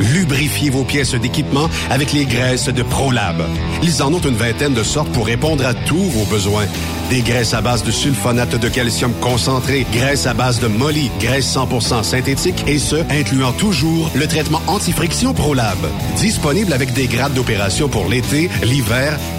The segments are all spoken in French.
Lubrifiez vos pièces d'équipement avec les graisses de ProLab. Ils en ont une vingtaine de sortes pour répondre à tous vos besoins. Des graisses à base de sulfonate de calcium concentré, graisses à base de molly, graisse 100% synthétique et ce, incluant toujours le traitement anti-friction ProLab. Disponible avec des grades d'opération pour l'été, l'hiver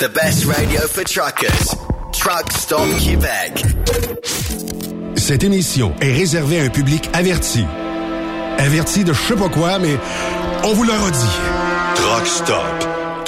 The best radio for truckers. Truck Stop Québec. Cette émission est réservée à un public averti. Averti de je sais pas quoi, mais on vous le redit. Truck Stop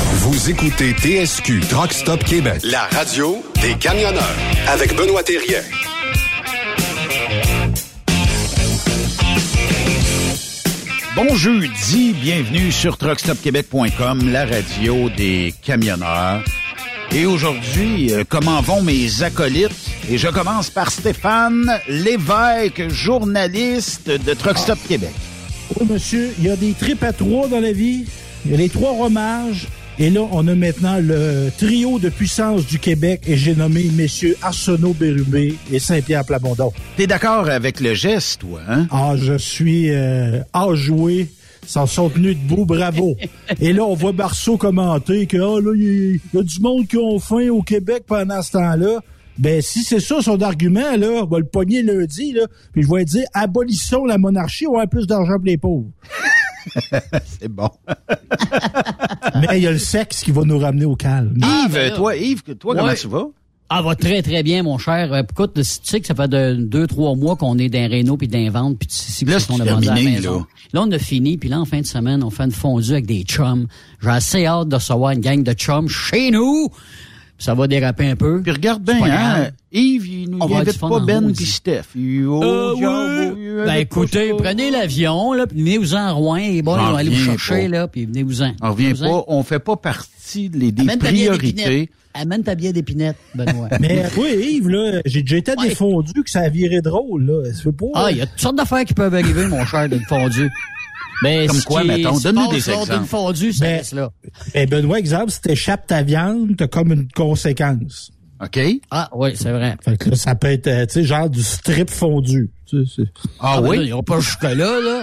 Vous écoutez TSQ Truck Stop Québec, la radio des camionneurs avec Benoît Thérien. Bon jeudi, bienvenue sur truckstopquebec.com, la radio des camionneurs. Et aujourd'hui, euh, comment vont mes acolytes? Et je commence par Stéphane Lévesque, journaliste de Truckstop Québec. Oui, monsieur, il y a des tripes à trois dans la vie. Il y a les trois romages. Et là, on a maintenant le trio de puissance du Québec et j'ai nommé messieurs Arsenault Bérubé et Saint-Pierre Plamondon. T'es d'accord avec le geste, toi, hein? Ah, je suis euh, enjoué. S'en sont tenus debout, bravo. Et là, on voit Barceau commenter que ah, là, il y, a du monde qui ont faim au Québec pendant ce temps-là. Ben, si c'est ça son argument, là, on va le pogner lundi, là, puis je vais dire abolissons la monarchie, on va avoir plus d'argent pour les pauvres. C'est bon. Mais il y a le sexe qui va nous ramener au calme. Yves, ben là. toi, Yves, toi, comment tu vas? Ah, va très, très bien, mon cher. Euh, Écoute, si tu sais que ça fait de, deux, trois mois qu'on est d'un Renault puis d'un vente, puis tu sais que Là, c'est qu'on a vendu à la maison. là. Là, on a fini, puis là, en fin de semaine, on fait une fondue avec des chums. J'ai assez hâte de recevoir une gang de chums chez nous. Ça va déraper un peu. Puis regarde bien, hein? Yves, il nous invite pas en Ben puis Steph. Oh, Euh, Ben écoutez, prenez l'avion, là, puis venez-vous-en à Rouen, et bon, on va aller vous chercher, pas. là, puis venez-vous-en. On revient pas, on fait pas partie des, Amène priorités. Amène ta bière d'épinette, Benoît. Mais oui, Yves, là, j'ai déjà été Ouais. défendu que ça a viré drôle, là. Ça fait pas. Ah, il y a toutes sortes d'affaires qui peuvent arriver, mon cher, d'une fondue. Mais Comme quoi, mettons? Donne-nous des exemples. d'une fondue, ça Ben, là. Eh, Benoît, exemple, si t'échappes ta viande, t'as comme une conséquence. OK? Ah, oui, c'est vrai. Fait que là, ça peut être, euh, tu sais, genre du strip fondu. Tu sais, c'est- Ah, ben oui? là, Ils n'ont pas jusque-là, là.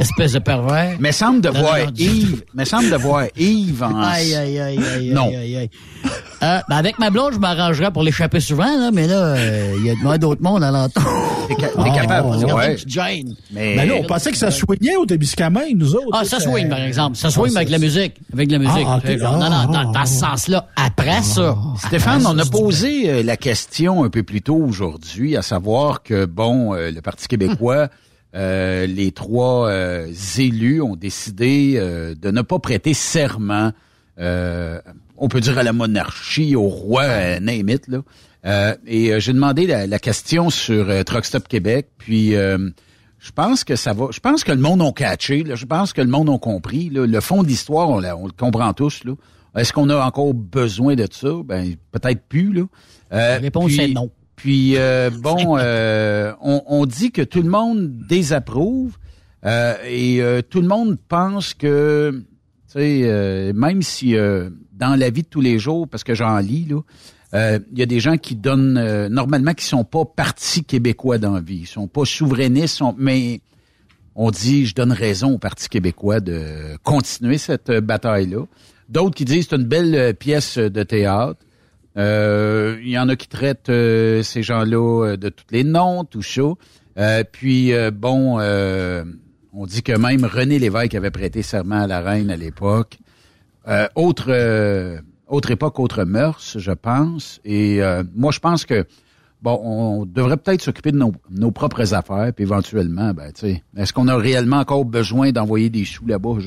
Espèce de pervers. Mais semble de Non, voir non, non, du Yves, mais semble de voir Yves en... Aïe, aïe, aïe, aïe, Non. aïe, aïe, aïe. Euh, ben avec ma blonde, je m'arrangerais pour l'échapper souvent, là, mais là, euh, il y a d'autres mondes alentour. T'es ca- t'es Ah, capable, ah, a ouais. gêne. Mais, Ben là, on pensait que ça soignait au Témiscamingue, nous autres. Ah, ça swing, par exemple. Ça Ah, swing ça- avec la musique. Avec la musique. Ah, ok. Euh, non, non, Ah, dans, dans ah, ce sens-là. Après ça. Stéphane, après on a posé euh, la question un peu plus tôt aujourd'hui, à savoir que, bon, euh, le Parti québécois, euh, les trois euh, élus ont décidé euh, de ne pas prêter serment, euh, on peut dire à la monarchie, au roi, à name it, là. Euh, et euh, j'ai demandé la, la question sur Truck Stop Québec, puis euh, je pense que ça va. Je pense que le monde a catché. Là, je pense que le monde a compris. là. le fond de l'histoire, on, le comprend tous. Là. Est-ce qu'on a encore besoin de ça? Ben peut-être plus. Là. Euh, La réponse puis- est non. Puis euh, bon, euh, on, dit que tout le monde désapprouve euh, et tout le monde pense que, tu sais, même si dans la vie de tous les jours, parce que j'en lis là, il y a des gens qui donnent normalement qui sont pas partis québécois dans la vie, ils sont pas souverainistes, mais on dit, je donne raison au Parti québécois de continuer cette euh, bataille-là. D'autres qui disent c'est une belle pièce de théâtre. Euh, Il y en a qui traitent euh, ces gens-là euh, de tous les noms, tout. Euh, puis, bon, on dit que même René Lévesque avait prêté serment à la reine à l'époque. Autre, autre époque, autre mœurs, je pense. Et moi, je pense que, bon, on devrait peut-être s'occuper de nos, propres affaires, puis éventuellement, ben, tu sais, est-ce qu'on a réellement encore besoin d'envoyer des sous là-bas?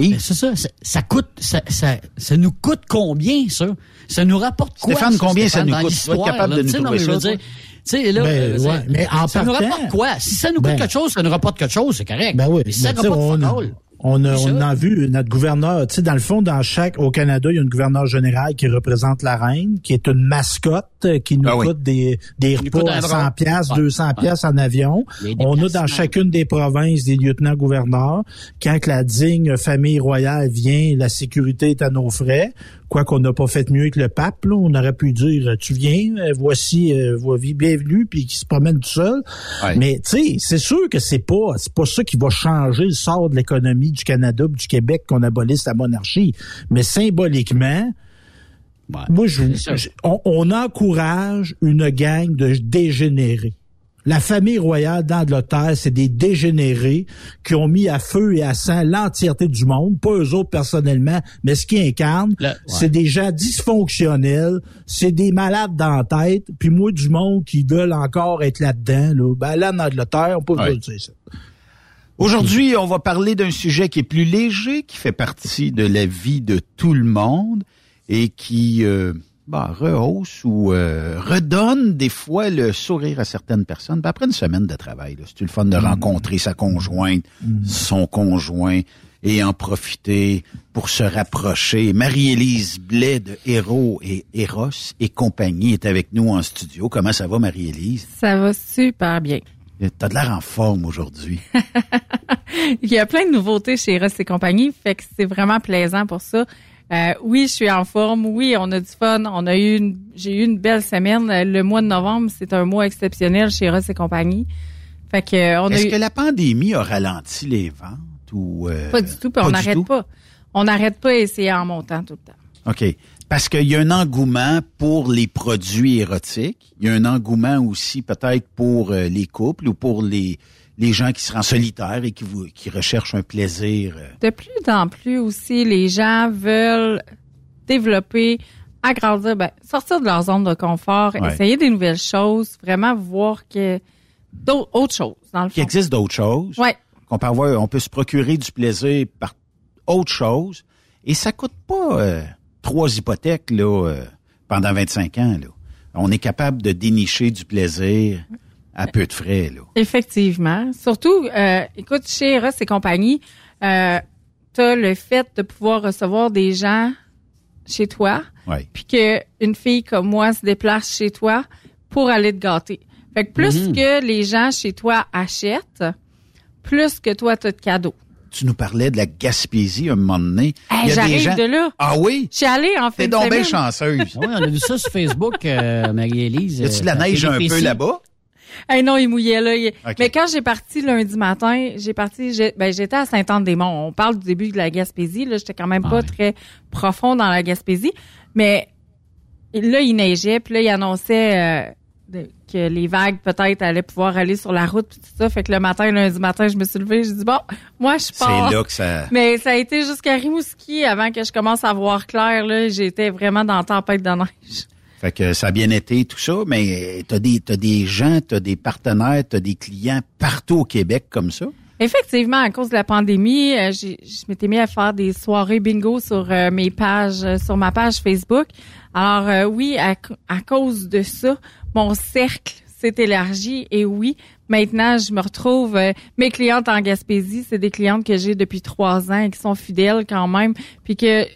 Et Ben, c'est ça, ça, ça coûte, ça, ça, ça nous coûte combien, ça? Ça nous rapporte quoi? Stéphane, combien ça nous coûte? Tu vas être capable là? de nous non, trouver veux ça, dire, Tu sais, là, Ben, euh, ouais, mais en ça nous partant- rapporte quoi? Si ça nous coûte Ben- quelque chose, ça nous rapporte quelque chose, c'est correct. Ben oui. Mais si ça nous rapporte fuck on, on, a, on a vu notre gouverneur, tu sais, dans le fond, dans chaque, au Canada, il y a une gouverneur générale qui représente la reine, qui est une mascotte, euh, qui nous Ah oui. coûte des, des coûte repas à 100 bras. piastres, Ouais. 200 Ouais. piastres en avion. On a dans chacune des provinces des lieutenants-gouverneurs. Quand que la digne famille royale vient, la sécurité est à nos frais. Quoi qu'on n'a pas fait mieux que le pape, là? On aurait pu dire, tu viens, euh, voici, euh, voici, bienvenue, puis qui se promène tout seul. Ouais. Mais tu sais, c'est sûr que c'est pas c'est pas ça qui va changer le sort de l'économie du Canada ou du Québec qu'on abolisse la monarchie. Mais symboliquement, Ouais. moi je- on, on encourage une gang de dégénérés. La famille royale d'Angleterre, c'est des dégénérés qui ont mis à feu et à sang l'entièreté du monde, pas eux autres personnellement, mais ce qui incarne, ouais. c'est des gens dysfonctionnels, c'est des malades dans la tête, puis moi du monde qui veulent encore être là-dedans, là, ben là en Angleterre, on peut Ouais. dire ça. Aujourd'hui, on va parler d'un sujet qui est plus léger, qui fait partie de la vie de tout le monde et qui euh, bah, rehausse ou euh, redonne des fois le sourire à certaines personnes. Ben, après une semaine de travail, là, c'est le fun de rencontrer sa conjointe, son conjoint et en profiter pour se rapprocher? Marie-Élise Blais de Héros et Eros et compagnie est avec nous en studio. Comment ça va, Marie-Élise? Ça va super bien. T'as de l'air en forme aujourd'hui. Il y a plein de nouveautés chez Ross et compagnie, fait que c'est vraiment plaisant pour ça. Euh, oui, je suis en forme. Oui, on a du fun. On a eu une, j'ai eu une belle semaine. Euh, Le mois de novembre, c'est un mois exceptionnel chez Ross et compagnie. Fait que euh, on a Est-ce eu que la pandémie a ralenti les ventes ou euh, pas du tout, puis on n'arrête pas. On n'arrête pas d'essayer en montant tout le temps. OK. Parce qu'il y a un engouement pour les produits érotiques. Il y a un engouement aussi peut-être pour les couples ou pour les, les gens qui seraient en solitaire et qui, vous, qui recherchent un plaisir. euh. De plus en plus aussi, les gens veulent développer, agrandir, ben, sortir de leur zone de confort, Ouais. essayer des nouvelles choses, vraiment voir que d'autres autres choses dans le Qu'il existe d'autres choses. Ouais. Qu'on peut avoir, on peut se procurer du plaisir par autre chose. Et ça coûte pas euh, trois hypothèques là, euh, pendant 25 ans. Là. On est capable de dénicher du plaisir à peu de frais. Là. Effectivement. Surtout, euh, écoute, chez Ross et compagnie, euh, tu as le fait de pouvoir recevoir des gens chez toi, Ouais. puis que une fille comme moi se déplace chez toi pour aller te gâter. Fait que plus que les gens chez toi achètent, plus que toi, tu as de cadeaux. Tu nous parlais de la Gaspésie un moment donné. Hey, Il y a des j'arrive gens- de là. Ah oui? Je suis allée en fait T'es donc bien chanceuse. Oui, on a vu ça sur Facebook, euh, Marie-Élise. Y a-tu de la euh, neige un peu là-bas? Hey non, il mouillait là. Il-. Mais quand j'ai parti lundi matin, j'ai parti, j'ai- ben j'étais à Saint-Anne-des-Monts. On parle du début de la Gaspésie. Là, j'étais quand même pas Ouais. très profond dans la Gaspésie, mais là il neigeait, puis là il annonçait euh, de- que les vagues peut-être allaient pouvoir aller sur la route puis tout ça. Fait que le matin, lundi matin, je me suis levée, j'ai dit bon, moi je C'est pars. là que ça... Mais ça a été jusqu'à Rimouski avant que je commence à voir clair. Là, j'étais vraiment dans la tempête de neige. Fait que ça a bien été tout ça, mais t'as des, t'as des gens, t'as des partenaires, t'as des clients partout au Québec comme ça. Effectivement, à cause de la pandémie, euh, je m'étais mis à faire des soirées bingo sur euh, mes pages, euh, sur ma page Facebook. Alors euh, oui, à, à cause de ça, mon cercle s'est élargi et oui, maintenant je me retrouve. mes clientes en Gaspésie, c'est des clientes que j'ai depuis trois ans et qui sont fidèles quand même, puis que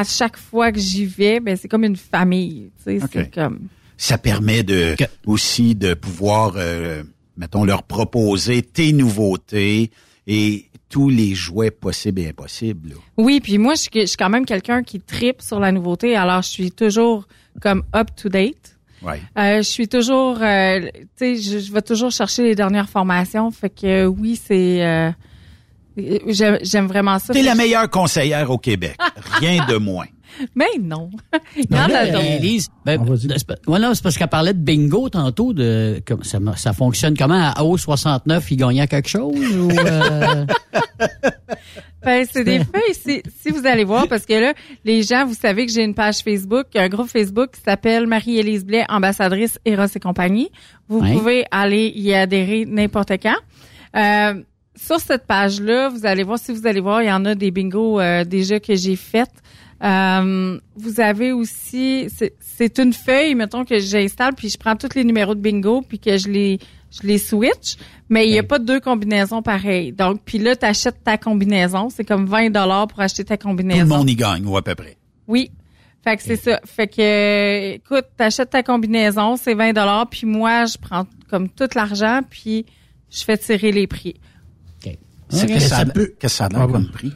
à chaque fois que j'y vais, ben c'est comme une famille. Tu sais, Ok. c'est comme. Ça permet de aussi de pouvoir, euh, mettons, leur proposer tes nouveautés et tous les jouets possibles et impossibles. là. Oui, puis moi, je suis, je suis quand même quelqu'un qui tripe sur la nouveauté. Alors, je suis toujours comme up to date. Ouais. Euh, je suis toujours, euh, tu sais, je, je vais toujours chercher les dernières formations. Fait que euh, oui, c'est, Euh, J'aime j'aime vraiment ça. T'es la meilleure conseillère au Québec. Rien de moins. Mais non. Il y en a. Élise, ben, Ah, vas-y. c'est pas- ouais, non, c'est parce qu'elle parlait de bingo tantôt. De, comme, ça, ça fonctionne comment? À O69, il gagnait quelque chose? Ou, euh, Ben, c'est des feuilles. Si, si vous allez voir, parce que là, les gens, vous savez que j'ai une page Facebook, un groupe Facebook qui s'appelle Marie-Élise Blais, ambassadrice Eros et compagnie. Vous Ouais. pouvez aller y adhérer n'importe quand. Euh, sur cette page-là, vous allez voir, si vous allez voir, il y en a des bingos euh, déjà que j'ai faites. Euh, vous avez aussi, c'est- une feuille, mettons que j'installe, puis je prends tous les numéros de bingo, puis que je les, je les switch, mais il n'y a pas deux combinaisons pareilles. Donc, puis là, tu achètes ta combinaison. C'est comme 20 dollars pour acheter ta Tout le combinaison. monde y gagne, ou à peu près. Oui. Fait que c'est ça. Fait que, euh, écoute, t'achètes ta combinaison, c'est 20 dollars, puis moi, je prends comme tout l'argent, puis je fais tirer les prix. C'est OK. que ça, ça peut- que ça a l'air Ah, comme bon. prix.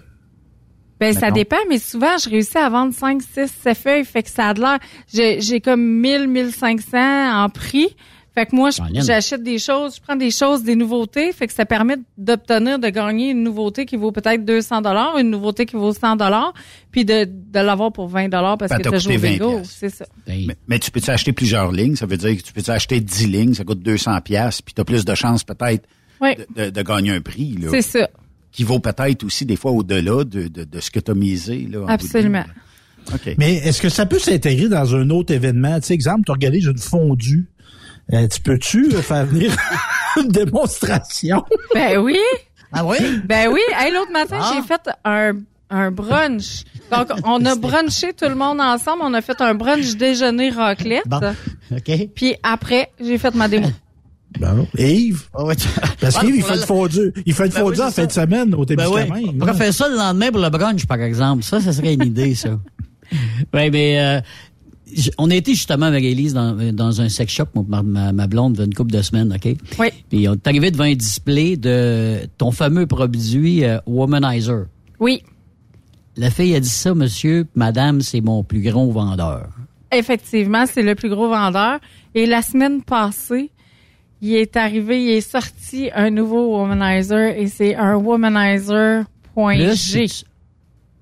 Ben, ça dépend, mais souvent, je réussis à vendre 5, 6, 7 feuilles. Fait que ça a de l'air. J'ai, j'ai comme 1000, 1500 en prix. Fait que moi, j'achète des choses, je prends des choses, des nouveautés. Fait que ça permet d'obtenir, de gagner une nouveauté qui vaut peut-être 200 dollars, une nouveauté qui vaut 100 dollars, puis de, de l'avoir pour 20 dollars parce Ben, que t'as t'as joué au coûté 20 bingo. C'est ça. Mais, mais tu peux-tu acheter plusieurs lignes? Ça veut dire que tu peux-tu acheter 10 lignes, ça coûte 200 pièces, puis tu as plus de chances peut-être Oui. de, de- de gagner un prix, là, C'est ça. qui vaut peut-être aussi des fois au-delà de, de, de ce que tu as misé. Là, Absolument. ligne. OK. Mais est-ce que ça peut s'intégrer dans un autre événement? Tu sais, exemple, tu organises une fondue. Euh, tu peux-tu euh, faire venir une démonstration? Ben oui. ah oui? Ben oui. Hey, l'autre matin, Ah. j'ai fait un, un brunch. Donc, on a brunché tout le monde ensemble. On a fait un brunch déjeuner raclette. Bon. OK. Puis après, j'ai fait ma démo. Bon. Et Yves? Parce Ah, qu'Yve, il fait le fondue. Il fait le Ben oui, fondue en fin de semaine au Ben oui. On pourrait faire ça le lendemain pour le brunch, par exemple. Ça, ça serait une idée, ça. oui, mais euh, on a été justement avec Élise dans, dans un sex shop, ma, ma, ma blonde, il y a une couple de semaines, OK? Oui. Puis on est arrivé devant un display de ton fameux produit euh, Womanizer. Oui. La fille a dit ça, monsieur, madame, c'est mon plus gros vendeur. Effectivement, c'est le plus gros vendeur. Et la semaine passée, il est arrivé, il est sorti un nouveau womanizer et c'est un womanizer.g.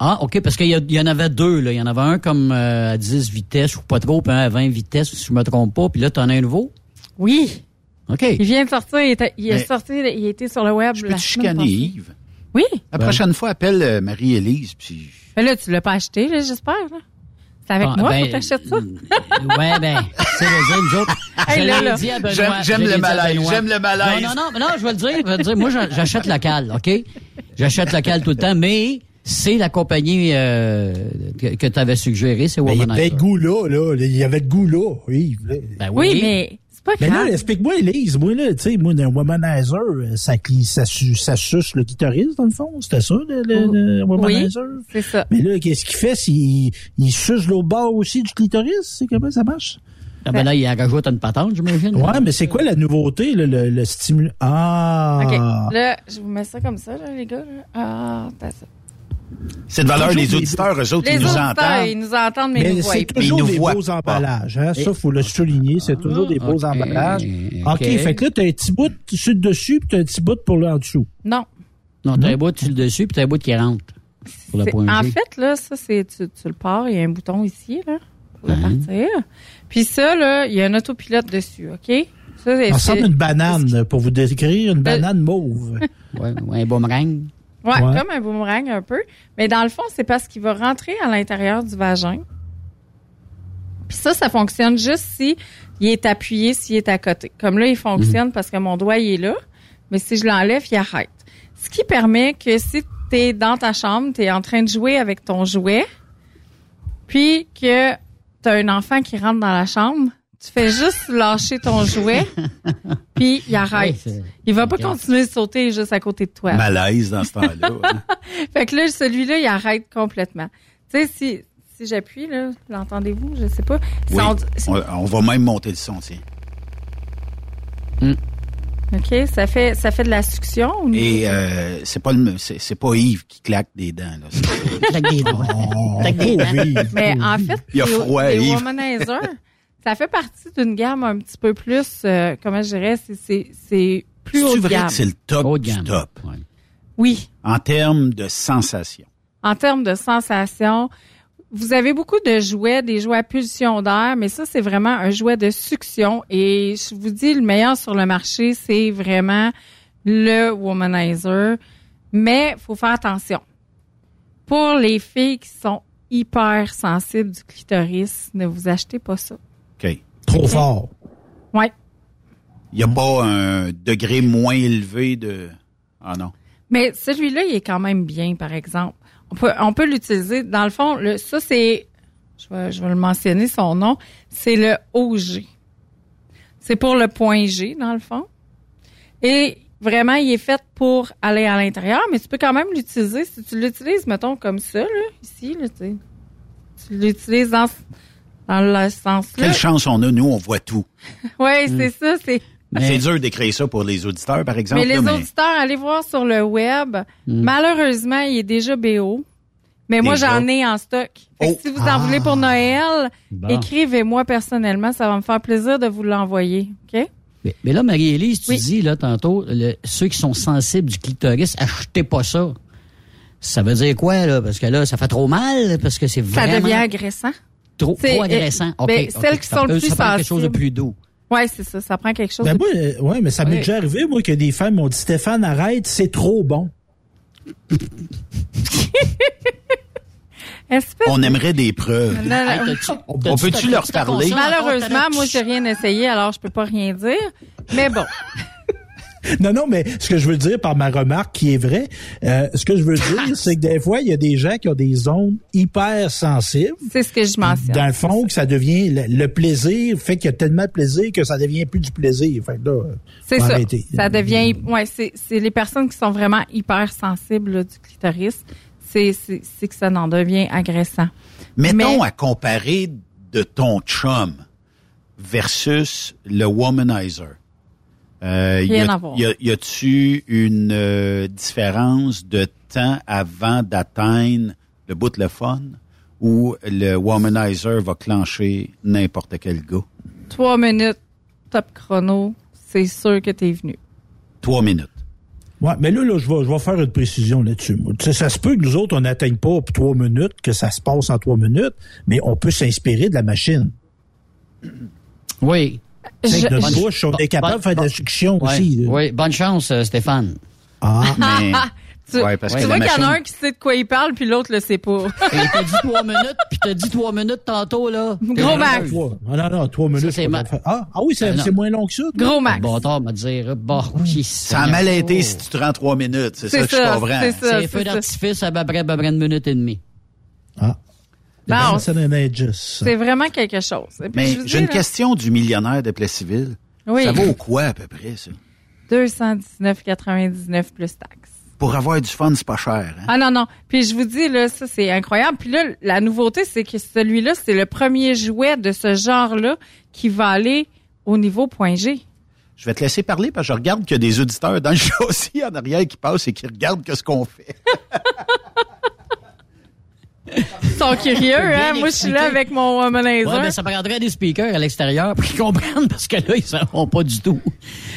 Ah, OK, parce qu'il y, y en avait deux. Là. Il y en avait un comme euh, à 10 vitesses, ou pas trop, puis un à 20 vitesses, si je me trompe pas. Puis là, tu en as un nouveau? Oui. OK. Il vient de sortir, il, était- il est Mais- sorti, il était sur le web. Je la peux-tu semaine chicaner passée. Yves? Oui. La prochaine fois, appelle euh, Marie-Élise, puis Mais là, tu l'as pas acheté, là, j'espère. là. C'est avec Ah, moi ben, que t'achètes ça? ouais, ben, c'est le dire, nous autres. Hey, je là, l'ai là. dit à Benoît. J'aime- le malaise, j'aime le malaise. Non, non, non, non, je vais le dire, je vais le dire. Moi, j'a- j'achète local, OK? J'achète local tout le temps, mais c'est la compagnie euh, que, que tu avais suggéré, c'est Ben, il y Womanizer. avait le goût là, là. Il y avait le goût là, là. Ben oui, Oui, mais c'est pas Mais grave. là, explique-moi, Elise, moi, là, tu sais, moi, d'un womanizer, euh, ça, ça, ça suce le guitariste, dans le fond. C'était ça, le, le, le womanizer? c'est ça. Mais là, qu'est-ce qu'il fait? s'il il suce l'autre bord aussi du clitoris? C'est comment ça marche? Ah, ben là, il rajoute une patente, j'imagine. Ouais, mais c'est quoi la nouveauté, là, le, le stimulant? Ah! OK. Là, je vous mets ça comme ça, là, les gars. Là. Ah, t'as ça. Cette valeur, les des- auditeurs, eux autres, Les ils nous entendent. ils nous entendent, mais, ils nous voient c'est toujours des beaux emballages, hein? Ça, faut le souligner. C'est toujours des beaux emballages. OK, ok. fait que là, t'as un petit bout sur le dessus, puis t'as un petit bout pour là en dessous. Non. Non, t'as un bout sur le dessus, puis t'as un bout qui rentre. Pour le C'est- point en fait, là, ça, c'est, tu, tu le pars, il y a un bouton ici, là, pour le Hein? partir. Puis ça, là, il y a un autopilote dessus, OK? Ça, c'est, Ça ressemble à une banane, pour vous décrire, une banane mauve. Ouais, ouais, un boomerang. Ouais, Ouais. comme un boomerang un peu. Mais dans le fond, c'est parce qu'il va rentrer à l'intérieur du vagin. Puis ça, ça fonctionne juste si il est appuyé, s'il est à côté. Comme là, il fonctionne parce que mon doigt il est là. Mais si je l'enlève, il arrête. Ce qui permet que si tu es dans ta chambre, tu es en train de jouer avec ton jouet, puis que tu as un enfant qui rentre dans la chambre, tu fais juste lâcher ton jouet, puis il arrête. Ouais, c'est- il va pas continuer de sauter juste à côté de toi. Malaise dans ce temps-là. hein. Fait que là, celui-là, il arrête complètement. Tu sais, si, si j'appuie, là, l'entendez-vous? Je sais pas. Si Oui. on- On, on va même monter le son, tiens. OK, ça fait, ça fait de la succion. niveau- Et euh, c'est pas le, c'est, c'est pas Yves qui claque des dents. Là. C'est- Claque des doigts. Oh, Claque des dents. Mais en fait, Il y a les, froid, les Yves. ça fait partie d'une gamme un petit peu plus, euh, comment je dirais, c'est, c'est, c'est plus haut de vrai gamme. que c'est le top Haut de du gamme. top? Ouais. Oui. En termes de sensation. En termes de sensation, vous avez beaucoup de jouets, des jouets à pulsion d'air, mais ça, c'est vraiment un jouet de succion. Et je vous dis, le meilleur sur le marché, c'est vraiment le Womanizer. Mais faut faire attention. Pour les filles qui sont hyper sensibles du clitoris, ne vous achetez pas ça. Trop fort. Ouais. Il n'y a pas un degré moins élevé de. Ah non. Mais celui-là, il est quand même bien, par exemple. On peut, on peut l'utiliser. Dans le fond, le, ça, c'est, je vais, je vais le mentionner, son nom, c'est le OG. C'est pour le point G, dans le fond. Et vraiment, il est fait pour aller à l'intérieur, mais tu peux quand même l'utiliser. Si tu l'utilises, mettons, comme ça, là, ici, là, tu sais. Tu l'utilises dans, dans le sens-là. Quelle chance on a, nous, on voit tout. Oui, c'est ça, c'est... C'est dur d'écrire ça pour les auditeurs, par exemple. Mais les là, auditeurs, allez voir sur le web. Hmm. Malheureusement, il est déjà BO. Mais moi, j'en ai en stock. Fait que Oh. si vous en voulez pour Noël, Bon. écrivez-moi personnellement. Ça va me faire plaisir de vous l'envoyer. OK? Mais, mais là, Marie-Élise, tu Oui. dis là tantôt, le- ceux qui sont sensibles du clitoris, achetez pas ça. Ça veut dire quoi, là? Parce que là, ça fait trop mal, parce que c'est Ça vraiment devient agressant. Trop, trop agressant. euh, OK, ben, OK. celles qui Ça sont le plus Ça prend quelque chose de plus doux. Ouais, c'est ça. Ça prend quelque chose Ben de moi, euh, ouais, mais ça m'est Ouais. déjà arrivé, moi, que des femmes m'ont dit Stéphane, arrête, c'est trop bon. On aimerait des preuves. Non, non. Hey, t'as-tu- On peut-tu leur parler? Malheureusement, moi, j'ai rien essayé, alors je peux pas rien dire. Mais bon. Non, non, mais ce que je veux dire par ma remarque qui est vraie, euh, ce que je veux dire, c'est que des fois, il y a des gens qui ont des zones hyper sensibles. C'est ce que je mentionne. Dans le fond, que ça devient le, le plaisir, fait qu'il y a tellement de plaisir que ça devient plus du plaisir. Fait que là, C'est faut ça. arrêter. Ça devient, ouais, c'est, c'est les personnes qui sont vraiment hyper sensibles là, du clitoris. C'est, c'est, c'est que ça en devient agressant. Mettons Mais- à comparer de ton chum versus le womanizer. Euh, y Rien a- à voir. y y a-tu une euh, différence de temps avant d'atteindre le bout de le fun ou le womanizer va clencher n'importe quel gars? Trois minutes, top chrono, c'est sûr que t'es venu. Trois minutes. Ouais, mais là, là, je vais, je vais faire une précision là-dessus. ça se peut que nous autres, on n'atteigne pas pour trois minutes, que ça se passe en trois minutes, mais on peut s'inspirer de la machine. Oui. Que notre je- bouche, on est capable de faire de la succion Ouais. aussi. là. Oui, bonne chance, euh, Stéphane. Ah, Mais, Tu, ouais, parce tu que vois qu'il y en a un qui sait de quoi il parle, puis l'autre le sait pas. Et t'as dit trois minutes, puis t'as dit trois minutes tantôt, là. Gros max. Ah, non, non, trois minutes. ma- faire. Ah, ah oui, c'est Ah, c'est moins long que ça. toi? Gros max. bâtard m'a dire, bon, oui, Ça a mal été si tu te rends trois minutes. C'est ça C'est que je ça, comprends. c'est ça. C'est un c'est feu ça. d'artifice à peu près, à peu près une minute et demie. Ah. Bon. C'est vraiment quelque chose. Puis, Mais j'ai une là, question du millionnaire de Plessisville. Oui. Ça vaut quoi à peu près, ça? 219,99 plus taxes. Pour avoir du fun, c'est pas cher. Hein? Ah non, non. Puis je vous dis, là, ça, c'est incroyable. Puis là, la nouveauté, c'est que celui-là, c'est le premier jouet de ce genre-là qui va aller au niveau point G. Je vais te laisser parler parce que je regarde qu'il y a des auditeurs dans le châssis en arrière qui passent et qui regardent que ce qu'on fait. Ils sont curieux, hein? Moi, je suis là avec mon womanizer. Ouais, mais ça prendrait des speakers à l'extérieur pour qu'ils comprennent parce que là, ils ne sauront pas du tout.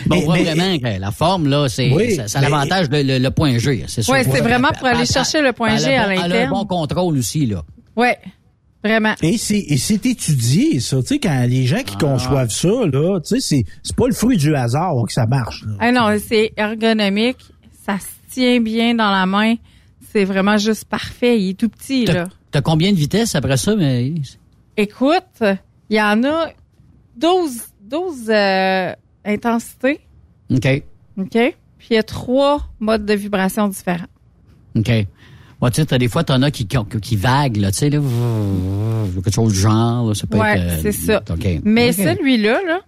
Bon, Mais- on voit mais- vraiment que la forme, là, c'est, Oui, ça, ça a mais- l'avantage de le, le point G, c'est sûr. Ouais, c'est vraiment pour aller chercher le point G à bon- Elle a un l'interne. bon contrôle aussi, là. Ouais. Vraiment. Et c'est et c'est étudié, ça. Tu sais, quand les gens qui conçoivent ça, là, tu sais, c'est c'est pas le fruit du hasard que ça marche. là. Ah non, c'est ergonomique. Ça se tient bien dans la main. C'est vraiment juste parfait. Il est tout petit, là. T'as, combien de vitesses après ça, mais Écoute, il y en a 12, 12 euh, intensités. OK. OK? Puis il y a trois modes de vibration différents. OK. Bon, tu sais, t'as des fois, t'en as qui, qui, qui vaguent, là, tu sais, là, quelque chose du genre, là, ça peut Ouais, être... euh, c'est ça. Mais celui-là, là.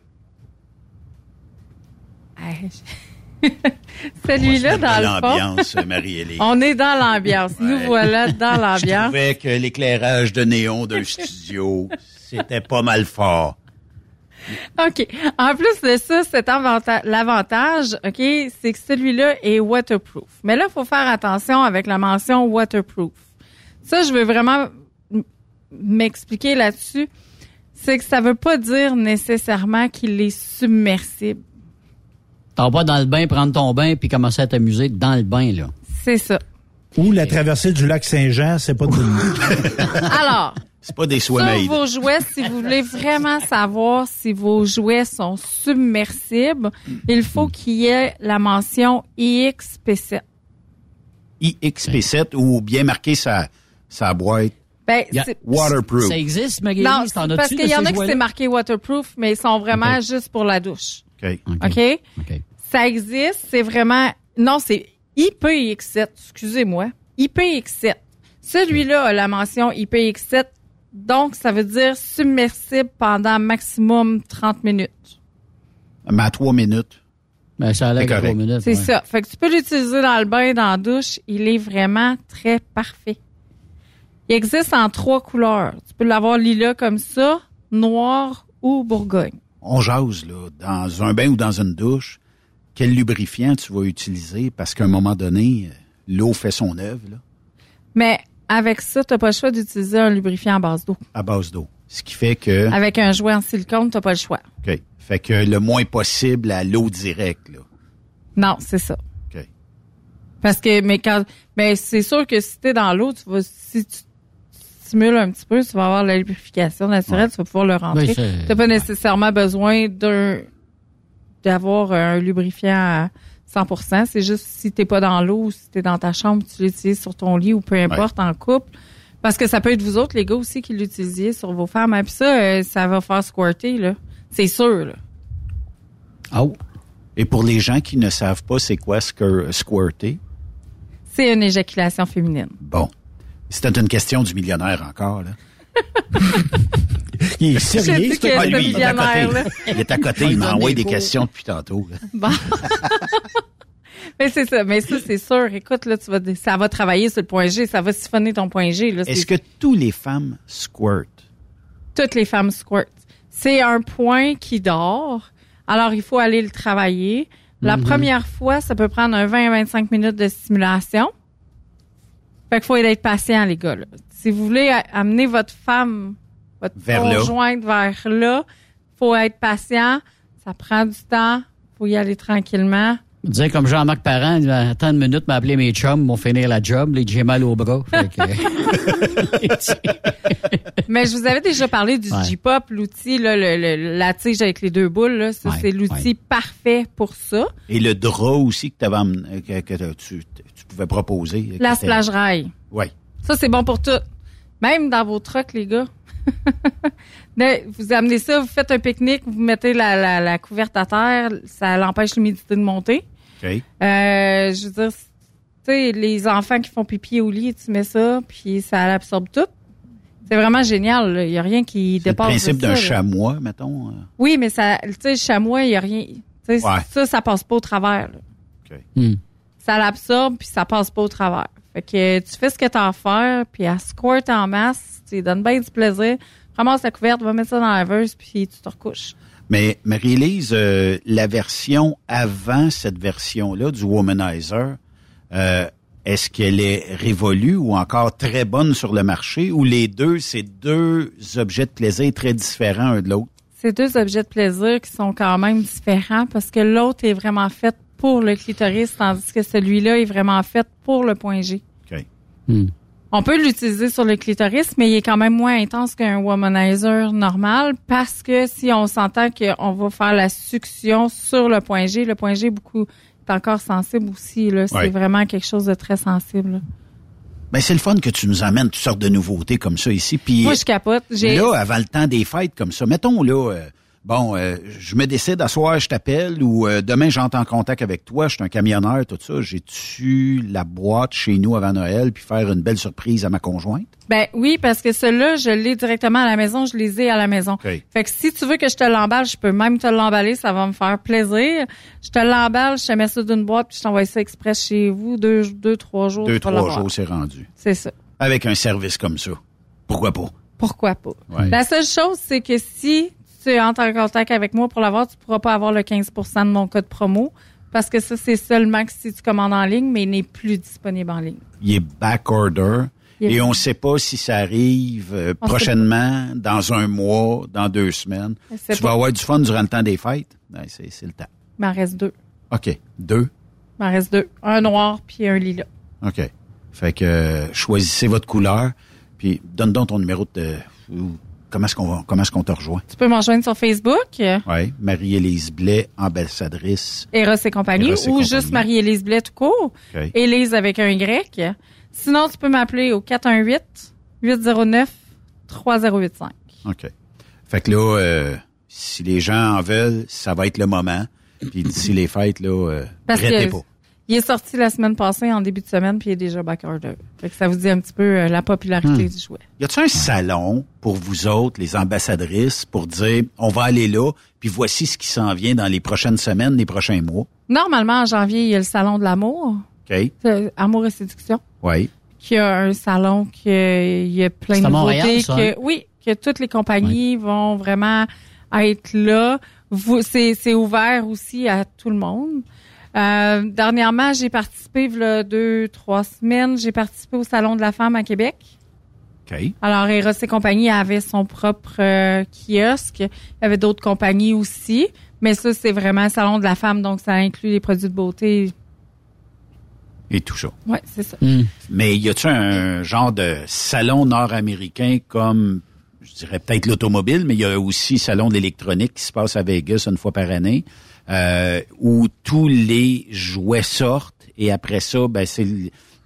Hey, je- celui-là, dans l'ambiance, Marie-Hélène. On est dans l'ambiance. Nous voilà dans Je l'ambiance. trouvais que l'éclairage de néon d'un studio, c'était pas mal fort. OK. En plus de ça, cet avanta- l'avantage, OK, c'est que celui-là est waterproof. Mais là, il faut faire attention avec la mention waterproof. Ça, je veux vraiment m'expliquer là-dessus. C'est que ça veut pas dire nécessairement qu'il est submersible. T'en vas dans le bain, prendre ton bain, puis commencer à t'amuser dans le bain, là. C'est ça. Ou la traversée du lac Saint-Jean, c'est pas tout le monde. Alors, C'est pas des sur vos jouets, si vous voulez vraiment savoir si vos jouets sont submersibles, il faut qu'il y ait la mention IXP7. IXP7 ou bien marqué sa, sa boîte. Ben, Waterproof. Ça existe, Magali? non, parce qu'il y en a qui c'est marqué waterproof, mais ils sont vraiment juste pour la douche. OK. OK? OK. Ça existe, c'est vraiment... Non, c'est IPX7, excusez-moi. IPX7. Celui-là a la mention IPX7, donc ça veut dire submersible pendant maximum 30 minutes. Mais à trois minutes. Ben, ça a trois minutes. C'est ouais. ça. Fait que tu peux l'utiliser dans le bain, dans la douche. Il est vraiment très parfait. Il existe en trois couleurs. Tu peux l'avoir lilas comme ça, noir ou bourgogne. On jase, là, dans un bain ou dans une douche. Quel lubrifiant tu vas utiliser? Parce qu'à un moment donné, l'eau fait son œuvre, là, Mais avec ça, tu n'as pas le choix d'utiliser un lubrifiant à base d'eau. à base d'eau. Ce qui fait que... Avec un jouet en silicone, tu n'as pas le choix. OK. Fait que le moins possible à l'eau directe, là. Non, c'est ça. OK. Parce que, mais quand, mais c'est sûr que si t'es dans l'eau, tu vas, si tu stimules un petit peu, tu vas avoir la lubrification naturelle, tu vas pouvoir le rentrer. Oui, c'est- T'as pas nécessairement besoin d'un, d'avoir un lubrifiant à 100%. C'est juste si t'es pas dans l'eau ou si t'es dans ta chambre, tu l'utilises sur ton lit ou peu importe en couple. Parce que ça peut être vous autres, les gars aussi, qui l'utilisiez sur vos femmes. Et puis ça, euh, ça va faire squirter, là. C'est sûr, là. Oh. Et pour les gens qui ne savent pas c'est quoi squir- squirter, C'est une éjaculation féminine. bon, c'était une question du millionnaire encore, là. Il est sérieux, Ah, c'est lui, il est à côté. Il est à côté, Il m'a envoyé des questions depuis tantôt. Bon. mais c'est ça, mais ça, c'est sûr. Écoute, là, tu vas, ça va travailler sur le point G, ça va siphonner ton point G. Est-ce que tous les femmes squirtent? toutes les femmes squirt. C'est un point qui dort. Alors, il faut aller le travailler. La Mhm. première fois, ça peut prendre un 20 à 25 minutes de stimulation. Fait qu'il faut être patient, les gars. là. Si vous voulez amener votre femme, votre Vers là. conjointe vers là, faut être patient. Ça prend du temps. faut y aller tranquillement. Je disais comme Jean-Marc Parent, il va attendre une minute, m'appeler mes chums, m'ont finir la job, là, j'ai mal au bras. Que- Mais je vous avais déjà parlé du Ouais. J-Pop, l'outil, là, le- le- la tige avec les deux boules. Là, ça, Ouais, c'est l'outil parfait pour ça. Et le drap aussi que, t'avais amené- que, que tu, tu pouvais proposer. La splash rail. Oui. Ça, c'est bon pour tout. Même dans vos trucks, les gars. Mais vous amenez ça, vous faites un pique-nique, vous mettez la, la, la couverte à terre, ça l'empêche l'humidité de monter. OK. Euh, je veux dire, tu sais, les enfants qui font pipi au lit, tu mets ça, puis ça l'absorbe tout. C'est vraiment génial. là. Il n'y a rien qui C'est le dépasse de principe d'un chamois, mettons. euh. Oui, mais ça, tu sais, le chamois, il n'y a rien. Ouais. Ça, ça passe pas au travers. là. Hmm. Ça l'absorbe, puis ça passe pas au travers. Fait que tu fais ce que tu as à faire, puis à squirt en masse, tu lui donnes bien du plaisir. Ramasse la couverte, va mettre ça dans la laveuse, puis tu te recouches. Mais Marie-Élise, euh, la version avant cette version-là du Womanizer, euh, est-ce qu'elle est révolue ou encore très bonne sur le marché ou les deux, c'est deux objets de plaisir très différents un de l'autre? C'est deux objets de plaisir qui sont quand même différents parce que l'autre est vraiment fait pour le clitoris, tandis que celui-là est vraiment fait pour le point G. OK. Hmm. On peut l'utiliser sur le clitoris, mais il est quand même moins intense qu'un womanizer normal parce que si on s'entend qu'on va faire la succion sur le point G, le point G est beaucoup est encore sensible aussi. Là. C'est Ouais. vraiment quelque chose de très sensible. Ben, c'est le fun que tu nous amènes toutes sortes de nouveautés comme ça ici. Puis Moi, je capote. J'ai là, avant le temps des fêtes comme ça, mettons là, euh, bon, euh, je me décide à soir, je t'appelle ou euh, demain j'entre en contact avec toi, je suis un camionneur, tout ça, j'ai-tu la boîte chez nous avant Noël puis faire une belle surprise à ma conjointe? Ben oui, parce que ceux-là, je l'ai directement à la maison, je les ai à la maison. Fait que si tu veux que je te l'emballe, je peux même te l'emballer, ça va me faire plaisir. Je te l'emballe, je te mets ça d'une boîte, puis je t'envoie ça express chez vous, deux, deux trois jours. Deux, trois jours, c'est rendu. C'est ça. Avec un service comme ça. Pourquoi pas? Pourquoi pas? Ouais. La seule chose, c'est que si tu entres en contact avec moi pour l'avoir, tu pourras pas avoir le 15% de mon code promo. Parce que ça, c'est seulement que si tu commandes en ligne, mais il n'est plus disponible en ligne. Il est back order. Il est- Et on ne sait pas si ça arrive euh, prochainement, dans un mois, dans deux semaines. Tu pas. vas avoir du fun durant le temps des fêtes? C'est le temps. Il m'en reste deux. OK. Deux? Il m'en reste deux. Un noir puis un lilas. OK. Fait que euh, choisissez votre couleur, puis donne donc ton numéro de... comment est-ce qu'on comment est-ce qu'on te rejoint? Tu peux m'en rejoindre sur Facebook, Oui, Marie-Élise Blais, ambassadrice. Eros et compagnie, Eros et ou compagnie. juste Marie-Élise Blais tout court. Élise avec un Y. Sinon, tu peux m'appeler au 418-809-3085. OK. Fait que là, euh, si les gens en veulent, ça va être le moment. Puis d'ici les fêtes, là, euh, Parce que pas. Il est sorti la semaine passée, en début de semaine, puis il est déjà back order. Fait que ça vous dit un petit peu euh, la popularité Hmm. du jouet. Y a-t-il un salon pour vous autres, les ambassadrices, pour dire on va aller là, puis voici ce qui s'en vient dans les prochaines semaines, les prochains mois? Normalement, en janvier, il y a le Salon de l'amour, OK? euh, Amour et séduction, Oui. qui a un salon qui y a plein de nouveautés. Montréal, ça, que, hein? Oui, que toutes les compagnies vont vraiment être là. Vous, c'est, c'est ouvert aussi à tout le monde. Euh, dernièrement, j'ai participé, il y a deux, trois semaines, j'ai participé au Salon de la femme à Québec. OK. Alors, Eros et compagnie avait son propre euh, kiosque. Il y avait d'autres compagnies aussi. Mais ça, c'est vraiment un salon de la femme, donc ça inclut les produits de beauté. Et tout ça. Ouais, c'est ça. Hmm. Mais y a-t-il un genre de salon nord-américain comme, je dirais peut-être l'automobile, mais il y a aussi salon de l'électronique qui se passe à Vegas une fois par année, euh, où tous les jouets sortent et après ça, ben c'est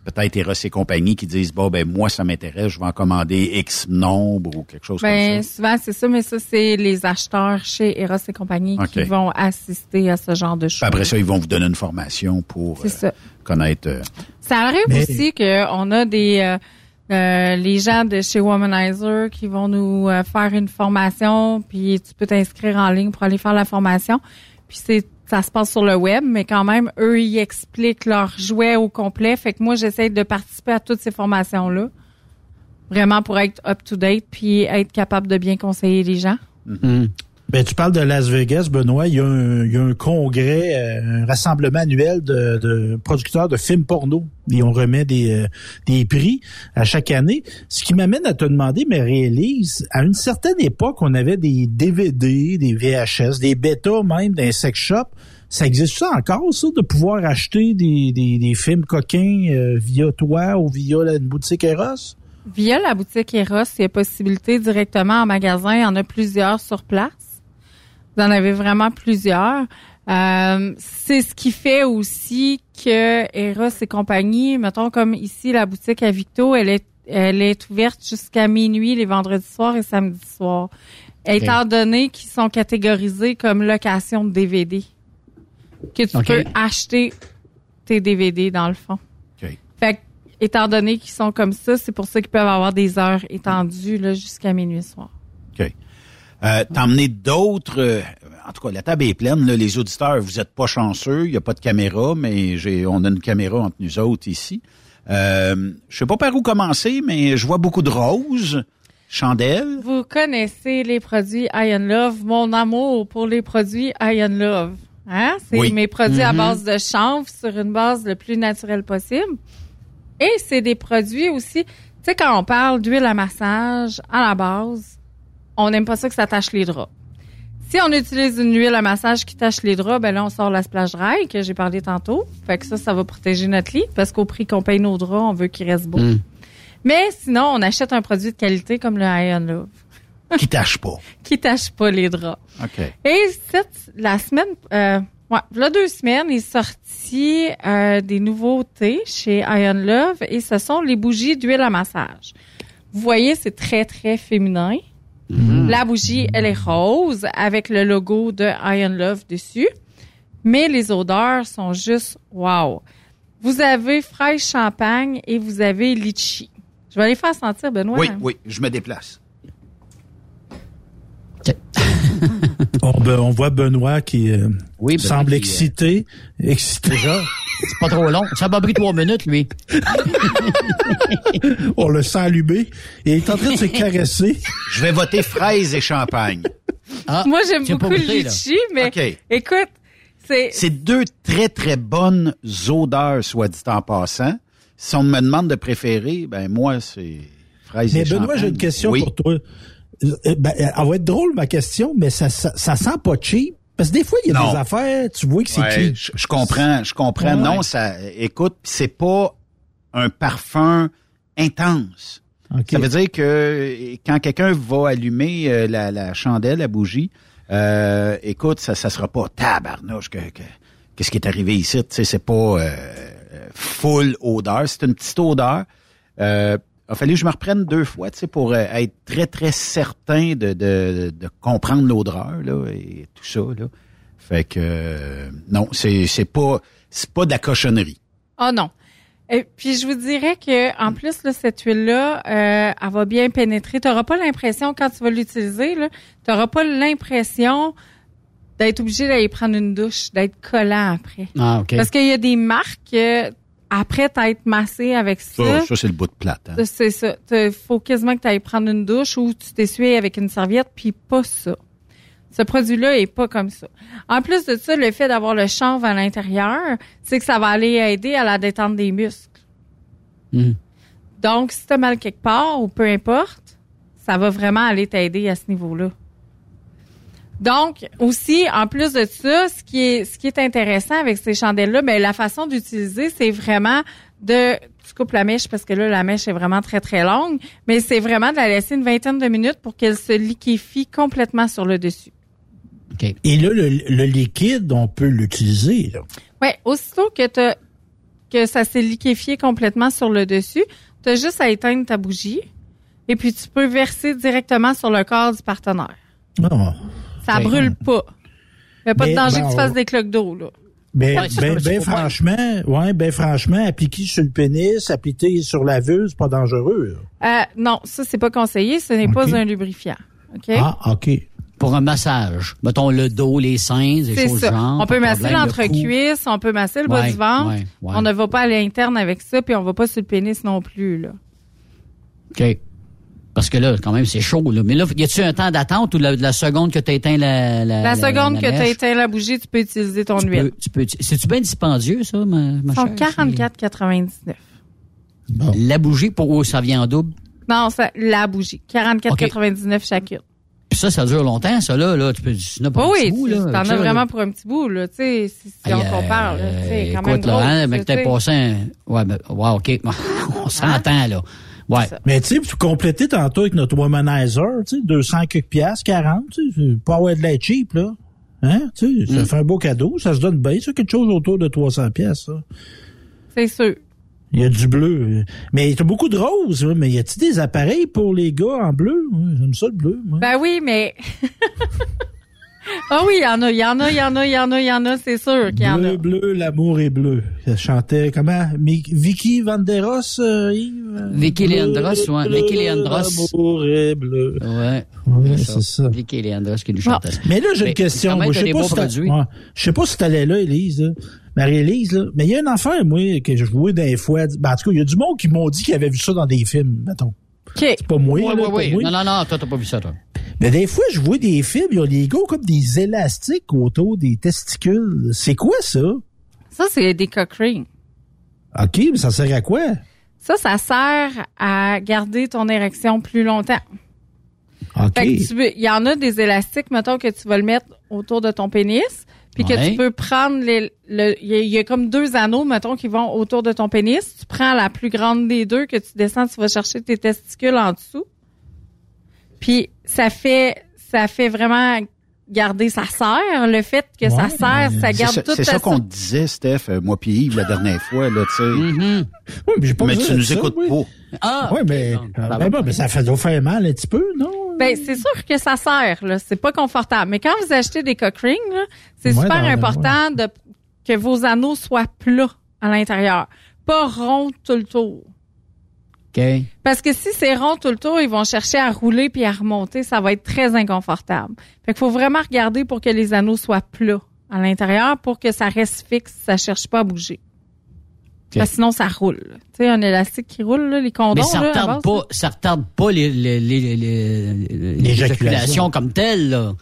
peut-être Eros et compagnie qui disent bon ben moi ça m'intéresse, je vais en commander X nombre ou quelque chose Ben, comme ça. souvent, c'est ça, mais ça, c'est les acheteurs chez Eros et compagnie qui vont assister à ce genre de Puis choses. après ça, ils vont vous donner une formation pour C'est euh, ça. connaître. euh, Ça arrive Mais- aussi qu'on a des euh, euh, les gens de chez Womanizer qui vont nous euh, faire une formation, puis tu peux t'inscrire en ligne pour aller faire la formation. Puis c'est ça se passe sur le web, mais quand même, eux, ils expliquent leurs jouets au complet. Fait que moi, j'essaie de participer à toutes ces formations-là. Vraiment pour être up-to-date, puis être capable de bien conseiller les gens. Hmm. Ben, tu parles de Las Vegas, Benoît. Il y a un, il y a un congrès, euh, un rassemblement annuel de, de producteurs de films porno. Et on remet des, euh, des prix à chaque année. Ce qui m'amène à te demander, mais réalise, à une certaine époque, on avait des DVD, des VHS, des bêtas même d'un sex shop. Ça existe ça encore, ça, de pouvoir acheter des, des, des films coquins euh, via toi ou via la- boutique Eros? Via la boutique Eros, il y a possibilité directement en magasin. Il y en a plusieurs sur place. Vous en avez vraiment plusieurs. Euh, c'est ce qui fait aussi que Eros et compagnie, mettons comme ici, la boutique à Victo, elle est, elle est ouverte jusqu'à minuit les vendredis soirs et samedis soirs. Étant donné qu'ils sont catégorisés comme location de DVD. Que tu peux acheter tes DVD dans le fond. OK. Fait que, étant donné qu'ils sont comme ça, c'est pour ça qu'ils peuvent avoir des heures étendues là, jusqu'à minuit soir. OK. Euh, T'as emmené d'autres. euh, en tout cas, la table est pleine. là. les auditeurs, vous êtes pas chanceux. Il n'y a pas de caméra, mais j'ai, on a une caméra entre nous autres ici. Euh, je sais pas par où commencer, mais je vois beaucoup de roses, chandelles. Vous connaissez les produits Iron Love, mon amour pour les produits Iron Love. Hein? C'est Oui. mes produits à Mhm. base de chanvre sur une base le plus naturelle possible. Et c'est des produits aussi, tu sais, quand on parle d'huile à massage à la base, on n'aime pas ça que ça tache les draps. Si on utilise une huile à massage qui tache les draps, ben là, on sort la splash dry que j'ai parlé tantôt. Fait que ça, ça va protéger notre lit parce qu'au prix qu'on paye nos draps, on veut qu'ils restent beaux. Hmm. Mais sinon, on achète un produit de qualité comme le Iron Love qui tâchent pas. qui tache pas les draps. OK. Et cette, la semaine, euh, ouais, là deux semaines, il est sorti euh, des nouveautés chez Iron Love et ce sont les bougies d'huile à massage. Vous voyez, c'est très, très féminin. La bougie, elle est rose avec le logo de Iron Love dessus. Mais les odeurs sont juste wow. Vous avez fraise champagne et vous avez litchi. Je vais les faire sentir, Benoît. Oui, oui, je me déplace. On, ben, on voit Benoît qui euh, Oui, Benoît semble qui, euh, excité. Excité. Déjà, c'est pas trop long. Ça m'a pris trois minutes, lui. On le sent allumé. Et il est en train de se caresser. Je vais voter fraises et champagne. Ah, Moi, j'aime beaucoup le goûté, litchi, mais OK. écoute, c'est C'est deux très, très bonnes odeurs, soit dit en passant. Si on me demande de préférer, ben moi, c'est fraises Mais et Benoît, champagne. j'ai une question oui. pour toi. Euh, Ben, elle va être drôle, ma question, mais ça, ça, ça sent pas cheap. Parce que des fois, il y a Non. des affaires, tu vois que c'est Ouais, cheap. je, je comprends, je comprends. Ouais. Non, ça, écoute, c'est pas un parfum intense. OK. Ça veut dire que euh, quand quelqu'un va allumer euh, la, la chandelle, la bougie, euh, écoute, ça ça sera pas tabarnouche que, que- qu'est-ce qui est arrivé ici, tu sais, c'est pas euh, full odeur, c'est une petite odeur. Euh, a fallu que je me reprenne deux fois, tu sais, pour euh, être très très certain de, de, de comprendre l'odeur là et tout ça là. Fait que euh, non, c'est c'est pas c'est pas de la cochonnerie. Oh non. Et puis je vous dirais que en plus là, cette huile là, euh, elle va bien pénétrer. Tu n'auras pas l'impression quand tu vas l'utiliser là, tu n'auras pas l'impression d'être obligé d'aller prendre une douche, d'être collant après. Ah, OK. Parce qu'il y a des marques après t'être massé avec ça. Ça, ça c'est le bout de plate. hein. C'est ça. Il faut quasiment que tu ailles prendre une douche ou tu t'essuies avec une serviette, puis pas ça. Ce produit-là est pas comme ça. En plus de ça, le fait d'avoir le chanvre à l'intérieur, c'est que ça va aller aider à la détente des muscles. Mhm. Donc, si tu as mal quelque part ou peu importe, ça va vraiment aller t'aider à ce niveau-là. Donc, aussi, en plus de ça, ce qui est, ce qui est intéressant avec ces chandelles-là, ben, la façon d'utiliser, c'est vraiment de, tu coupes la mèche parce que là, la mèche est vraiment très, très longue, mais c'est vraiment de la laisser une vingtaine de minutes pour qu'elle se liquéfie complètement sur le dessus. Et là, le, le liquide, on peut l'utiliser. là. Ouais, aussitôt que t'as- que ça s'est liquéfié complètement sur le dessus, tu as juste à éteindre ta bougie et puis tu peux verser directement sur le corps du partenaire. Ah. Ça Ben, brûle pas. Il n'y a pas de danger ben, que tu on- fasses des cloques d'eau, là. Ben, ben, ben franchement, ouais, ben franchement, appliquer sur le pénis, appliquer sur la vulve, c'est pas dangereux. Euh, non, ça, c'est pas conseillé. Ce n'est pas un lubrifiant. OK? Ah, OK. Pour un massage. Mettons le dos, les seins, des choses ça. genre. on peut masser le l'entrecuisse, on peut masser le bas Ouais, du ventre. ouais, ouais. On ne va pas à l'interne avec ça, puis on va pas sur le pénis non plus, là. OK. Parce que là, quand même, c'est chaud. Là. Mais là, y a-tu un temps d'attente ou la, la seconde que tu as éteint la, la, La seconde que tu éteint la bougie, tu peux utiliser ton tu huile. peux, tu peux, c'est-tu bien dispendieux, ça, ma, ma Ils sont chère? 44,99. La bougie, pour où ça vient en double? Non, ça, la bougie. 44,99 chacune. Puis ça, ça dure longtemps, ça, là. là tu peux, tu n'as pas Oui, un petit bout, là, t'en as vraiment là. pour un petit bout, là, tu sais, si, on euh, compare, là, tu sais, quand même Écoute, là, grosse, hein, mais tu que t'as passé un... Ouais, ben, ouais, OK. On s'entend, là. Ouais. Mais tu sais, tu compléter tantôt avec notre womanizer, tu sais, 200 quelques piastres, 40, tu sais, c'est pas avoir de la cheap, là. Hein, tu sais, ça Mm. fait un beau cadeau, ça se donne bien, ça, quelque chose autour de 300 piastres, ça. C'est sûr. Il y a du bleu. Mais t'as beaucoup de rose, mais y a-t-il des appareils pour les gars en bleu? Ouais, J'aime ça, le bleu, moi. Ben oui, mais... Ah oui, il y en a, il y en a, il y en a, il y en a, il y en a, c'est sûr qu'il y en Bleu, a. bleu, l'amour est bleu. Elle chantait, comment? Vicky Vanderos, euh, Yves? Vicky Bleu, Leandros, ouais. bleu, Vicky Leandros. L'amour est bleu. Ouais. Ouais, c'est ça. Vicky Leandros qui nous chantait ça. Mais là, j'ai une question. Moi, je sais pas si ouais. Je sais pas si t'allais là, Élise, là. Marie-Élise, là. Mais il y a une affaire, moi, que je jouais des fois. Ben, en tout cas, il y a du monde qui m'ont dit qu'ils avaient vu ça dans des films, mettons. C'est pas moi, Oui, là, oui, pas oui. moi. Non, non, non, toi, t'as pas vu ça, toi. Mais des fois, je vois des films, il y a des gars comme des élastiques autour des testicules. C'est quoi ça? Ça, c'est des cock rings. OK, mais ça sert à quoi? Ça, ça sert à garder ton érection plus longtemps. OK. Fait que tu veux- il y en a des élastiques, mettons, que tu vas le mettre autour de ton pénis, puis que tu peux prendre les, le, il y, a- il y a comme deux anneaux, mettons, qui vont autour de ton pénis. Tu prends la plus grande des deux que tu descends, tu vas chercher tes testicules en dessous. Puis ça fait, ça fait vraiment garder, ça sert. Le fait que ça sert, ça garde ça, toute c'est ça qu'on te disait, Steph, euh, moi puis Yves, la dernière fois, là, tu sais. Mm-hmm. Oui, mais j'ai pas mais tu de nous ça, écoutes oui. pas. Ah! Oui, mais, va. ben, ben, mais ça fait doit faire mal un petit peu, non? Ben, c'est sûr que ça sert, là. C'est pas confortable. Mais quand vous achetez des cock rings, là, c'est Ouais, super important de, que vos anneaux soient plats à l'intérieur. Pas ronds tout le tour. OK. Parce que si c'est rond tout le tour, ils vont chercher à rouler puis à remonter. Ça va être très inconfortable. Fait qu'il faut vraiment regarder pour que les anneaux soient plats à l'intérieur pour que ça reste fixe. Ça cherche pas à bouger. Parce que sinon, ça roule. Tu sais, un élastique qui roule, là, les condoms, Mais ça là, retarde base, pas, ça retarde pas les, les, les, les, comme telle, là.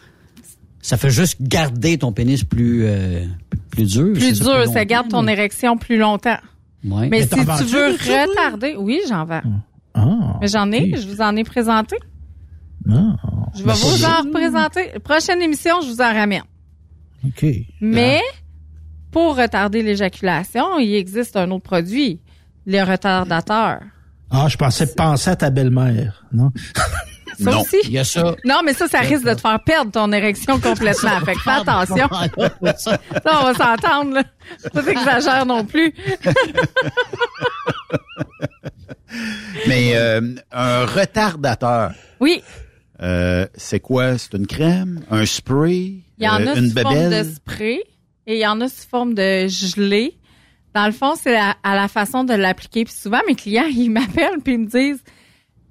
Ça fait juste garder ton pénis plus, euh, plus dur. plus dur, ça garde ton érection plus longtemps. Ouais. Mais, Mais si tu veux retarder, oui, j'en vends. Ah. Mais j'en ai, je vous en ai présenté. Ah. Je vais vous en représenter. Prochaine émission, je vous en ramène. OK. Mais pour retarder l'éjaculation, il existe un autre produit. les retardateurs. Ah, je pensais penser à ta belle-mère, non? Ça Non. aussi? Il y a ça. Non, mais ça, ça risque de te faire perdre ton érection complètement. fait que fais attention. Ça, on va s'entendre, là. Pas exagère non plus. Mais euh, un retardateur, Oui, euh, c'est quoi? C'est une crème? Un spray? il y en euh, a une sous forme de spray et il y en a sous forme de gelée. Dans le fond, c'est à, à la façon de l'appliquer. Puis souvent, mes clients, ils m'appellent puis ils me disent «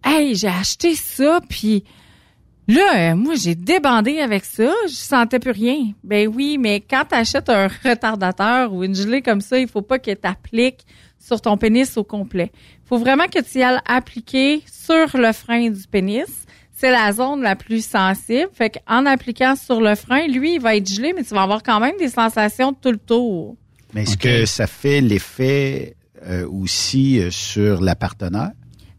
Hey, j'ai acheté ça, puis là, euh, moi, j'ai débandé avec ça, je sentais plus rien. » Ben oui, mais quand tu achètes un retardateur ou une gelée comme ça, il faut pas que tu appliques sur ton pénis au complet. Il faut vraiment que tu y ailles appliquer sur le frein du pénis. C'est la zone la plus sensible. Fait qu'en appliquant sur le frein, lui, il va être gelé, mais tu vas avoir quand même des sensations tout le tour. Mais est-ce que ça fait l'effet euh, aussi euh, sur la partenaire?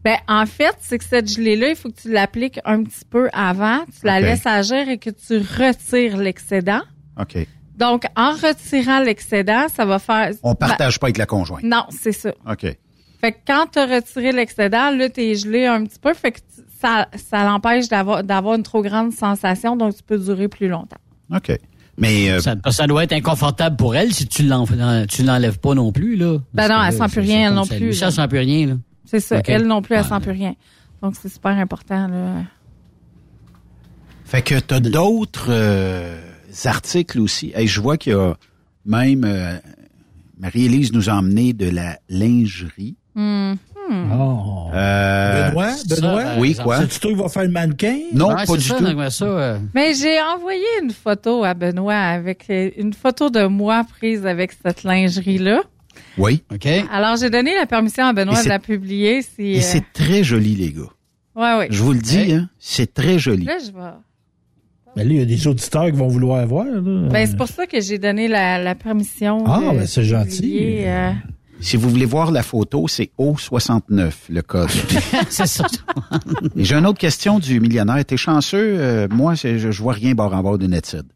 Ben, en fait, c'est que cette gelée-là, il faut que tu l'appliques un petit peu avant, tu la laisses agir et que tu retires l'excédent. OK. Donc, en retirant l'excédent, ça va faire... On partage pas avec la conjointe. Ben, non, c'est ça. OK. Fait que quand tu as retiré l'excédent, là, t'es gelé un petit peu, fait que tu- ça, ça l'empêche d'avoir, d'avoir une trop grande sensation, donc tu peux durer plus longtemps. OK. Mais euh, Ça, ça doit être inconfortable pour elle si tu l'en- tu l'enlèves pas non plus, là. Ben non, elle sent plus rien, non plus, ça sent plus rien, là. C'est ça. Ok. Elle non plus, elle Ah, sent plus rien. Donc, c'est super important, là. Fait que tu as d'autres euh, articles aussi. Hey, je vois qu'il y a même euh, Marie-Élise nous a emmené de la lingerie. Hmm. Oh. Euh, Benoît, Benoît? par oui, quoi? C'est-tu toi qui va faire le mannequin? Non, Ouais, pas c'est du ça, tout. ça, euh, Mais j'ai envoyé une photo à Benoît avec une photo de moi prise avec cette lingerie-là. Oui. OK? Alors, j'ai donné la permission à Benoît de la publier. Si, Et euh, c'est très joli, les gars. ouais, ouais. Je vous le dis, hein, c'est très joli. Là, je vais. Ben là, il y a des auditeurs qui vont vouloir voir. Là. Ben, c'est pour ça que j'ai donné la, la permission. Ah, de ben, c'est gentil. publier, euh, Si vous voulez voir la photo, c'est O69, le code. c'est ça. Et j'ai une autre question du millionnaire. T'es chanceux? Euh, moi, je, je vois rien bord en bord d'une étude.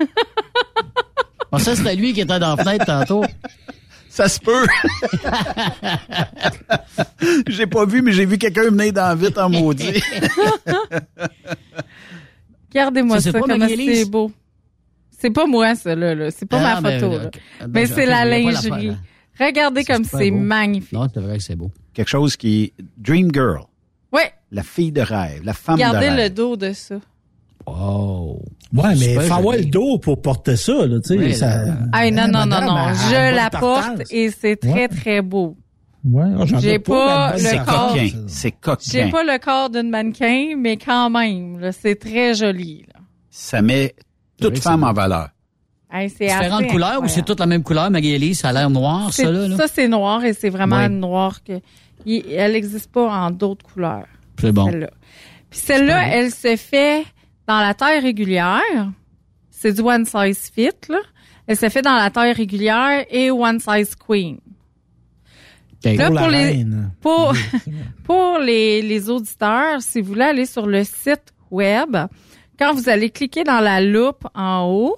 Bon, ça, c'était lui qui était dans la fenêtre tantôt. Ça se peut. j'ai pas vu, mais j'ai vu quelqu'un venir dans vite en maudit. Regardez-moi Ça, ça, comment c'est beau. C'est pas moi, ça, là. là. C'est pas Ah, ma photo. là. Ben, Mais c'est la lingerie. Regardez comme c'est magnifique. Non, c'est vrai que c'est beau. Quelque chose qui Dream Girl, Ouais, la fille de rêve, la femme de regardez rêve. le dos de ça. Wow. Ouais, mais faut avoir le dos pour porter ça, là, tu sais. Oui, ça- là. Ah non, non, non, non. elle Je la porte et c'est très, Ouais. très beau. Ouais, j'en ai J'ai pas le C'est corps. partance. coquin. C'est J'ai pas le corps d'une mannequin, mais quand même, là, c'est très joli. Là. Ça met toute femme c'est en valeur. Hey, c'est Différentes couleurs ou c'est toute la même couleur, Marie-Élise? Ça a l'air noir, C'est- ça, là? là? Ça, c'est noir et c'est vraiment Ouais. noir que. il- elle n'existe pas en d'autres couleurs. C'est bon. Celle-là. Puis celle-là, elle se fait dans la taille régulière. C'est du one size fit, là. Elle se fait dans la taille régulière et one size queen. OK. Là, Pour les-. Pour, pour les, les auditeurs, si vous voulez aller sur le site web, quand vous allez cliquer dans la loupe en haut,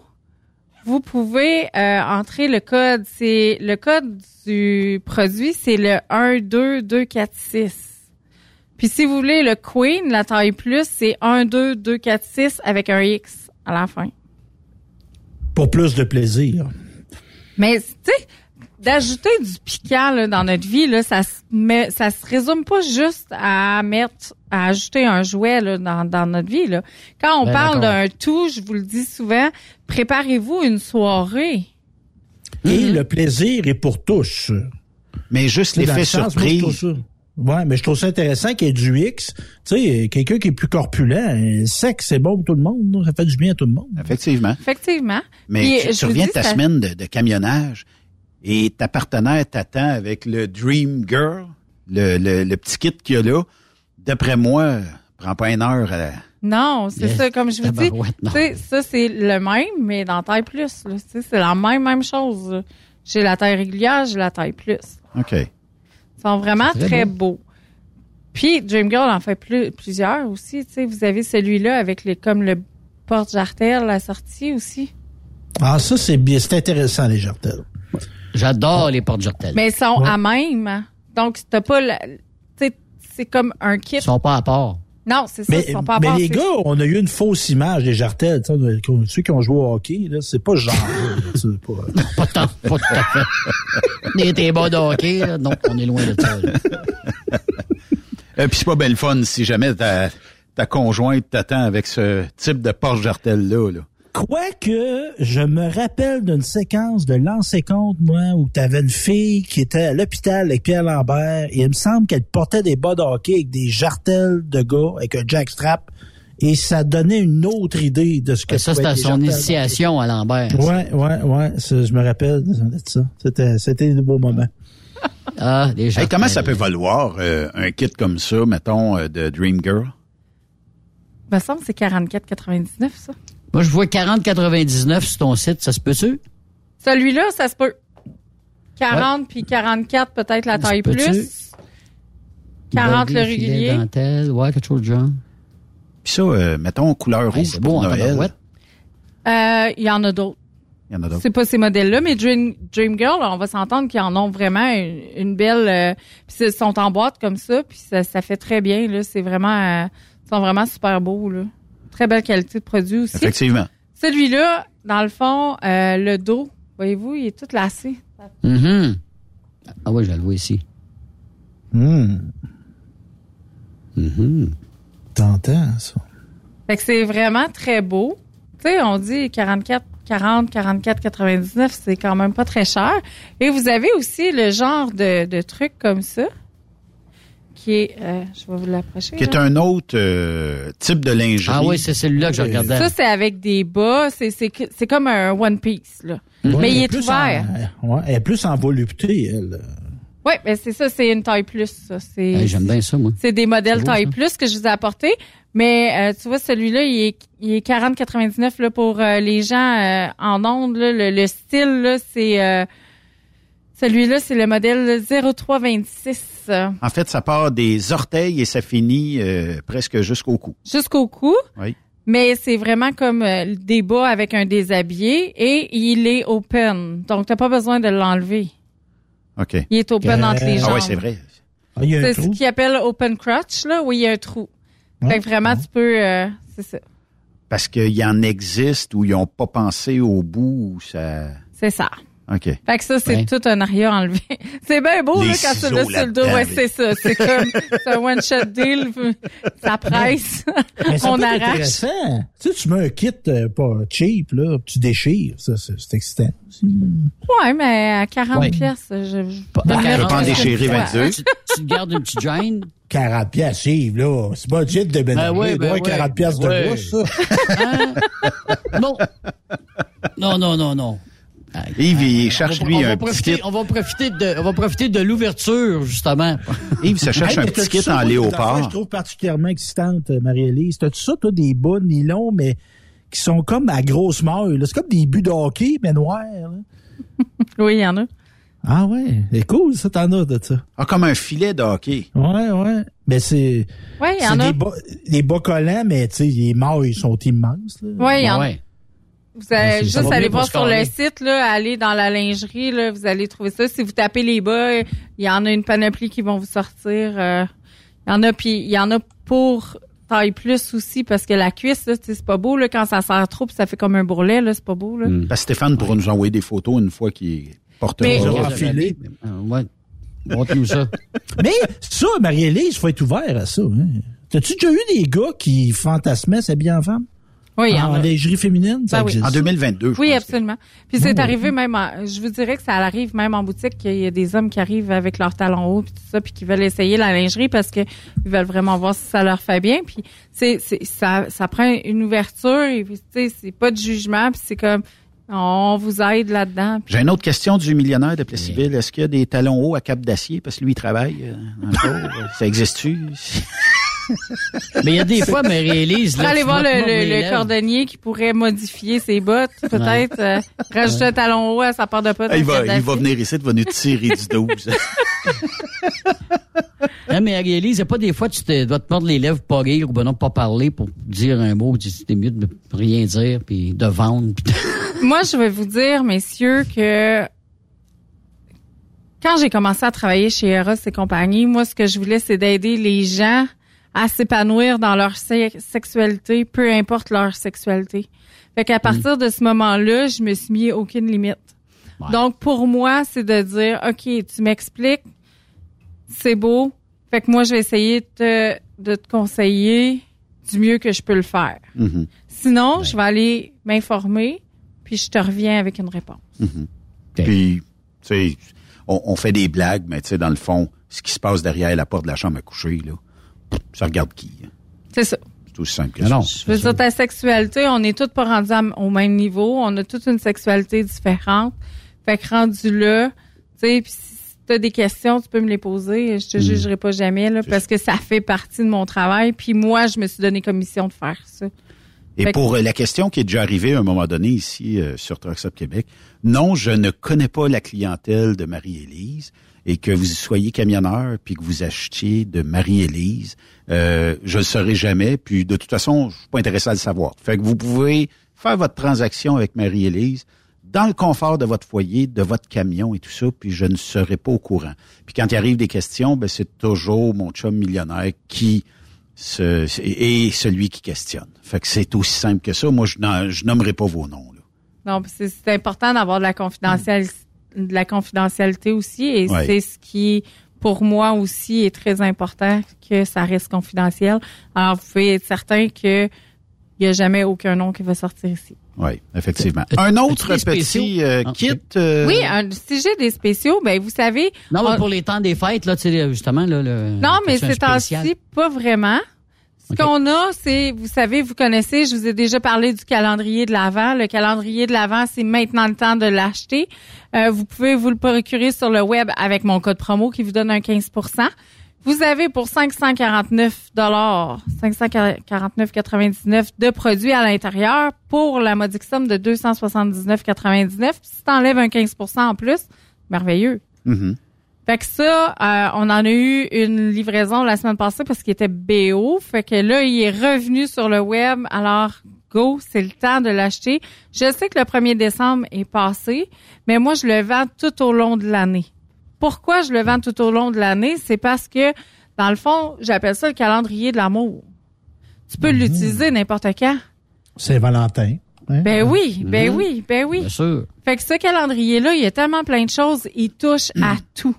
vous pouvez euh, entrer le code. C'est le code du produit, c'est le 12246. Puis si vous voulez le Queen, la taille plus, c'est 12246 avec un X à la fin. Pour plus de plaisir. Mais tu sais, d'ajouter du piquant là, dans notre vie, là, ça se met, ça se résume pas juste à mettre, à ajouter un jouet là, dans, dans notre vie. Là. Quand on Ben, parle d'un tout, je vous le dis souvent, préparez-vous une soirée. Et le plaisir est pour tous. Mais juste l'effet surprise. Ouais, mais je trouve ça intéressant qu'il y ait du X. Tu sais, quelqu'un qui est plus corpulent, sexe, c'est bon pour tout le monde. Ça fait du bien à tout le monde. Effectivement. Effectivement. Mais Puis, tu, je tu reviens de ta ça- semaine de, de camionnage et ta partenaire t'attend avec le Dream Girl, le, le, le petit kit qu'il y a là. D'après moi, prend pas une heure à... Non, c'est Yes. ça, comme je vous dis. Ça, c'est le même, mais dans taille plus. là. Tu sais, C'est la même, même chose. J'ai la taille régulière, j'ai la taille plus. OK. Ils sont vraiment très très, beaux. Puis Dream Girl en fait plus, plusieurs aussi. Tu sais, vous avez celui-là avec les comme le porte-jartel, la sortie aussi. Ah, ça, c'est bien. C'est intéressant, les jartelles. J'adore les portes-jartelles. Mais ils sont Ouais. à même. Donc, t'as pas la- tu sais, c'est comme un kit. Ils sont pas à part. Non, c'est ça, Mais, ils sont pas à mais les gars, on a eu une fausse image des a- Ceux qui ont joué au hockey, là, c'est pas genre. là, c'est pas- Pas tant, pas. Des, des bas de hockey, là, non, on est loin de ça. là. Euh, Puis c'est pas belle fun si jamais ta, ta conjointe t'attend avec ce type de Porsche Jartel-là. Là. Quoique, je me rappelle d'une séquence de lancer compte, moi, où t'avais une fille qui était à l'hôpital avec Pierre Lambert, et il me semble qu'elle portait des bas de hockey avec des jartelles de gars, avec un jackstrap, et ça donnait une autre idée de ce que Ça, pouvaient c'était son initiation à Lambert. Ouais, ouais, ouais, ça, je me rappelle de ça. C'était, c'était des beaux moments. Ah, des Hey, comment ça peut valoir euh, un kit comme ça, mettons, euh, de Dream Girl? Il me semble que c'est 44,99, ça. Moi, je vois 40,99 sur ton site, ça se peut-tu? Celui-là, ça se peut. 40 puis 44, peut-être la taille plus. 40 le Body, régulier. dentelle, ouais, quelque chose de genre. Puis ça, euh, mettons, couleur Ouais, rouge pour beau en Noël. tabarouette. Euh, Il y en a d'autres. Il y en a d'autres. C'est pas ces modèles-là, mais Dream, Dream Girl, on va s'entendre qu'ils en ont vraiment une, une belle. euh, puis ils sont en boîte comme ça, puis ça, ça fait très bien. Là, c'est vraiment, euh, ils sont vraiment super beaux. Là. Très belle qualité de produit aussi. Effectivement. Celui-là, dans le fond, euh, le dos, voyez-vous, il est tout lassé. Mhm. Ah oui, je le vois ici. Hum, Mhm. t'entends, ça. Fait que c'est vraiment très beau. Tu sais, on dit 44, 40, 44, 99, c'est quand même pas très cher. Et vous avez aussi le genre de, de truc comme ça, qui est, euh, je vais vous l'approcher. Qui est là. un autre euh, type de lingerie. Ah oui, c'est celui-là que je regardais. Ça, c'est avec des bas. C'est, c'est, que- c'est comme un One Piece, là. Ouais, Mais il est ouvert. En, ouais, elle est plus en volupté, elle. Oui, ben c'est ça, c'est une taille plus, ça. C'est, J'aime bien ça, moi. c'est des modèles beau, taille ça. plus que je vous ai apportés. Mais euh, tu vois, celui-là, il est, il est 40,99 là, pour euh, les gens euh, en ondes. là. Le, le style, là, c'est... euh, celui-là, c'est le modèle 0326. Euh, En fait, ça part des orteils et ça finit euh, presque jusqu'au cou. jusqu'au cou. Oui. Mais c'est vraiment comme euh, des bas avec un déshabillé et il est open. Donc, t'as pas besoin de l'enlever. OK. Il est open Euh, entre les jambes. Ah oui, c'est vrai. Ah, il y a un C'est ce qu'ils appellent open crotch, là, où il y a un trou. Fait que vraiment, tu peux... euh, c'est ça. Parce qu'il y en existe où ils n'ont pas pensé au bout ça... C'est ça. OK. Fait que ça, c'est Ouais. tout un aria enlevé. c'est bien beau, Les là, quand tu l'as sur le dos. Ouais, c'est ça. C'est comme, c'est un one-shot deal. Ça presse. Mais ça On peut être arrache. intéressant. Tu sais, tu mets un kit euh, pas cheap, là, tu déchires. Ça, c'est c'est excitant aussi. Ouais, mais à 40 Ouais. pièces, je, je je à le 40, mettrais pas en déchirer fois. 22. Tu, tu te gardes une petite gêne. 40 piastres, Yves, là. C'est pas un jet de Ben oui, Il doit ben avoir 40 oui. piastres de Ouais. brousse, ça. Hein? Non. Non, non, non, non. Ah, Yves, il on cherche, va- lui, on va un petit profiter, kit. On va profiter de, on va profiter de l'ouverture, justement. Yves se cherche Hey, un petit kit ça, en affaires que léopard. Je trouve particulièrement excitante, euh, Marie-Élise? T'as-tu ça, toi, des bas de nylon, mais qui sont comme à grosse maille, là? C'est comme des buts de hockey, mais noirs, là. Oui, il y en a. Ah ouais, c'est cool, ça, t'en as de ça. Ah, comme un filet de hockey. Ouais, ouais. Mais c'est... Oui, il y C'est en a. des bas, des bas collants, mais tu sais, les mailles sont immenses, là. Oui, il y en a. Ouais. Vous allez Ouais, ça juste aller voir sur le site, là, aller dans la lingerie, là, vous allez trouver ça. Si vous tapez les bas, il y en a une panoplie qui vont vous sortir. euh, Il y en a, puis il y en a pour taille plus aussi, parce que la cuisse, là, tu sais, c'est pas beau, là, quand ça serre trop, puis ça fait comme un bourrelet, là, c'est pas beau, là. Parce que Stéphane pourra nous envoyer des photos une fois qu'il porte Mais- un enfilé. Ah, ouais. Montre-nous ça. Mais ça, Marie-Élise, faut être ouvert à ça. Hein. T'as-tu déjà eu des gars qui fantasmaient s'habiller en femme? Oui, y en lingerie féminine? Ça Ben oui. existe. En 2022, je Oui, pense. absolument. Puis c'est arrivé même, en- je vous dirais que ça arrive même en boutique qu'il y a des hommes qui arrivent avec leurs talons hauts puis tout ça, puis qui veulent essayer la lingerie parce que ils veulent vraiment voir si ça leur fait bien. Puis c'est, ça, ça prend une ouverture et puis, tu sais, c'est pas de jugement puis c'est comme on vous aide là-dedans. Puis J'ai une autre question du millionnaire de Plessisville. Est-ce qu'il y a des talons hauts à cap d'acier? Parce que lui, il travaille euh, encore. Ça existe-tu? Mais il y a des fois, Marie-Élise, Pour là, aller voir le, le- cordonnier qui pourrait modifier ses bottes, peut-être euh, rajouter un talon haut à sa part de pote. Ah, il, va, il va venir ici, il va nous tirer du 12. Hein, mais y a pas des fois, tu te, dois te mordre les lèvres, pas rire ou ben non, pas parler pour dire un mot. Tu- C'était mieux de rien dire puis de vendre. puis de- Moi, je vais vous dire, messieurs, que quand j'ai commencé à travailler chez Eros et compagnie, moi, ce que je voulais, c'est d'aider les gens à s'épanouir dans leur se- sexualité, peu importe leur sexualité. Fait qu'à partir de ce moment-là, je me suis mis aucune limite. Donc, pour moi, c'est de dire, OK, tu m'expliques, c'est beau. Fait que moi, je vais essayer de te, de te conseiller du mieux que je peux le faire. Mhm. Sinon, je vais aller m'informer, puis je te reviens avec une réponse. Mhm. Puis, tu sais, on, on fait des blagues, mais tu sais, dans le fond, ce qui se passe derrière la porte de la chambre à coucher, là, ça regarde qui? hein? C'est ça. C'est aussi simple que ça. Je veux dire, ta sexualité, on est toutes pas rendus à- au même niveau. On a toute une sexualité différente. Fait que rendu là, tu sais, puis si t'as des questions, tu peux me les poser. Je te jugerai pas jamais, là, parce que ça fait partie de mon travail. Puis moi, je me suis donné commission de faire ça. Et Fait pour euh, la question qui est déjà arrivée à un moment donné ici euh, sur Trucks Up Québec, non, je ne connais pas la clientèle de Marie-Élise et que vous soyez camionneur puis que vous achetiez de Marie-Élise, euh, je le saurai jamais. Puis de toute façon, je suis pas intéressé à le savoir. Fait que vous pouvez faire votre transaction avec Marie-Élise dans le confort de votre foyer, de votre camion et tout ça, puis je ne serai pas au courant. Puis quand il arrive des questions, ben c'est toujours mon chum millionnaire qui ce, et celui qui questionne. Fait que c'est aussi simple que ça. Moi, je, je nommerai pas vos noms. Là. Non, c'est c'est important d'avoir de la confidentialité, de la confidentialité aussi, et Ouais. c'est ce qui, pour moi aussi, est très important que ça reste confidentiel. Alors, vous pouvez être certain que il y a jamais aucun nom qui va sortir ici. Oui, effectivement. Un autre petit euh, Ah, kit. euh, Oui, un, si j'ai des spéciaux, ben vous savez. Non, mais on- pour les temps des fêtes, là, tu sais, justement, là, le. Non, mais c'est temps-ci, pas vraiment. Ce qu'on a, c'est, vous savez, vous connaissez, je vous ai déjà parlé du calendrier de l'Avent. Le calendrier de l'Avent, c'est maintenant le temps de l'acheter. Euh, vous pouvez vous le procurer sur le web avec mon code promo qui vous donne un 15% Vous avez pour 549 dollars, 549,99 de produits à l'intérieur pour la modique somme de 279,99. Si t'enlèves un 15% en plus, merveilleux. mhm. Fait que ça, euh, on en a eu une livraison la semaine passée parce qu'il était BO. Fait que là, il est revenu sur le web. Alors, go, c'est le temps de l'acheter. Je sais que le 1er décembre est passé, mais moi, je le vends tout au long de l'année. Pourquoi je le vends tout au long de l'année? C'est parce que, dans le fond, j'appelle ça le calendrier de l'amour. Tu peux l'utiliser n'importe quand. C'est Valentin. hein? Ben oui, ben oui, ben oui. Bien sûr. Fait que ce calendrier-là, il y a tellement plein de choses, il touche à tout.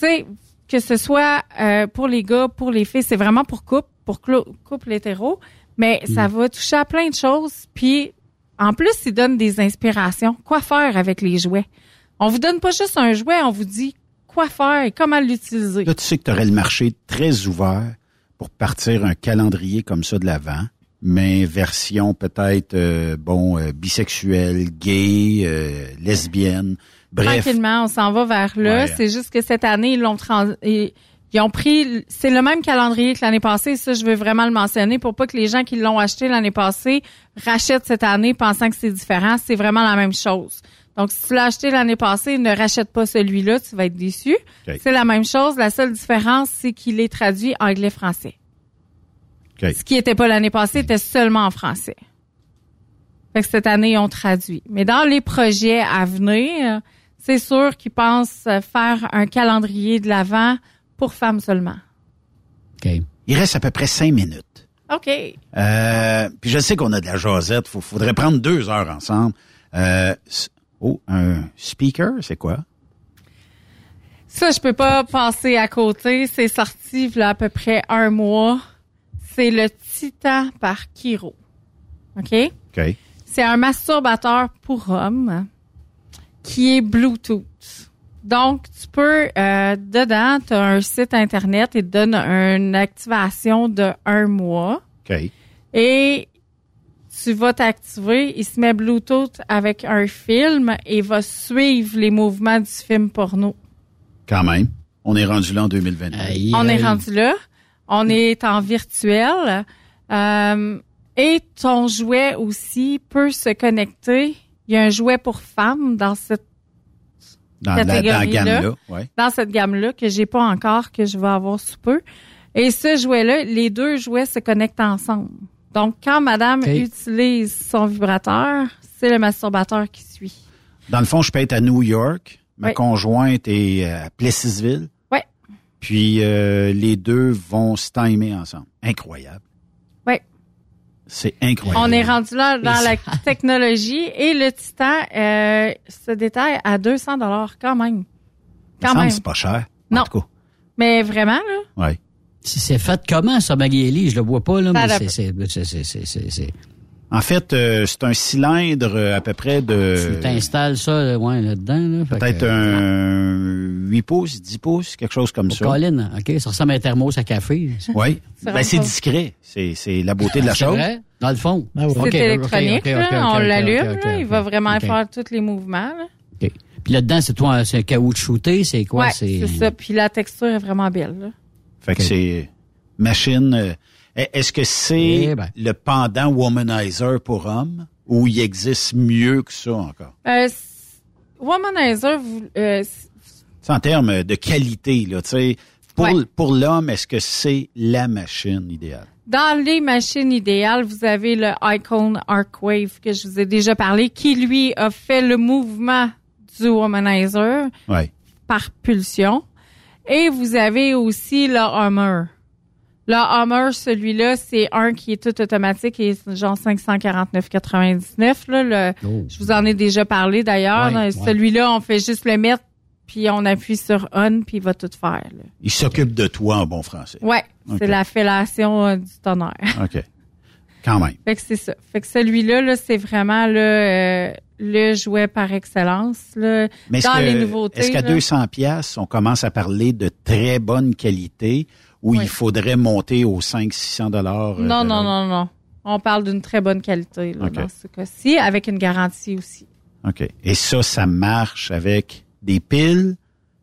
Tu sais, que ce soit euh, pour les gars, pour les filles, c'est vraiment pour couple, pour couple hétéro, mais ça va toucher à plein de choses. Puis, en plus, il donne des inspirations. Quoi faire avec les jouets? On vous donne pas juste un jouet, on vous dit quoi faire et comment l'utiliser. Là, tu sais que tu aurais le marché très ouvert pour partir un calendrier comme ça de l'avant, mais version peut-être, euh, bon, euh, bisexuelle, gay, euh, lesbienne. Bref, Tranquillement, on s'en va vers là. Ouais. C'est juste que cette année, ils l'ont trans- ils, ils ont pris, c'est le même calendrier que l'année passée. Ça, je veux vraiment le mentionner pour pas que les gens qui l'ont acheté l'année passée rachètent cette année pensant que c'est différent. C'est vraiment la même chose. Donc, si tu l'as acheté l'année passée, ne rachète pas celui-là, tu vas être déçu. C'est la même chose. La seule différence, c'est qu'il est traduit anglais-français. Ce qui était pas l'année passée était seulement en français. Fait que cette année, ils ont traduit. Mais dans les projets à venir, c'est sûr qu'ils pensent faire un calendrier de l'avant pour femmes seulement. OK. il reste à peu près cinq minutes. OK. Euh, puis je sais qu'on a de la jasette. Faut, faudrait prendre deux heures ensemble. Euh, oh, un speaker, c'est quoi? Ça, je peux pas passer à côté. C'est sorti il y a à peu près un mois. C'est le Titan par Kiro. OK? OK. C'est un masturbateur pour hommes qui est Bluetooth. Donc, tu peux, euh, dedans, tu as un site Internet et te donne une activation de un mois. OK. Et tu vas t'activer, il se met Bluetooth avec un film et va suivre les mouvements du film porno. Quand même. On est rendu là en 2022. Aïe, On est aïe. rendu là. On est en virtuel. Euh, et ton jouet aussi peut se connecter. Il y a un jouet pour femmes dans cette dans, la, dans la catégorie-là. gamme-là. Ouais. dans cette gamme-là que j'ai pas encore, que je vais avoir sous peu. Et ce jouet-là, les deux jouets se connectent ensemble. Donc, quand madame utilise son vibrateur, c'est le masturbateur qui suit. Dans le fond, je peux être à New York, Ma Oui. conjointe est à Plessisville. Ouais. Puis euh, les deux vont se timer ensemble. Incroyable. C'est incroyable. On est rendu là dans la technologie et le Titan euh, se détaille à 200 dollars quand même. Il me Quand semble même. que c'est pas cher. Non. En tout cas. Mais vraiment là, Ouais. C'est c'est fait comment, ça, Magali? Je le vois pas, là, Ça mais c'est- En fait, euh, c'est un cylindre euh, à peu près de Tu t'installes ça, là, ouais, là-dedans, là. Peut-être que- un 8 pouces, 10 pouces, quelque chose comme Oh, ça. Colin, OK, ça ressemble à un thermos à café. Oui. C'est Ben, c'est discret. C'est c'est la beauté de la C'est chose. vrai? Dans le fond. Ah ouais. c'est électronique. Là, on l'allume, il va vraiment faire tous les mouvements. Là. OK. Puis là-dedans, c'est toi, c'est un caoutchouté, c'est quoi? ouais, c'est ça. Puis la texture est vraiment belle. Là. Fait que c'est machine. euh, Est-ce que c'est Eh ben. le pendant womanizer pour hommes ou il existe mieux que ça encore? Euh, Womanizer, vous, euh, C'est en termes de qualité, là, tu sais. Pour, Ouais. pour l'homme, est-ce que c'est la machine idéale? Dans les machines idéales, vous avez le Icon Arcwave que je vous ai déjà parlé, qui lui a fait le mouvement du womanizer par pulsion. Et vous avez aussi le Hummer. Le Hummer, celui-là, c'est un qui est tout automatique et c'est genre 549,99. Là, le, Oh. je vous en ai déjà parlé d'ailleurs. Ouais, ouais. Celui-là, on fait juste le mettre, puis on appuie sur On, puis il va tout faire. là. Il s'occupe de toi en bon français. Ouais, Ok. c'est la fellation euh, du tonnerre. OK. Quand même. Fait que c'est ça. Fait que celui-là, là, c'est vraiment le, euh, le jouet par excellence. Là. Mais est-ce Dans que- les nouveautés. Est-ce qu'à là. 200 pièces, on commence à parler de très bonne qualité? Oui. il faudrait monter aux 500-600 dollars? euh, Non, non, non, non. On parle d'une très bonne qualité là, Ok. dans ce cas-ci, avec une garantie aussi. OK. Et ça, ça marche avec des piles?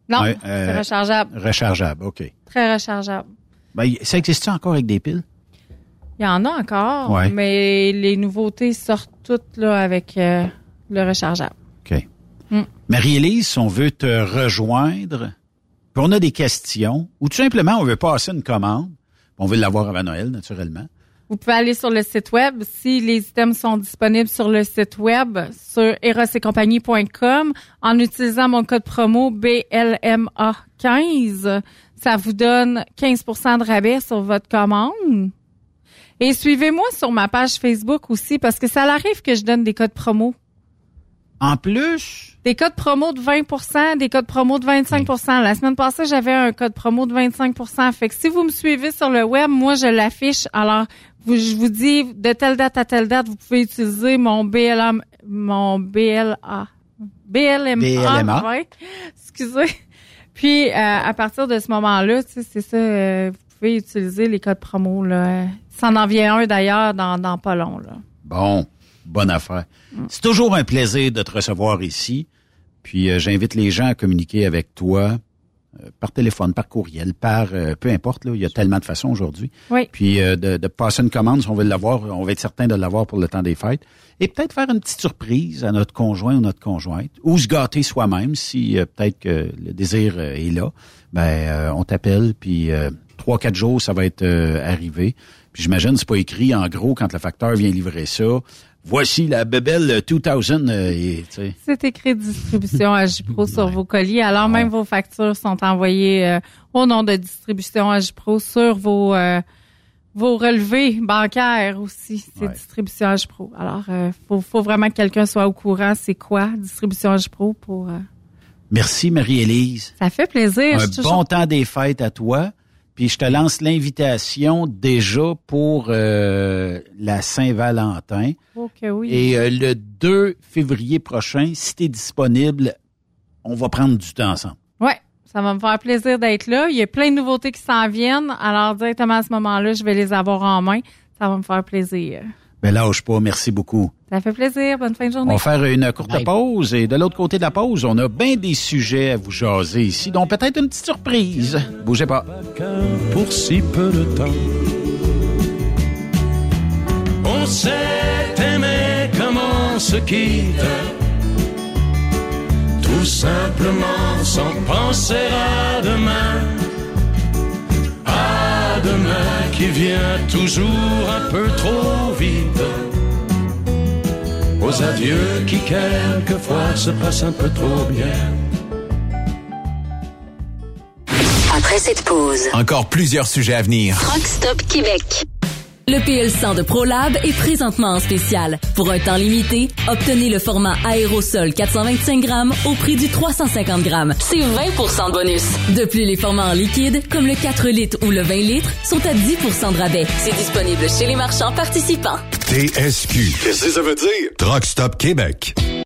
Non, Ouais, c'est euh, rechargeable. rechargeables. OK. Très rechargeable. Ben, ça existe encore avec des piles? Il y en a encore, Ouais. mais les nouveautés sortent toutes là avec euh, le rechargeable. OK. Mm. Marie-Élise, si on veut te rejoindre, on a des questions, ou tout simplement on veut passer une commande, on veut l'avoir avant Noël, naturellement. Vous pouvez aller sur le site web. Si les items sont disponibles sur le site web, sur erosetcompagnie.com, en utilisant mon code promo BLMA15, ça vous donne 15% de rabais sur votre commande. Et suivez-moi sur ma page Facebook aussi, parce que ça arrive que je donne des codes promo. En plus, Des codes promo de 20% des codes promo de 25% La semaine passée, j'avais un code promo de 25% Fait que si vous me suivez sur le web, moi, je l'affiche. Alors, vous, je vous dis, de telle date à telle date, vous pouvez utiliser mon BLM, mon BLA. BLMA. BLMA. Excusez. Puis, euh, à partir de ce moment-là, tu sais, c'est ça, euh, vous pouvez utiliser les codes promo, là. Ça en vient un, d'ailleurs, dans, dans pas long, là. bon, bonne affaire. C'est toujours un plaisir de te recevoir ici. Puis euh, j'invite les gens à communiquer avec toi euh, par téléphone, par courriel, par euh, peu importe, là, il y a tellement de façons aujourd'hui. Oui. Puis de, de passer une commande, si on veut l'avoir, on va être certain de l'avoir pour le temps des fêtes. Et peut-être faire une petite surprise à notre conjoint ou notre conjointe, ou se gâter soi-même si peut-être que le désir est là. Ben, on t'appelle, puis trois, quatre jours, ça va être arrivé. Puis j'imagine, c'est pas écrit en gros quand le facteur vient livrer ça. Voici la Bebel 2000. euh, et, tu sais. C'est écrit distribution Agipro sur vos colis. Alors même vos factures sont envoyées euh, au nom de distribution Agipro sur vos euh, vos relevés bancaires aussi. C'est Ouais. distribution Agipro. Alors euh, faut faut vraiment que quelqu'un soit au courant. C'est quoi distribution Agipro pour euh, Merci Marie-Élise. Ça fait plaisir. Un toujours- bon temps des fêtes à toi. Puis je te lance l'invitation déjà pour euh, la Saint-Valentin. Oh oui. Et euh, le 2 février prochain, si tu es disponible, on va prendre du temps ensemble. Ouais, ça va me faire plaisir d'être là. Il y a plein de nouveautés qui s'en viennent. Alors directement à ce moment-là, je vais les avoir en main. Ça va me faire plaisir. Ben lâche pas, merci beaucoup. Ça fait plaisir. Bonne fin de On journée. va faire une courte Bye. pause et de l'autre côté de la pause, on a bien des sujets à vous jaser ici, donc peut-être une petite surprise. Bougez pas. Chacun pour si peu de temps. On s'est aimé comme on se quitte, tout simplement sans penser à demain qui vient toujours un peu trop vite. Aux adieux qui quelquefois se passent un peu trop bien. Après cette pause, encore plusieurs sujets à venir. Rockstop Québec. Le PL100 de ProLab est présentement en spécial. Pour un temps limité, obtenez le format aérosol 425 grammes au prix du 350 grammes. C'est 20% de bonus. De plus, les formats en liquide, comme le 4 litres ou le 20 litres, sont à 10% de rabais. C'est disponible chez les marchands participants. TSQ. Qu'est-ce que ça veut dire? Truck Stop Québec.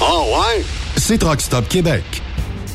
Oh ouais? C'est Truck Stop Québec.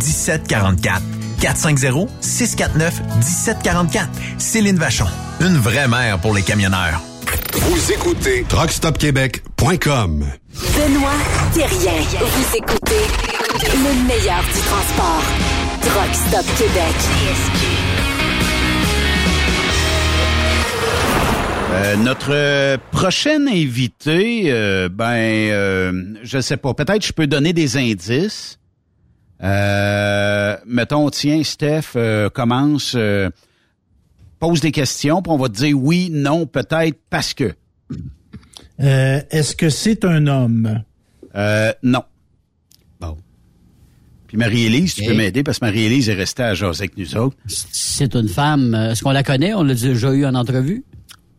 450-649-1744. 450-649-1744. Céline Vachon. Une vraie mère pour les camionneurs. Vous écoutez TruckStopQuébec.com. Benoît Thérien. Vous écoutez le meilleur du transport. Truck Québec. Euh, notre euh, prochaine invité, euh, ben, euh, je sais pas, peut-être je peux donner des indices. Euh, mettons, tiens, Steph, euh, commence, euh, pose des questions, puis on va te dire oui, non, peut-être, parce que. Euh, Est-ce que c'est un homme? Euh, non. Bon. Puis Marie-Élise, tu peux m'aider parce que Marie-Élise est restée à jaser avec nous autres. C'est une femme. Est-ce qu'on la connaît? On l'a déjà eu en entrevue?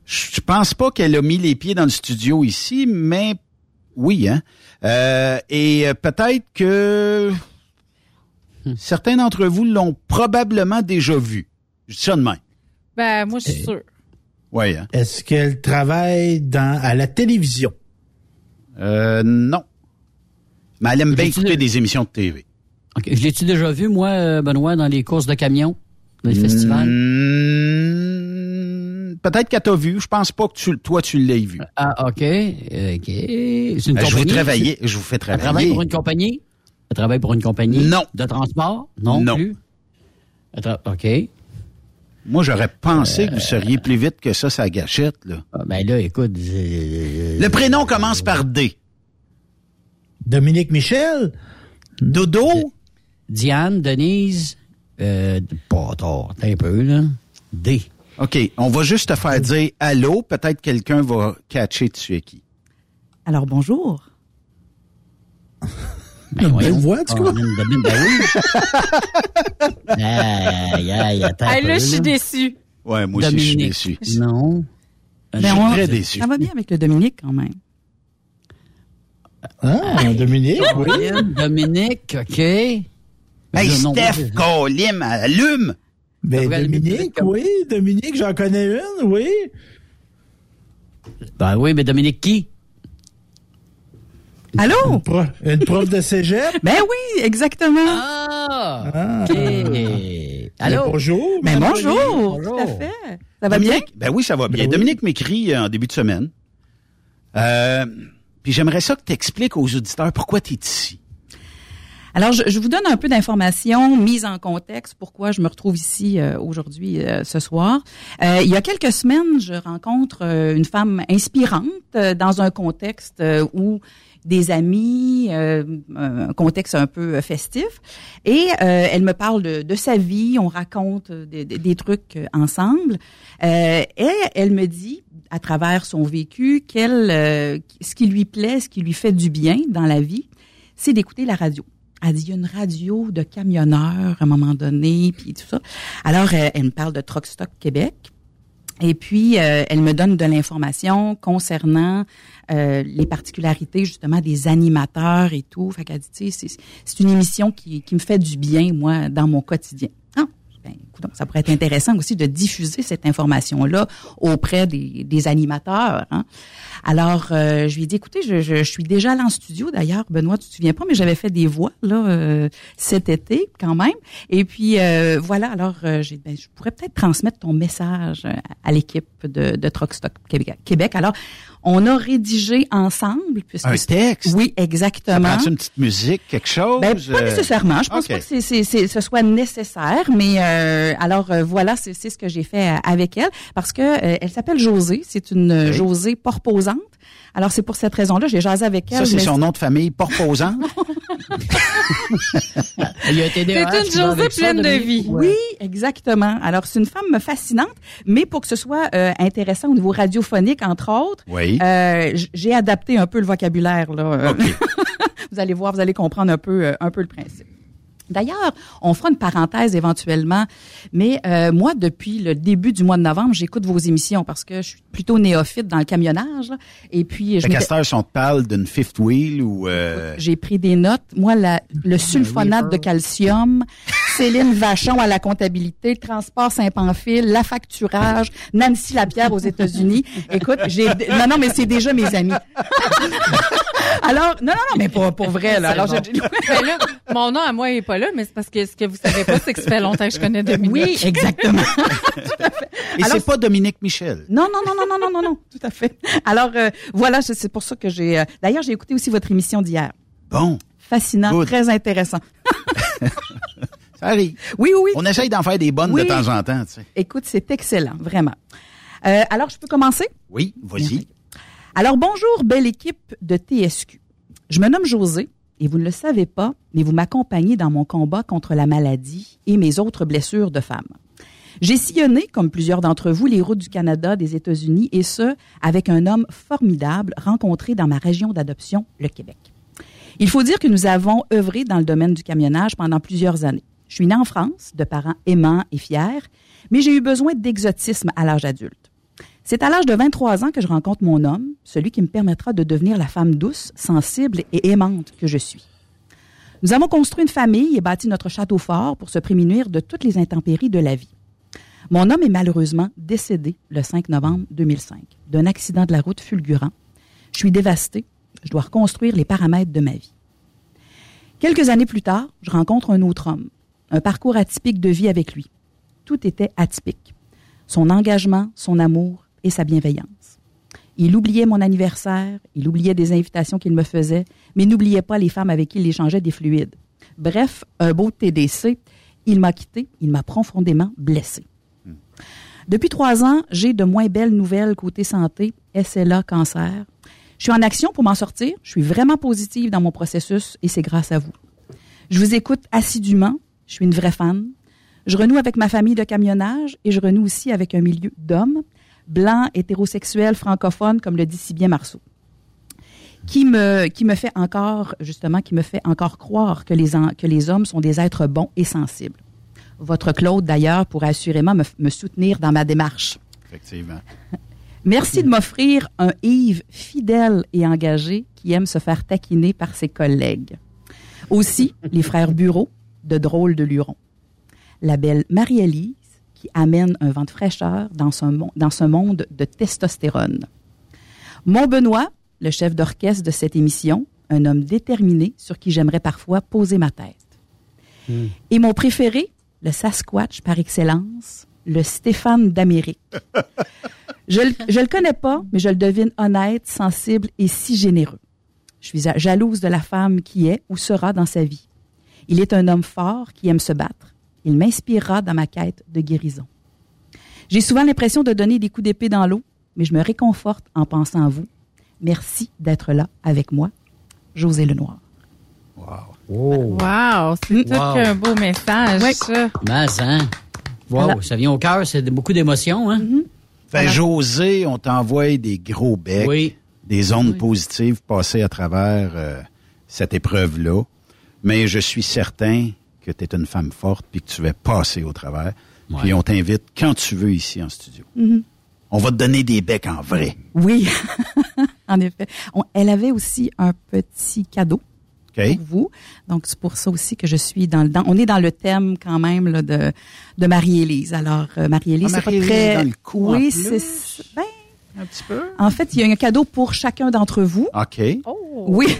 Je je pense pas qu'elle a mis les pieds dans le studio ici, mais oui, hein. Euh, et euh, peut-être que certains d'entre vous l'ont probablement déjà vu. Je dis ça de même. Ben, moi, je suis sûre. Oui, hein. Est-ce qu'elle travaille dans à la télévision? Euh, non. Mais elle aime bien écouter de- des émissions de TV. OK. Je l'ai-tu déjà vu, moi, euh, Benoît, dans les courses de camions, dans les festivals? Hmm, peut-être qu'elle t'a vu. Je pense pas que tu, toi, tu l'aies vu. Ah, OK. OK. C'est une Ben, je vous travailler, je vous fais Elle travaille travailler. pour une compagnie? Elle travaille pour une compagnie? Non. De transport? Non, Non. plus? OK. Moi, j'aurais pensé Euh, que vous seriez plus vite que ça, sa gâchette, là. Ah, ben là, écoute... euh, Le prénom commence par D. Dominique Michel? Dodo? Diane, Denise, euh, pas tard, un peu, là. D. OK, on va juste te faire dire allô. Peut-être quelqu'un va catcher tu es qui. Alors, bonjour. Ben, belle voix, tu Ah, ben oui. aïe, aïe, attends Hey, là, je suis déçue. Ouais, moi aussi, je suis Dominique. déçu. Non. Je Ben, suis on- très déçu. Ça va bien avec le Dominique, quand même. Ah, Dominique, oui. Dominique, Dominique, OK. Hey, Steph, Colim, allume! Ben, Dominique, oui. Dominique, j'en connais une, oui. Ben oui, mais Dominique qui? Allô? Une, pro- une prof de cégep? Ben oui, exactement. Ah! Ah. OK. Ben, Allô? bonjour. Mais madame bonjour, Bonjour. tout à fait. Ça va bien? Dominique, ben oui, ça va bien. Ben oui. Dominique m'écrit euh, en début de semaine. Euh, puis j'aimerais ça que tu expliques aux auditeurs pourquoi tu es ici. Alors, je, je vous donne un peu d'informations mises en contexte, pourquoi je me retrouve ici euh, aujourd'hui, euh, ce soir. Euh, il y a quelques semaines, je rencontre euh, une femme inspirante euh, dans un contexte euh, où des amis, euh, un contexte un peu festif, et euh, elle me parle de, de sa vie, on raconte euh, des, des- trucs euh, ensemble, euh, et elle me dit, à travers son vécu, qu'elle, euh, ce qui lui plaît, ce qui lui fait du bien dans la vie, c'est d'écouter la radio. Elle dit, il y a une radio de camionneurs à un moment donné, puis tout ça. Alors, euh, elle me parle de Truck Stop Québec. Et puis, euh, elle me donne de l'information concernant euh, les particularités, justement, des animateurs et tout. Fait qu'elle dit, c'est- une émission qui, qui me fait du bien, moi, dans mon quotidien. Ah, ben, écoute, ça pourrait être intéressant aussi de diffuser cette information-là auprès des, des animateurs. hein. Alors, euh, je lui ai dit, écoutez, je, je, suis déjà allée en studio, d'ailleurs, Benoît, tu te souviens pas, mais j'avais fait des voix là euh, cet été quand même. Et puis, voilà, alors, j'ai ben, je pourrais peut-être transmettre ton message à l'équipe de, Stop Québec. Québec. Alors, on a rédigé ensemble. Puisque Un texte? Oui, Ça exactement. prend une petite musique, quelque chose? Ben, pas euh, nécessairement. Je pense pas que c'est, c'est, c'est- ce soit nécessaire, mais euh, alors euh, voilà, c'est, c'est ce que j'ai fait euh, avec elle parce que euh, elle s'appelle Josée. C'est une euh, Ok. Josée porposante. Alors c'est pour cette raison-là, j'ai jasé avec elle. Ça, c'est mais son nom de famille, porposant. Il a C'est une ça, pleine de vie. Oui, exactement. Alors c'est une femme fascinante, mais pour que ce soit euh, intéressant au niveau radiophonique, entre autres, Oui. euh, j'ai adapté un peu le vocabulaire là. vous allez voir, vous allez comprendre un peu, euh, un peu le principe. D'ailleurs, on fera une parenthèse éventuellement, mais euh, moi, depuis le début du mois de novembre, j'écoute vos émissions parce que je suis plutôt néophyte dans le camionnage. là. et puis, je si on te parle d'une fifth wheel ou... euh, j'ai pris des notes. Moi, la- le sulfonate de calcium, Céline Vachon à la comptabilité, Transport Saint-Pamphile, la facturage, Nancy Lapierre aux États-Unis. Écoute, j'ai non non mais c'est déjà mes amis. Alors non non non mais pour pour vrai là. Alors j'ai- Ben là, mon nom à moi est pas là, mais c'est parce que ce que vous savez pas, c'est que ça fait longtemps que je connais Dominique. Oui, exactement. Et Alors- c'est pas Dominique Michel. Non, non, non, non, non, non, non, non, tout à fait. Alors, euh, voilà, c'est c'est pour ça que j'ai... euh, D'ailleurs, j'ai écouté aussi votre émission d'hier. Bon, Fascinant, Good. très intéressant. Ça arrive. Oui, oui, oui. On essaye d'en faire des bonnes Oui. de temps en temps, tu sais. Écoute, c'est excellent, vraiment. Euh, alors, je peux commencer? Oui, vas-y. Alors, bonjour, belle équipe de TSQ. Je me nomme José et vous ne le savez pas, mais vous m'accompagnez dans mon combat contre la maladie et mes autres blessures de femme. J'ai sillonné, comme plusieurs d'entre vous, les routes du Canada, des États-Unis, et ce, avec un homme formidable rencontré dans ma région d'adoption, le Québec. Il faut dire que nous avons œuvré dans le domaine du camionnage pendant plusieurs années. Je suis née en France, de parents aimants et fiers, mais j'ai eu besoin d'exotisme à l'âge adulte. C'est à l'âge de 23 ans que je rencontre mon homme, celui qui me permettra de devenir la femme douce, sensible et aimante que je suis. Nous avons construit une famille et bâti notre château fort pour se prémunir de toutes les intempéries de la vie. Mon homme est malheureusement décédé le 5 novembre 2005 d'un accident de la route fulgurant. Je suis dévastée. Je dois reconstruire les paramètres de ma vie. Quelques années plus tard, je rencontre un autre homme. Un parcours atypique de vie avec lui. Tout était atypique. Son engagement, son amour et sa bienveillance. Il oubliait mon anniversaire, il oubliait des invitations qu'il me faisait, mais n'oubliait pas les femmes avec qui il échangeait des fluides. Bref, un beau TDC. Il m'a quitté, il m'a profondément blessé. Depuis trois ans, j'ai de moins belles nouvelles côté santé, SLA, cancer. Je suis en action pour m'en sortir. Je suis vraiment positive dans mon processus et c'est grâce à vous. Je vous écoute assidûment. Je suis une vraie fan. Je renoue avec ma famille de camionnage et je renoue aussi avec un milieu d'hommes, blancs, hétérosexuels, francophones, comme le dit si bien Marceau. Qui me, qui me fait encore, justement, qui me fait encore croire que les, que les hommes sont des êtres bons et sensibles. Votre Claude, d'ailleurs, pourrait assurément me, me soutenir dans ma démarche. Effectivement. Merci de m'offrir un Yves fidèle et engagé qui aime se faire taquiner par ses collègues. Aussi, les frères Bureau, de drôles de lurons. La belle Marie-Élise, qui amène un vent de fraîcheur dans ce, mon- dans ce monde de testostérone. Mon Benoît, le chef d'orchestre de cette émission, un homme déterminé sur qui j'aimerais parfois poser ma tête. Et mon préféré, le Sasquatch par excellence, le Stéphane d'Amérique. Je je le connais pas, mais je le devine honnête, sensible et si généreux. Je suis ja- jalouse de la femme qui est ou sera dans sa vie. Il est un homme fort qui aime se battre. Il m'inspirera dans ma quête de guérison. J'ai souvent l'impression de donner des coups d'épée dans l'eau, mais je me réconforte en pensant à vous. Merci d'être là avec moi. José Lenoir. Wow, c'est tout Wow. un beau message, ça. Mais, hein? Wow, ça vient au cœur, c'est beaucoup d'émotions, hein? Fait José, on t'envoie des gros becs, Oui. des ondes positives passées à travers euh, cette épreuve-là. Mais je suis certain que tu es une femme forte puis que tu vas passer au travers. Puis on t'invite quand tu veux ici en studio. Mhm. On va te donner des becs en vrai. Oui, en effet. On- elle avait aussi un petit cadeau pour vous. Donc, c'est pour ça aussi que je suis dans le... dans- on est dans le thème quand même là, de, de Marie-Élise. Alors, euh, Marie-Élise, Ah, c'est pas très... est dans le coup, en oui, c'est... Ben, Un petit peu. en fait, il y a un cadeau pour chacun d'entre vous. OK. Oui.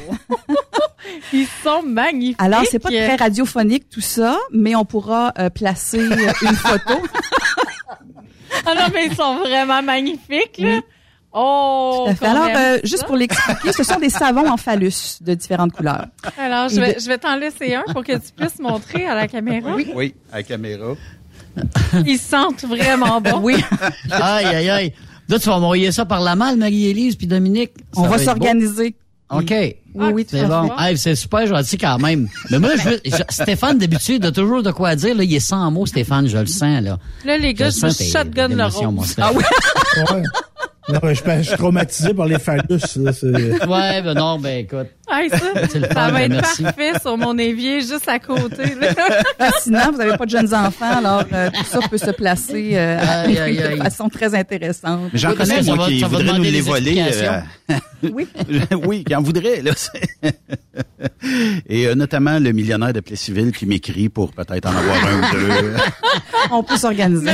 Ils sont magnifiques. Alors, c'est pas très radiophonique tout ça, mais on pourra euh, placer euh, une photo. Ah non, mais ils sont vraiment magnifiques, là. Oh! Tout à fait. qu'on Alors, euh, juste pour l'expliquer, ce sont des savons en phallus de différentes couleurs. Alors, je vais, de- je vais t'en laisser un pour que tu puisses montrer à la caméra. Oui, à la caméra. Ils sentent vraiment bon. Oui. aïe, aïe, aïe. Là, tu vas m'envoyer ça par la malle, Marie-Élise puis Dominique. Ça On va s'organiser. OK. Oui, oui, tout C'est bon. Hey, c'est super gentil quand même. Mais moi, je veux, je- Stéphane, d'habitude, a toujours de quoi dire. Là, il est sans mots, Stéphane, je le sens. Là, Là, les gars, je, me shotgun le rose. Steph. Ouais. Non, je, je suis traumatisé par les phallus. là, c'est- Ouais, ben non, ben écoute. Hey, ça, ça va être merci. parfait sur mon évier juste à côté. Fascinant, vous n'avez pas de jeunes enfants, alors euh, tout ça peut se placer euh, Aïe, aïe, aïe. de façon très intéressante. Mais j'en connais, moi, va- qui voudrait nous les voler. explications. Oui. oui, qui en voudrait. Là. Et euh, notamment le millionnaire de Plessisville qui m'écrit pour peut-être en avoir un ou deux. On peut s'organiser.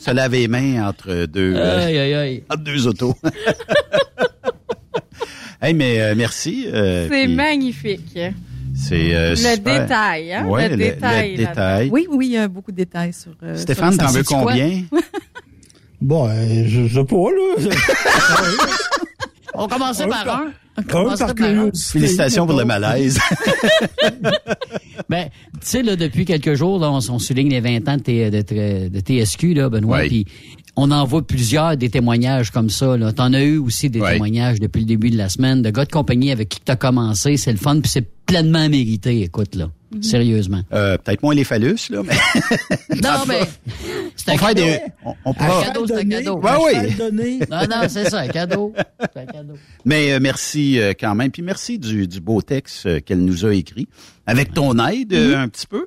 Se laver les mains entre deux, euh, Aïe, aïe, aïe. entre deux autos. Hey, mais euh, merci. euh, C'est puis magnifique. C'est euh, Le super. détail, hein? Ouais, le, détail. là-dedans. détail. Oui, oui, il y a beaucoup de détails sur. euh, Stéphane, t'en veux combien? Bon, euh, je je sais pas, là. On commençait par un. On Un commençait par par un. curiosité. Félicitations pour le malaise. Ben, tu sais, là, depuis quelques jours, là, on, on souligne les 20 ans de, T- de, de TSQ, là, Benoît, Oui. puis on en voit plusieurs des témoignages comme ça. Là. T'en as eu aussi des témoignages depuis le début de la semaine, de gars de compagnie avec qui t'as commencé. C'est le fun, puis c'est pleinement mérité, écoute, là. Sérieusement. Euh, peut-être moins les phallus, là, mais Non, mais c'est un on, fait cadeau. des, on, on cadeau, c'est un cadeau. Ouais, oui. Non, non, c'est ça, un cadeau. C'est un cadeau. Mais euh, merci euh, quand même. Puis merci du, du beau texte euh, qu'elle nous a écrit. Avec ton aide euh, un petit peu.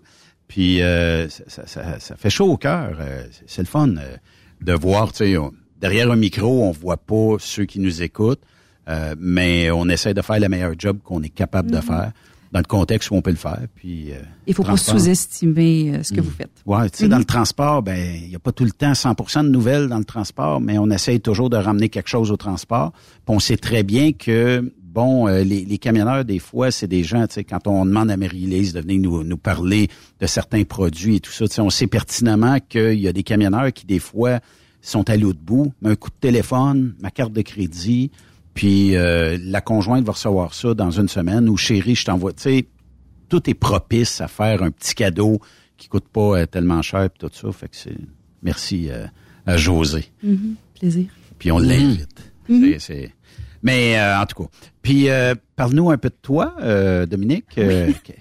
Puis euh, ça, ça, ça- ça fait chaud au cœur. Euh, c'est- c'est le fun euh, de voir, tu sais, derrière un micro, on voit pas ceux qui nous écoutent, euh, mais on essaie de faire le meilleur job qu'on est capable de faire dans le contexte où on peut le faire. Puis euh, Il faut pas sous-estimer euh, ce que vous faites. Ouais, tu sais, dans le transport, ben, il n'y a pas tout le temps 100% de nouvelles dans le transport, mais on essaye toujours de ramener quelque chose au transport. Puis on sait très bien que, bon, euh, les, les camionneurs, des fois, c'est des gens, tu sais, quand on demande à Marie-Lise de venir nous, nous parler de certains produits et tout ça, tu sais, on sait pertinemment qu'il y a des camionneurs qui, des fois, sont à l'autre bout, mais un coup de téléphone, ma carte de crédit, puis euh, la conjointe va recevoir ça dans une semaine, ou chérie, je t'envoie, tu sais, tout est propice à faire un petit cadeau qui coûte pas euh, tellement cher puis tout ça. Fait que c'est merci euh, à José. Mhm. Plaisir. Puis on l'invite. C'est- c'est- Mais euh, en tout cas. Puis euh, parle-nous un peu de toi, euh, Dominique. Euh, que-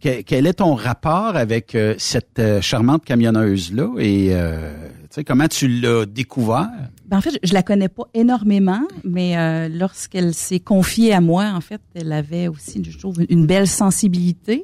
que- quel est ton rapport avec euh, cette euh, charmante camionneuse là et euh, tu sais comment tu l'as découvert? Ben, en fait, je, je la connais pas énormément, mais euh, lorsqu'elle s'est confiée à moi, en fait, elle avait aussi, je trouve, une belle sensibilité,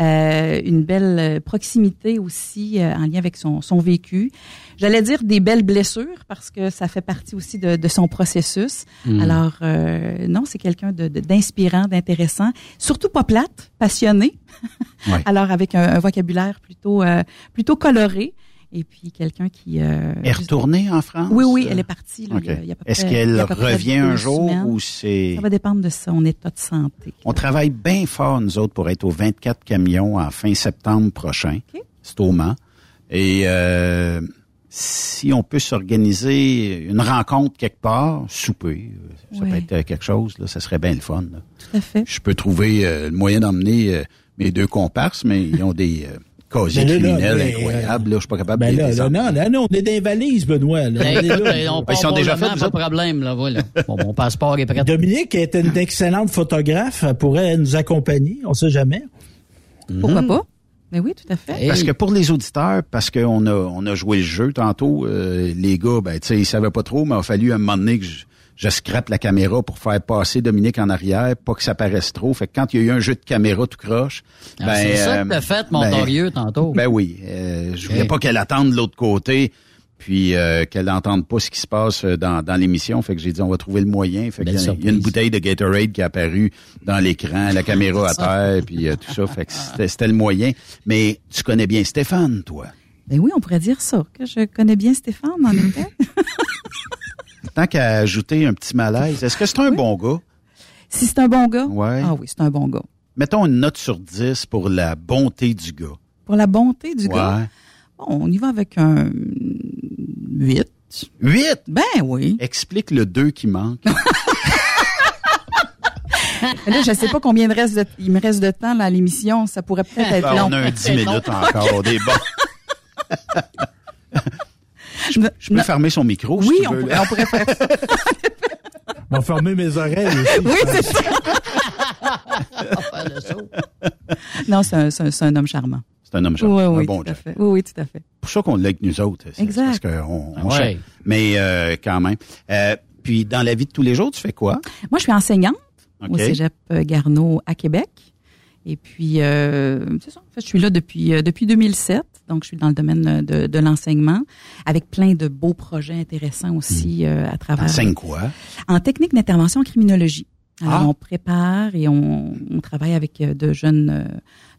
euh, une belle proximité aussi euh, en lien avec son, son vécu. J'allais dire des belles blessures parce que ça fait partie aussi de, de son processus. Mm. Alors, euh, non, c'est quelqu'un de- de- d'inspirant, d'intéressant, surtout pas plate, passionné. Ouais. Alors, avec un, un vocabulaire plutôt euh, plutôt coloré. Et puis quelqu'un qui euh, est retournée en France? Oui, oui, elle est partie. là, OK. il y a- il y a à peu Est-ce qu'elle revient un jour semaines. ou c'est Ça va dépendre de son état de santé. On travaille bien fort, nous autres, pour être aux 24 camions en fin septembre prochain. C'est au Mans. Et euh, si on peut s'organiser une rencontre quelque part, souper, euh, ça peut être euh, quelque chose, là, ça serait bien le fun. là. Tout à fait. Je peux trouver euh, le moyen d'emmener euh, mes deux comparses, mais ils ont des euh, casiers Ben là, criminels incroyables. là, je suis pas capable Ben de là, les là, non, là, non, on est dans les valises, Benoît. Là. Ben, On est écoute, là. on ils sont déjà faits, pas de problème, là, voilà. Bon, mon passeport est prêt. Dominique est une excellente photographe. Elle pourrait nous accompagner, on sait jamais. Pourquoi pas? Mais oui, tout à fait. Parce que pour les auditeurs, parce qu'on a, on a joué le jeu tantôt, euh, les gars, ben, tu sais, ils savaient pas trop, mais il a fallu un moment donné que je, je scrape la caméra pour faire passer Dominique en arrière, pas que ça paraisse trop. Fait que quand il y a eu un jeu de caméra tout croche, Ah, ben, c'est ça euh, que t'as fait, mon ben, tantôt. Ben oui, euh, je voulais pas qu'elle attende de l'autre côté, puis euh, qu'elle n'entende pas ce qui se passe euh, dans, dans l'émission. Fait que j'ai dit, on va trouver le moyen. Fait qu'il y a- il y a une bouteille de Gatorade qui est apparue dans l'écran, la caméra à terre, puis euh, tout ça. Fait que c'était le moyen. Mais tu connais bien Stéphane, toi. Ben oui, on pourrait dire ça, que je connais bien Stéphane en effet. Tant qu'à ajouter un petit malaise, est-ce que c'est un bon gars? Si c'est un bon gars, Ouais. ah oui, c'est un bon gars. Mettons une note sur 10 pour la bonté du gars. Pour la bonté du Ouais. gars, on y va avec un 8. 8? Ben oui. Explique le 2 qui manque. Là, je sais pas combien de reste de- il me reste de temps là, à l'émission. Ça pourrait peut-être être Ah, long. on a un 10 minutes encore, des bons. je, peux- je peux fermer son micro si Oui, tu on veux, pourrait, on pourrait faire ça. On va fermer mes oreilles aussi. Oui, c'est ça. Non, c'est un, c'est un- c'est un homme charmant. C'est un homme charmant, Oui, un oui, bon tout à fait. Oui, oui, tout à fait. C'est pour ça qu'on l'a avec nous autres. Exact. Parce qu'on on Ouais. cherche. Mais euh, quand même. Euh, puis dans la vie de tous les jours, tu fais quoi? Moi, je suis enseignante. au Cégep Garneau à Québec. Et puis, euh, c'est ça. En fait, je suis là depuis euh, depuis 2007, donc je suis dans le domaine de, de l'enseignement, avec plein de beaux projets intéressants aussi euh, à travers. Enseigne quoi? En technique d'intervention en criminologie. Alors, Ah. on prépare et on, on travaille avec euh, de jeunes, euh,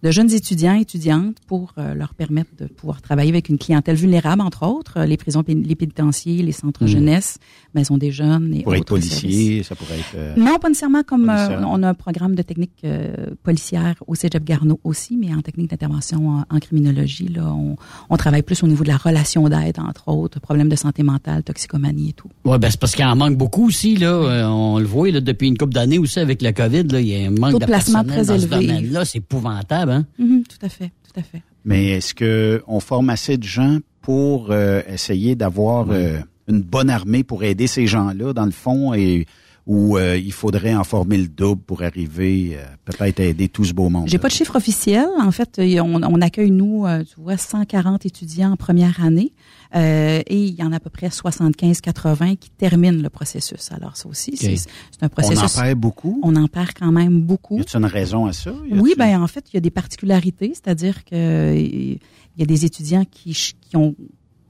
de jeunes étudiants, étudiantes pour euh, leur permettre de pouvoir travailler avec une clientèle vulnérable, entre autres, les prisons, les pénitenciers, les centres Mm. jeunesse, maisons des jeunes et Pour être autres policier, services. ça pourrait être. euh, Non, pas nécessairement comme euh, on a un programme de technique euh, policière au Cégep Garneau aussi, mais en technique d'intervention en, en criminologie, là, on, on travaille plus au niveau de la relation d'aide, entre autres, problèmes de santé mentale, toxicomanie et tout. Ouais, ben c'est parce qu'il en manque beaucoup aussi là. On le voit là depuis une couple d'années aussi avec la COVID là, il y a un manque de placement personnel très dans ce élevé. domaine-là, c'est épouvantable, hein. Mhm, tout à fait, tout à fait. Mais est-ce que on forme assez de gens pour euh, essayer d'avoir euh, une bonne armée pour aider ces gens-là, dans le fond, et où euh, il faudrait en former le double pour arriver, euh, peut-être à aider tout ce beau monde? J'ai pas de chiffre officiel. En fait, euh, on, on accueille, nous, euh, tu vois, 140 étudiants en première année. euh, et il y en a à peu près 75-80 qui terminent le processus. Alors, ça aussi, c'est c'est un processus. On en perd beaucoup? On en perd quand même beaucoup. Y a-t-il une raison à ça? Oui, ben en fait, il y a des particularités, c'est-à-dire que il y a des étudiants qui, qui ont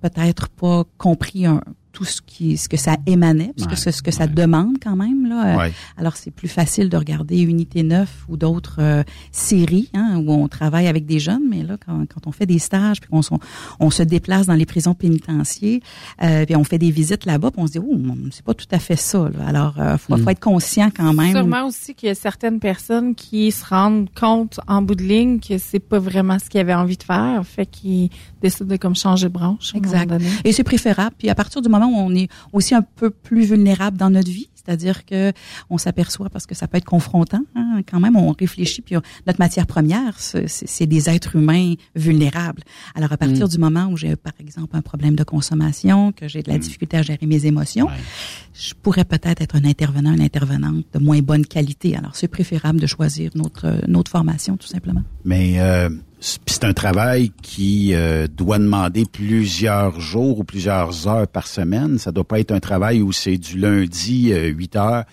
peut-être pas compris un- tout ce qui ce que ça émanait, parce que Ouais, ce, que ça demande quand même là. Euh, Ouais. Alors c'est plus facile de regarder Unité 9 ou d'autres euh, séries hein, où on travaille avec des jeunes, mais là quand, quand on fait des stages puis qu'on se- on se déplace dans les prisons pénitentiaires, euh, puis on fait des visites là-bas, puis on se dit oh c'est pas tout à fait ça. là. Alors euh, faut, faut être conscient quand même. Sûrement aussi qu'il y a certaines personnes qui se rendent compte en bout de ligne que c'est pas vraiment ce qu'ils avaient envie de faire, fait qu'ils décident de comme changer de branche. Exact. donné. Et c'est préférable. Puis à partir du moment où on est aussi un peu plus vulnérable dans notre vie, c'est-à-dire que on s'aperçoit parce que ça peut être confrontant. hein, quand même, on réfléchit. Puis on- notre matière première, c'est des êtres humains vulnérables. Alors à partir Mm. du moment où j'ai par exemple un problème de consommation, que j'ai de la difficulté à gérer mes émotions, je pourrais peut-être être un intervenant, une intervenante de moins bonne qualité. Alors c'est préférable de choisir notre notre formation tout simplement. Mais euh, c'est un travail qui euh, doit demander plusieurs jours ou plusieurs heures par semaine. Ça doit pas être un travail où c'est du lundi euh, 8 heures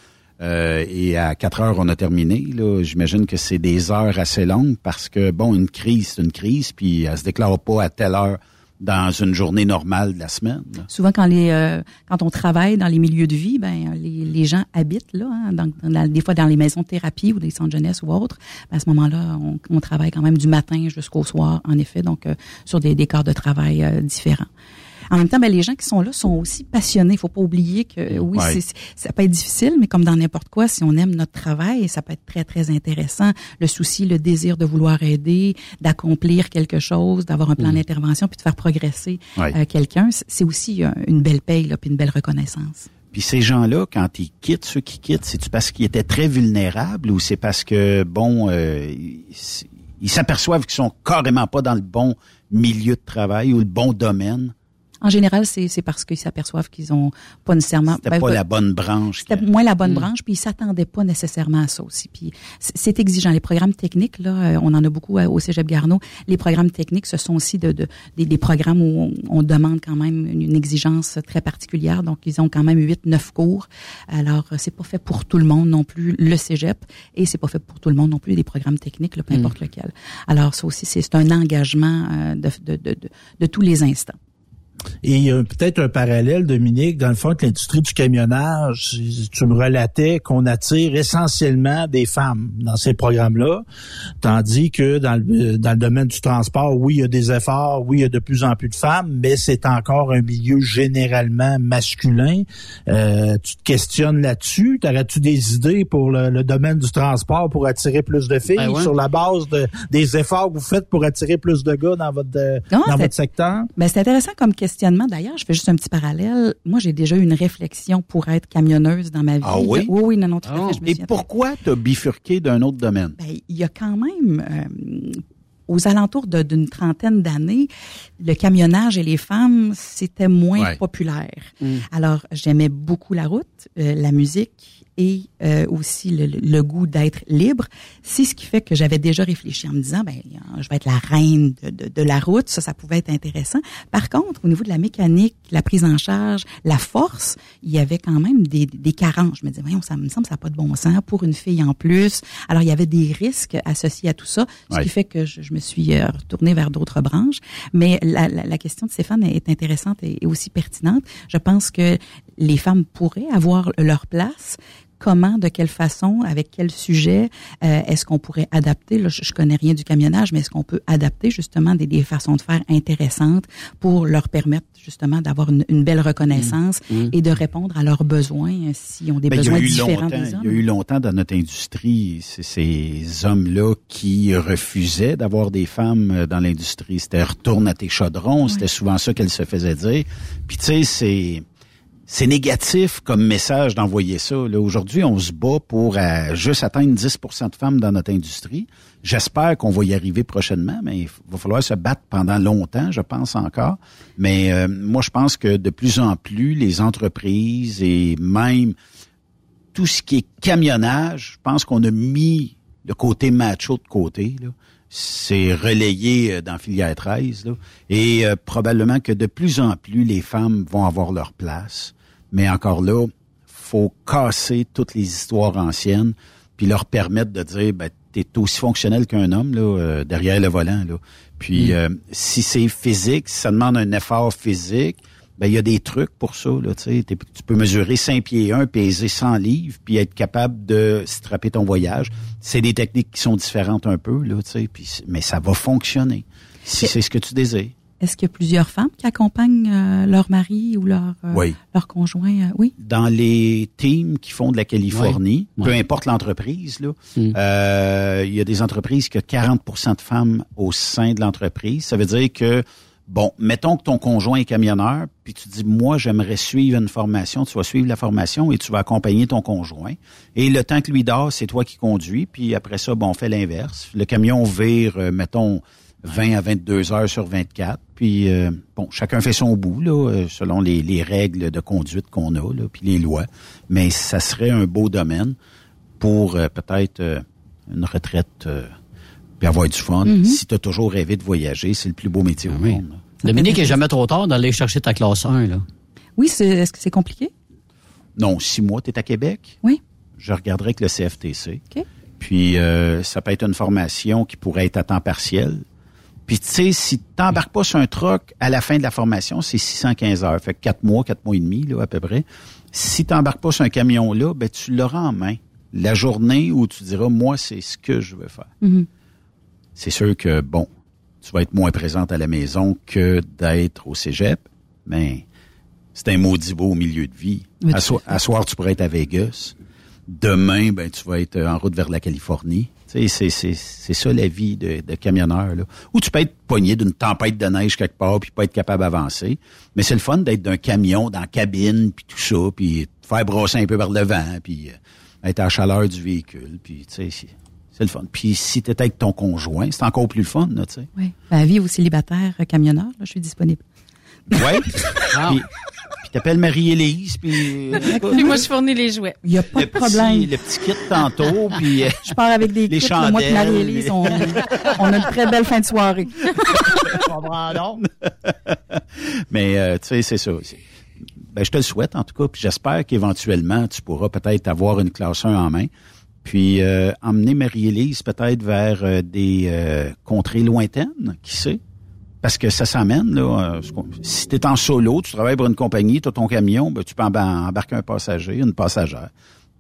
euh, et à 4 heures on a terminé. Là, j'imagine que c'est des heures assez longues parce que bon, une crise, c'est une crise, puis elle se déclare pas à telle heure dans une journée normale de la semaine. Souvent, quand les euh, quand on travaille dans les milieux de vie, ben les, les gens habitent là, hein, des fois dans les maisons de thérapie ou des centres jeunesse ou autres. Ben, à ce moment-là, on, on travaille quand même du matin jusqu'au soir, en effet, donc euh, sur des, des corps de travail euh, différents. En même temps, ben, les gens qui sont là sont aussi passionnés. Il faut pas oublier que oui, Ouais. c'est- ça peut être difficile, mais comme dans n'importe quoi, si on aime notre travail, ça peut être très très intéressant. Le souci, le désir de vouloir aider, d'accomplir quelque chose, d'avoir un plan Mm. d'intervention, puis de faire progresser Ouais. euh, quelqu'un, c'est aussi euh, une belle paye, là, puis une belle reconnaissance. Puis ces gens-là, quand ils quittent, ceux qui quittent, c'est-tu parce qu'ils étaient très vulnérables ou c'est parce que, bon, euh, ils s'aperçoivent qu'ils sont carrément pas dans le bon milieu de travail ou le bon domaine? En général, c'est parce qu'ils s'aperçoivent qu'ils ont pas nécessairement. C'était ben, pas ben, la bonne branche. C'était moins la bonne branche, puis ils s'attendaient pas nécessairement à ça aussi. Puis c'est- exigeant. Les programmes techniques, là, euh, on en a beaucoup euh, au Cégep Garneau. Les programmes techniques, ce sont aussi de, de- des, des programmes où on, on demande quand même une, une exigence très particulière. Donc, ils ont quand même huit, neuf cours. Alors, euh, c'est pas fait pour tout le monde non plus, le Cégep, et c'est pas fait pour tout le monde non plus, des programmes techniques, là, peu Mm. importe lequel. Alors, ça aussi, c'est un engagement euh, de, de, de tous les instants. Et il y a peut-être un parallèle, Dominique, dans le fond, avec l'industrie du camionnage. Tu me relatais qu'on attire essentiellement des femmes dans ces programmes-là, tandis que dans le, dans le domaine du transport, oui, il y a des efforts, oui, il y a de plus en plus de femmes, mais c'est encore un milieu généralement masculin. Euh, tu te questionnes là-dessus. T'aurais-tu des idées pour le, le domaine du transport pour attirer plus de filles Ben ouais. sur la base de, des efforts que vous faites pour attirer plus de gars dans votre, Non, dans votre secteur? Ben, c'est intéressant comme questionnement. D'ailleurs, je fais juste un petit parallèle. Moi, j'ai déjà eu une réflexion pour être camionneuse dans ma vie. Ah oui? Oui, oui, non, non, tout à fait. Je me Et pourquoi t'as bifurqué d'un autre domaine? Ben, il y a quand même, euh, aux alentours de- d'une trentaine d'années, le camionnage et les femmes, c'était moins Ouais. populaire. Mm. Alors, j'aimais beaucoup la route, euh, la musique et euh, aussi le, le- goût d'être libre. C'est ce qui fait que j'avais déjà réfléchi en me disant, ben, je vais être la reine de, de- de la route. Ça, ça pouvait être intéressant. Par contre, au niveau de la mécanique, la prise en charge, la force, il y avait quand même des, des carences. Je me disais, voyons, ça me semble ça n'a pas de bon sens pour une fille en plus. Alors, il y avait des risques associés à tout ça, ce Ouais. qui fait que je, je me suis euh, retournée vers d'autres branches. Mais la, la, la question de Stéphane est intéressante et, et aussi pertinente. Je pense que les femmes pourraient avoir leur place. Comment, de quelle façon, avec quel sujet euh, est-ce qu'on pourrait adapter? Là, je, je connais rien du camionnage, mais est-ce qu'on peut adapter justement des, des façons de faire intéressantes pour leur permettre justement d'avoir une, une belle reconnaissance Mm. Mm. et de répondre à leurs besoins euh, s'ils ont des Ben, besoins il, différents des hommes il y a eu longtemps dans notre industrie ces hommes-là qui refusaient d'avoir des femmes euh, dans l'industrie. C'était retourne à tes chaudrons, c'était souvent ça qu'elles se faisaient dire. Puis tu sais, c'est c'est négatif comme message d'envoyer ça. Aujourd'hui, on se bat pour euh, juste atteindre 10% de femmes dans notre industrie. J'espère qu'on va y arriver prochainement, mais il va falloir se battre pendant longtemps, je pense encore. Mais euh, moi, je pense que de plus en plus, les entreprises et même tout ce qui est camionnage, je pense qu'on a mis le côté macho de côté. Là. C'est relayé euh, dans filière 13. Là. Et euh, probablement que de plus en plus, les femmes vont avoir leur place. Mais encore là, faut casser toutes les histoires anciennes, puis leur permettre de dire, ben, t'es aussi fonctionnel qu'un homme là, euh, derrière le volant. Là. Puis Mm. euh, si c'est physique, si ça demande un effort physique, ben il y a des trucs pour ça. Là, tu sais. T'es- tu peux mesurer 5 pieds 1, peser 100 livres, puis être capable de strapper ton voyage. C'est des techniques qui sont différentes un peu, là, tu sais, puis mais ça va fonctionner si c'est ce que tu désires. Est-ce qu'il y a plusieurs femmes qui accompagnent euh, leur mari ou leur euh, Oui. leur conjoint euh, Oui? dans les teams qui font de la Californie, peu importe l'entreprise, là, Mm. euh, il y a des entreprises qui ont 40% de femmes au sein de l'entreprise. Ça veut dire que, bon, mettons que ton conjoint est camionneur, puis tu dis, moi, j'aimerais suivre une formation, tu vas suivre la formation et tu vas accompagner ton conjoint. Et le temps que lui dort, c'est toi qui conduis, puis après ça, bon, on fait l'inverse. Le camion vire, euh, mettons, 20 à 22 heures sur 24. Puis, euh, bon, chacun fait son bout, là, euh, selon les, les règles de conduite qu'on a, là, puis les lois. Mais ça serait un beau domaine pour euh, peut-être euh, une retraite, euh, puis avoir du fun. Mhm. Si tu as toujours rêvé de voyager, c'est le plus beau métier au monde. là. Dominique, il n'est jamais trop tard d'aller chercher ta classe 1, là. Oui, c'est est-ce que c'est compliqué? Non, six mois, tu es à Québec? Oui. Je regarderai avec le CFTC. OK. Puis, euh, ça peut être une formation qui pourrait être à temps partiel. Puis, tu sais, si tu t'embarques pas sur un troc, à la fin de la formation, c'est 615 heures. Fait quatre mois, quatre mois et demi, là, à peu près. Si tu t'embarques pas sur un camion là, ben, tu l'auras en main. La journée où tu diras, moi, c'est ce que je veux faire. Mhm. C'est sûr que, bon, tu vas être moins présente à la maison que d'être au cégep, mais c'est un maudit beau milieu de vie. So- à soir, tu pourrais être à Vegas. Demain, ben, tu vas être en route vers la Californie. Tu sais, c'est, c'est, c'est ça la vie de, de camionneur. Là. Ou tu peux être pogné d'une tempête de neige quelque part puis pas être capable d'avancer. Mais c'est le fun d'être d'un camion dans la cabine puis tout ça, puis te faire brosser un peu par le vent, puis euh, être à la chaleur du véhicule. Puis, tu sais, c'est, le fun. Puis si tu avec ton conjoint, c'est encore plus le fun, là, tu sais. Oui. Ben, vie aux célibataires euh, camionneurs, là, je suis disponible. Ouais. puis, t'appelles Marie-Élise, puis... euh, Puis moi, je fournis les jouets. Il n'y a pas le de problème. Petit, le petit kit tantôt, puis... euh, Je pars avec des les kits. moi et Marie-Élise, les- on, on a une très belle fin de soirée. Mais euh, tu sais, c'est ça. C'est- Ben, je te le souhaite en tout cas, puis j'espère qu'éventuellement tu pourras peut-être avoir une classe 1 en main, puis euh, emmener Marie-Élise peut-être vers euh, des euh, contrées lointaines, qui sait? Parce que ça s'amène, là. euh, si tu es en solo, tu travailles pour une compagnie, tu as ton camion, ben, tu peux emba- embarquer un passager, une passagère,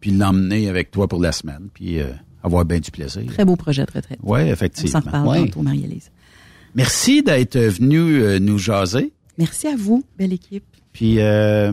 puis l'emmener avec toi pour la semaine, puis euh, avoir bien du plaisir. Très beau projet de retraite. Oui, On effectivement. s'en reparle Ouais. tantôt, Marie-Élise. Merci d'être venu euh, nous jaser. Merci à vous, belle équipe. Puis euh,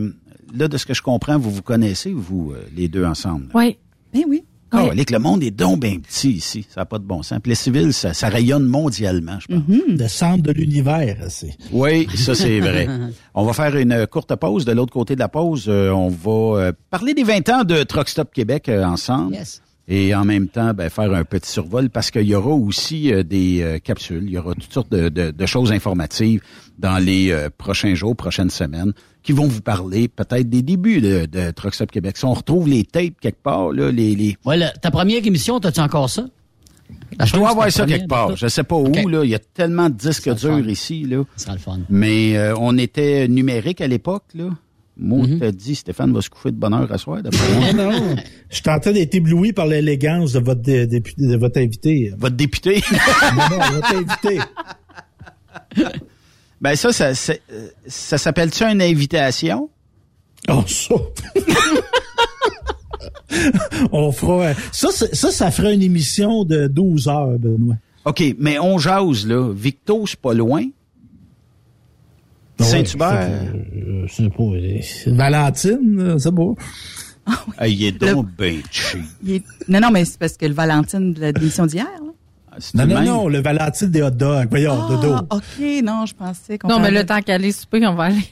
là, de ce que je comprends, vous vous connaissez, vous, euh, les deux ensemble. Oui. Ben oui. Oh, que le monde est donc bien petit ici. Ça n'a pas de bon sens. Puis les civils, ça, ça rayonne mondialement, je pense. Le centre de l'univers, c'est. Oui, ça c'est vrai. On va faire une courte pause. De l'autre côté de la pause, euh, on va euh, parler des 20 ans de Truck Stop Québec euh, ensemble. Yes. Et en même temps, ben, faire un petit survol parce qu'il y aura aussi euh, des euh, capsules, il y aura toutes sortes de, de- de choses informatives dans les euh, prochains jours, prochaines semaines, qui vont vous parler peut-être des débuts de, de Truck Stop Québec. Si on retrouve les tapes quelque part, là, les, les... Ouais, la- ta première émission, t'as-tu encore ça? Je dois avoir ça quelque part. Je sais pas où, là. Il y a tellement de disques durs ici, là. Ça sera le fun. Mais euh, on était numérique à l'époque, là. Moi, Mhm. t'as dit, Stéphane va se coucher de bonne heure à soir, d'après moi. Non, non. Je suis en train d'être ébloui par l'élégance de votre, dé- député- de votre invité. Votre député? non, non, votre invité. Ben ça, ça, c'est- euh, ça s'appelle-tu une invitation? Oh, ça! On fera... Ça, ça, ça ferait une émission de 12 heures, Benoît. OK, mais on jase, là. Victo, c'est pas loin. Ah ouais, Saint-Hubert? c'est- euh, C'est pas... c'est Valentine, euh, c'est beau. Ah, il est donc ben cheap. Il est- Non, non, mais c'est parce que le Valentine de la démission d'hier. Non, non, non, le Valentine des hot dogs. Voyons, dodo. Ah, OK, non, je pensais qu'on Non, mais le temps qu'elle est souper, on va aller.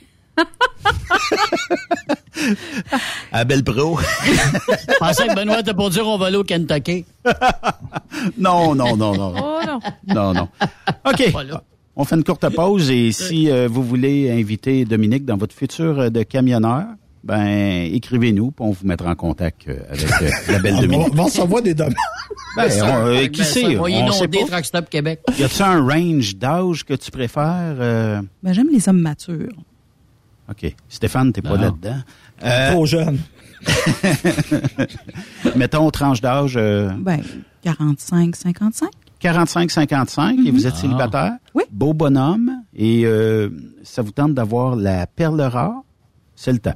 À Belle Pro. Je pensais que Benoît était pour dire on va aller au Kentucky. non, non, non, non. Oh non. Non, non. OK. On fait une courte pause et si euh, vous voulez inviter Dominique dans votre futur euh, de camionneur, ben écrivez-nous puis on vous mettra en contact euh, avec euh, la belle Dominique. on va recevoir des demandes. Ben, on, euh, qui Ben, sait? On inonder. Truck Québec. Y a-tu un range d'âge que tu préfères? euh? Ben, j'aime les hommes matures. OK. Stéphane, t'es pas là-dedans. Euh, Trop jeune. mettons tranche d'âge euh, Ben, 45, 55. 45-55 et vous êtes Ah. célibataire? Oui. Beau bonhomme et euh, ça vous tente d'avoir la perle rare, c'est le temps.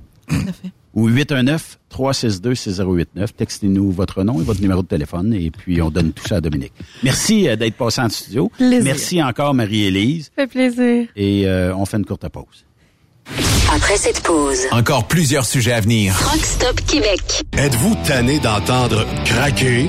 Ou 819-362-6089. Textez-nous votre nom et votre numéro de téléphone et puis on donne tout ça à Dominique. Merci euh, d'être passé en studio. Plaisir. Merci encore Marie-Élise Ça fait plaisir. et euh, on fait une courte pause. Après cette pause, Encore plusieurs sujets à venir. Rock Stop Québec. Êtes-vous tanné d'entendre craquer,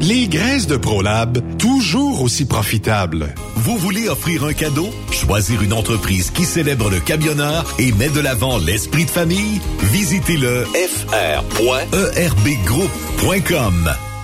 Les graisses de ProLab, toujours aussi profitables. Vous voulez offrir un cadeau? Choisir une entreprise qui célèbre le camionneur et met de l'avant l'esprit de famille? Visitez le fr.erbgroup.com.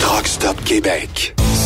Truck Stop Québec.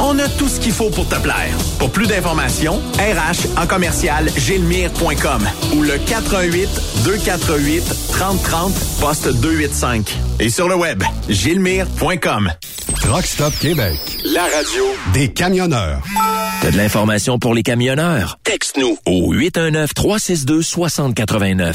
On a tout ce qu'il faut pour te plaire. Pour plus d'informations, RH en commercial gilmire.com ou le 418 248 3030 poste 285. Et sur le web, gilmire.com. Truck Stop Québec. La radio Des camionneurs. T'as de l'information pour les camionneurs? Texte-nous au 819-362-6089.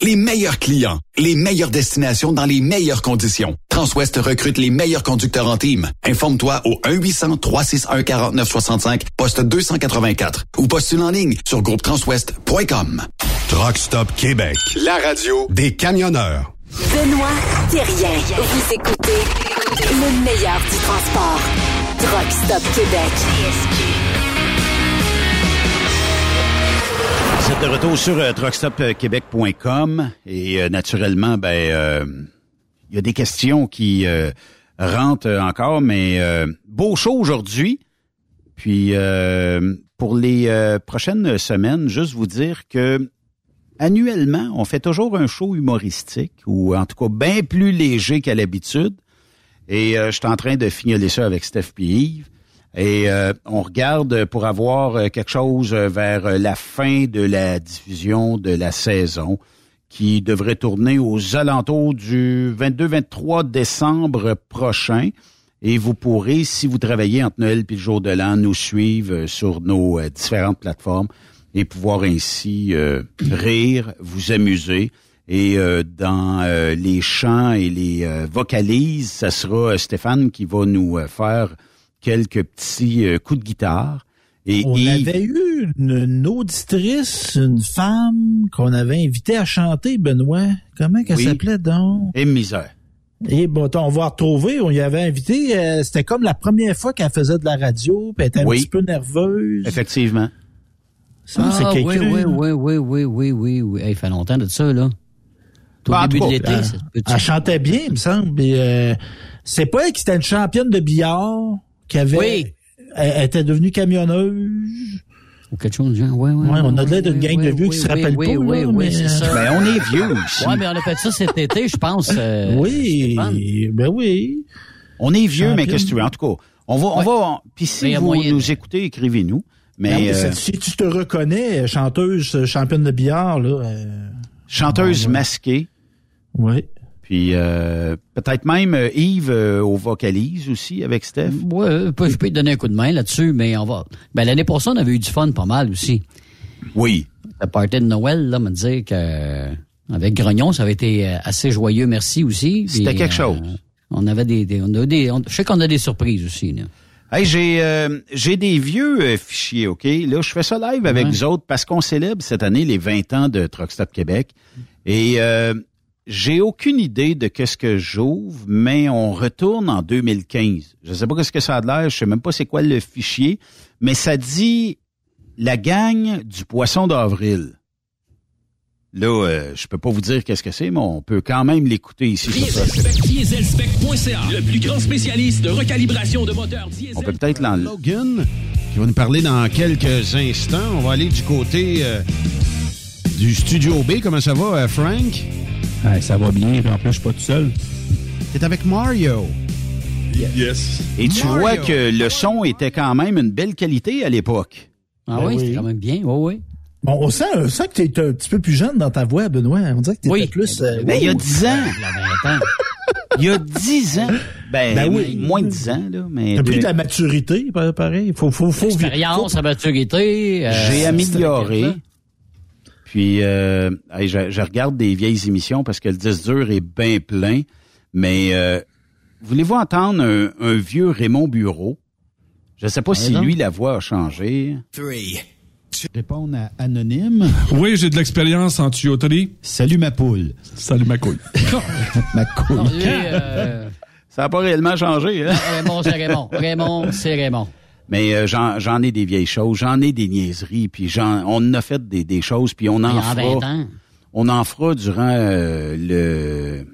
les meilleurs clients, les meilleures destinations dans les meilleures conditions. Transwest recrute les meilleurs conducteurs en team. Informe-toi au 1-800-361-4965, poste 284 ou postule en ligne sur groupetranswest.com. Truck Stop Québec. La radio Des camionneurs. Benoît Thérien. Vous écoutez le meilleur du transport. Truck Stop Québec. De retour sur euh, truckstopquebec.com et euh, naturellement, ben euh, il y a des questions qui euh, rentrent encore, mais euh, beau show aujourd'hui. Puis pour les prochaines semaines, juste vous dire que annuellement, on fait toujours un show humoristique ou en tout cas bien plus léger qu'à l'habitude. Et je suis en train de fignoler ça avec Steph et Yves. Et euh, on regarde pour avoir euh, quelque chose euh, vers euh, la fin de la diffusion de la saison qui devrait tourner aux alentours du 22-23 décembre prochain. Et vous pourrez, si vous travaillez entre Noël et le jour de l'an, nous suivre sur nos différentes plateformes et pouvoir ainsi rire, vous amuser. Et euh, dans les chants et les vocalises, ça sera Stéphane qui va nous faire quelques petits euh, coups de guitare. Et On avait eu une, une auditrice, une femme qu'on avait invitée à chanter, Benoît. Comment qu'elle Oui. s'appelait donc? Et misère. Et bon, on va retrouver, on y avait invité, euh, c'était comme la première fois qu'elle faisait de la radio, puis elle était un Oui. petit peu nerveuse. Effectivement. Ça, ah, c'est oui, quelqu'un. oui, oui, oui, oui, oui, oui, oui. Hey, il fait longtemps de ça, là. Tout au Ah, en début tout de l'été, elle- peut-tu? Elle chantait bien, il me semble. euh, c'est pas elle qui était une championne de billard, qui avait, Oui. elle, elle était devenue camionneuse. Ou quelque chose genre, ouais, ouais. Ouais, on a l'air d'une gang de vieux qui se ouais, rappellent oui, pas, Oui, là, oui, mais, c'est ça. Ben, on est vieux aussi. Ouais, mais on a fait ça cet été, je pense. euh, oui, Stéphane. ben oui. On est vieux, mais qu'est-ce que tu veux? En tout cas, on va, on va, puis si vous moyen nous écoutez, écrivez-nous. Mais Non, mais euh, si tu te reconnais, chanteuse, euh, championne de billard, là. euh, chanteuse Ah, ouais. masquée, oui. Puis euh, peut-être même euh, Yves euh, au vocalise aussi avec Steph. Ouais, je peux je peux te donner un coup de main là-dessus, mais on va. Ben, l'année passée, on avait eu du fun pas mal aussi. Oui. La party de Noël, là, me dire que, avec Grognon, ça avait été euh, assez joyeux, merci aussi. C'était quelque euh, chose. On avait des, des- on a des, on- je sais qu'on a des surprises aussi, là. Hey, j'ai euh, j'ai des vieux euh, fichiers, OK? Là, je fais ça live avec Ouais. vous autres parce qu'on célèbre cette année les 20 ans de Truck Stop Québec. Et euh, j'ai aucune idée de qu'est-ce que j'ouvre, mais on retourne en 2015. Je sais pas qu'est-ce que ça a de l'air, je sais même pas c'est quoi le fichier, mais ça dit la gang du poisson d'avril. Là, euh, je peux pas vous dire qu'est-ce que c'est, mais on peut quand même l'écouter ici. le plus grand spécialiste de recalibration de moteurs diesel. On peut peut-être l'en... Logan, qui va nous parler dans quelques instants. On va aller du côté euh, du Studio B. Comment ça va, euh, Frank? ça va bien, puis en plus, je suis pas tout seul. T'es avec Mario. Yes. Et tu Mario. vois que le son était quand même une belle qualité à l'époque. Ah Ben oui, oui. c'était quand même bien, oui, oui. Bon, on sent, on sent que tu es un petit peu plus jeune dans ta voix, Benoît. On dirait que tu Oui. plus... euh, Ben, il y a wow. 10 ans. Il a 20 ans. Il y a 10 ans. Ben, Ben oui. moins de 10 ans, là. Mais T'as pris de- de la maturité, pa- pareil. Faut, faut, faut, Expérience, à maturité. euh, j'ai amélioré. Puis, euh, hey, je, je regarde des vieilles émissions parce que le disque dur est bien plein. Mais euh, voulez-vous entendre un, un vieux Raymond Bureau? Je ne sais pas si lui, la voix a changé. Répondre à Anonyme. Oui, j'ai de l'expérience en tuyauterie. Salut ma poule. Salut ma couille. ma couille. Non, lui, euh, Ça n'a pas réellement changé. Hein? Raymond, c'est Raymond. Raymond, c'est Raymond. Mais euh, j'en, j'en ai des vieilles choses, j'en ai des niaiseries, puis j'en, on en a fait des, des choses, puis on en a fera. 20 ans. On en fera durant euh, le,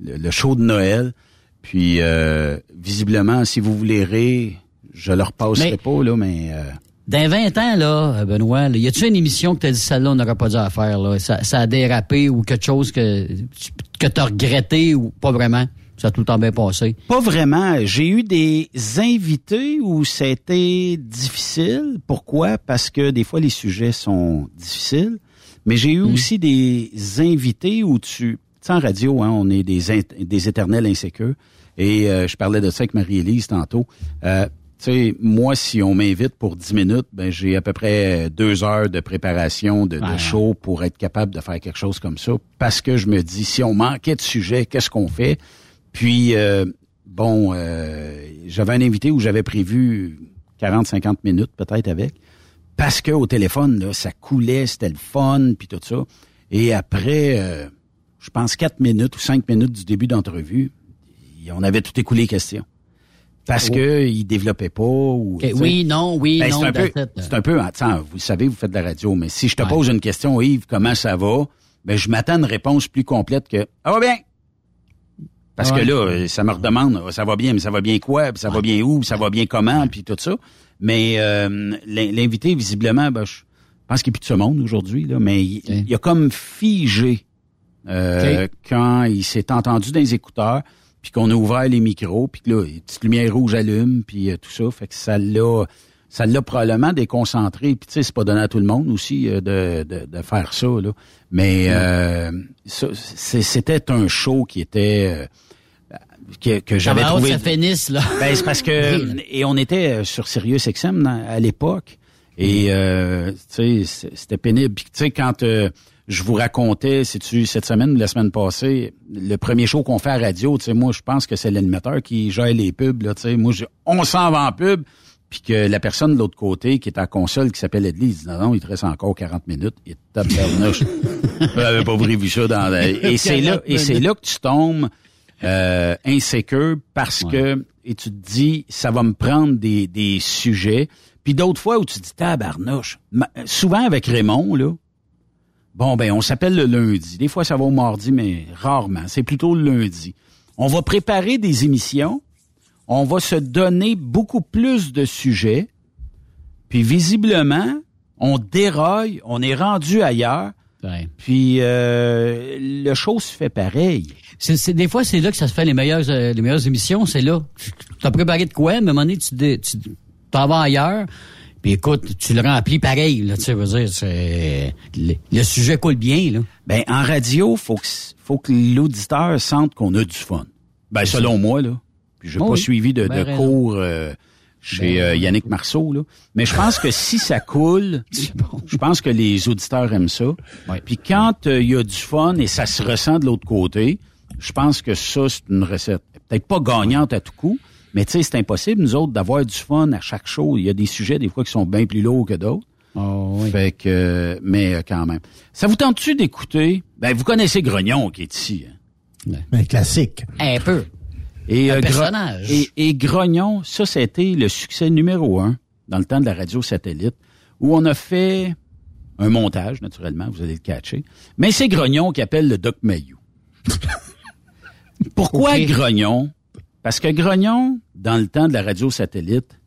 le, le show de Noël. Puis euh, visiblement, si vous voulez rire, je leur passerai Mais- pas, là, mais euh, Dans 20 ans, là, Benoît, là, y a-tu une émission que t'as dit celle-là, on n'aurait pas dû à faire, là? Ça, ça a dérapé ou quelque chose que, tu- que t'as regretté ou pas vraiment? Ça a tout le temps bien passé. pas vraiment. J'ai eu des invités où c'était difficile. Pourquoi? Parce que des fois, les sujets sont difficiles. Mais j'ai eu aussi des invités où tu... Tu sais, en radio, hein, on est des, des éternels insécures. Et euh, je parlais de ça avec Marie-Élise tantôt. Euh, tu sais, moi, si on m'invite pour 10 minutes, ben j'ai à peu près deux heures de préparation de, show pour être capable de faire quelque chose comme ça. Parce que je me dis, si on manquait de sujet, qu'est-ce qu'on fait? Puis, euh, bon, euh, j'avais un invité où j'avais prévu 40-50 minutes peut-être avec. Parce que au téléphone, là, ça coulait, c'était le fun, puis tout ça. Et après, euh, je pense 4 minutes ou 5 minutes du début d'entrevue, on avait tout écoulé les questions. Parce Oh. que il développait pas ou oui, non, oui, Ben, non, c'est un peu, c'est un peu, attends, vous le savez, vous faites de la radio, mais si je te Ouais. pose une question, Yves, comment ça va? Ben, je m'attends à une réponse plus complète que, ah va bien. Parce Ouais. que là, euh, ça me redemande, ça va bien, mais ça va bien quoi? Puis ça va bien où? Puis ça va bien comment? Puis tout ça. Mais euh, l'in- l'invité, visiblement, ben, je pense qu'il a plus de ce monde aujourd'hui, là, mais il, il a comme figé euh, quand il s'est entendu dans les écouteurs, puis qu'on a ouvert les micros, puis que là, une petite lumière rouge allume, puis euh, tout ça. Fait que ça l'a ça l'a probablement déconcentré. Puis tu sais, c'est pas donné à tout le monde aussi euh, de, de, de faire ça. Là. Mais euh, c'était un show qui était euh, que, que j'avais trouvé. ça finisse, là. Ben, c'est parce que et on était euh, sur Sirius XM à l'époque et euh, tu sais c'était pénible. Puis tu sais quand euh, je vous racontais, c'est tu cette semaine ou la semaine passée, le premier show qu'on fait à radio, tu sais moi je pense que c'est l'animateur qui gère les pubs là, tu sais moi je- on s'en va en pub. Puis que la personne de l'autre côté, qui est à la console, qui s'appelle Edley, il dit non, non, il te reste encore 40 minutes. Il est tabarnouche. J'avais pas vu ça dans la- Et c'est là, et c'est là que tu tombes euh, insécure parce que et tu te dis ça va me prendre des, des sujets. Puis d'autres fois où tu te dis tabarnouche. Souvent avec Raymond là. Bon ben on s'appelle le lundi. Des fois ça va au mardi mais rarement. C'est plutôt le lundi. On va préparer des émissions. On va se donner beaucoup plus de sujets. Puis visiblement, on déraille, on est rendu ailleurs. Puis euh, le show se fait pareil. C'est, des fois, c'est là que ça se fait les meilleures, euh, les meilleures émissions. C'est là. Tu as préparé de quoi, mais à un moment donné, tu, t'en vas ailleurs. Puis écoute, tu le remplis pareil. Là, tu veux dire, le, le sujet coule bien. Là. Ben en radio, faut que faut que l'auditeur sente qu'on a du fun. Ben selon moi là. J'ai Oh pas oui. suivi de, Ben de cours euh, chez Ben euh. Yannick Marceau là. Mais je pense que si ça coule, je pense que les auditeurs aiment ça. Puis quand euh, il y a du fun et ça se ressent de l'autre côté, je pense que ça c'est une recette. Peut-être pas gagnante à tout coup, mais tu sais c'est impossible nous autres d'avoir du fun à chaque show. Il y a des sujets des fois qui sont bien plus lourds que d'autres. Fait que, euh, mais quand même. Ça vous tente-tu d'écouter? Ben, vous connaissez Grognon qui est ici. Hein? Un classique. Un peu. Et, Un euh, personnage. Et, et Grognon, ça, c'était le succès numéro un dans le temps de la radio satellite, où on a fait un montage, naturellement, vous allez le catcher. Mais c'est Grognon qui appelle le Doc Mayou. Pourquoi Ok. Grognon? Parce que Grognon, dans le temps de la radio satellite,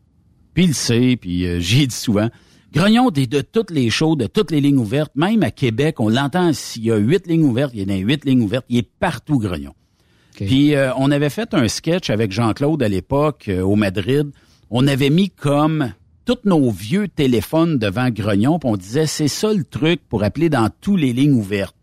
puis il le sait, puis euh, j'y ai dit souvent, Grognon est de toutes les shows, de toutes les lignes ouvertes, même à Québec, on l'entend, s'il y a huit lignes ouvertes, il y en a huit lignes ouvertes, il est partout Grognon. Puis euh, on avait fait un sketch avec Jean-Claude à l'époque euh, au Madrid. On avait mis comme tous nos vieux téléphones devant Grognon, puis on disait c'est ça le truc pour appeler dans tous les lignes ouvertes.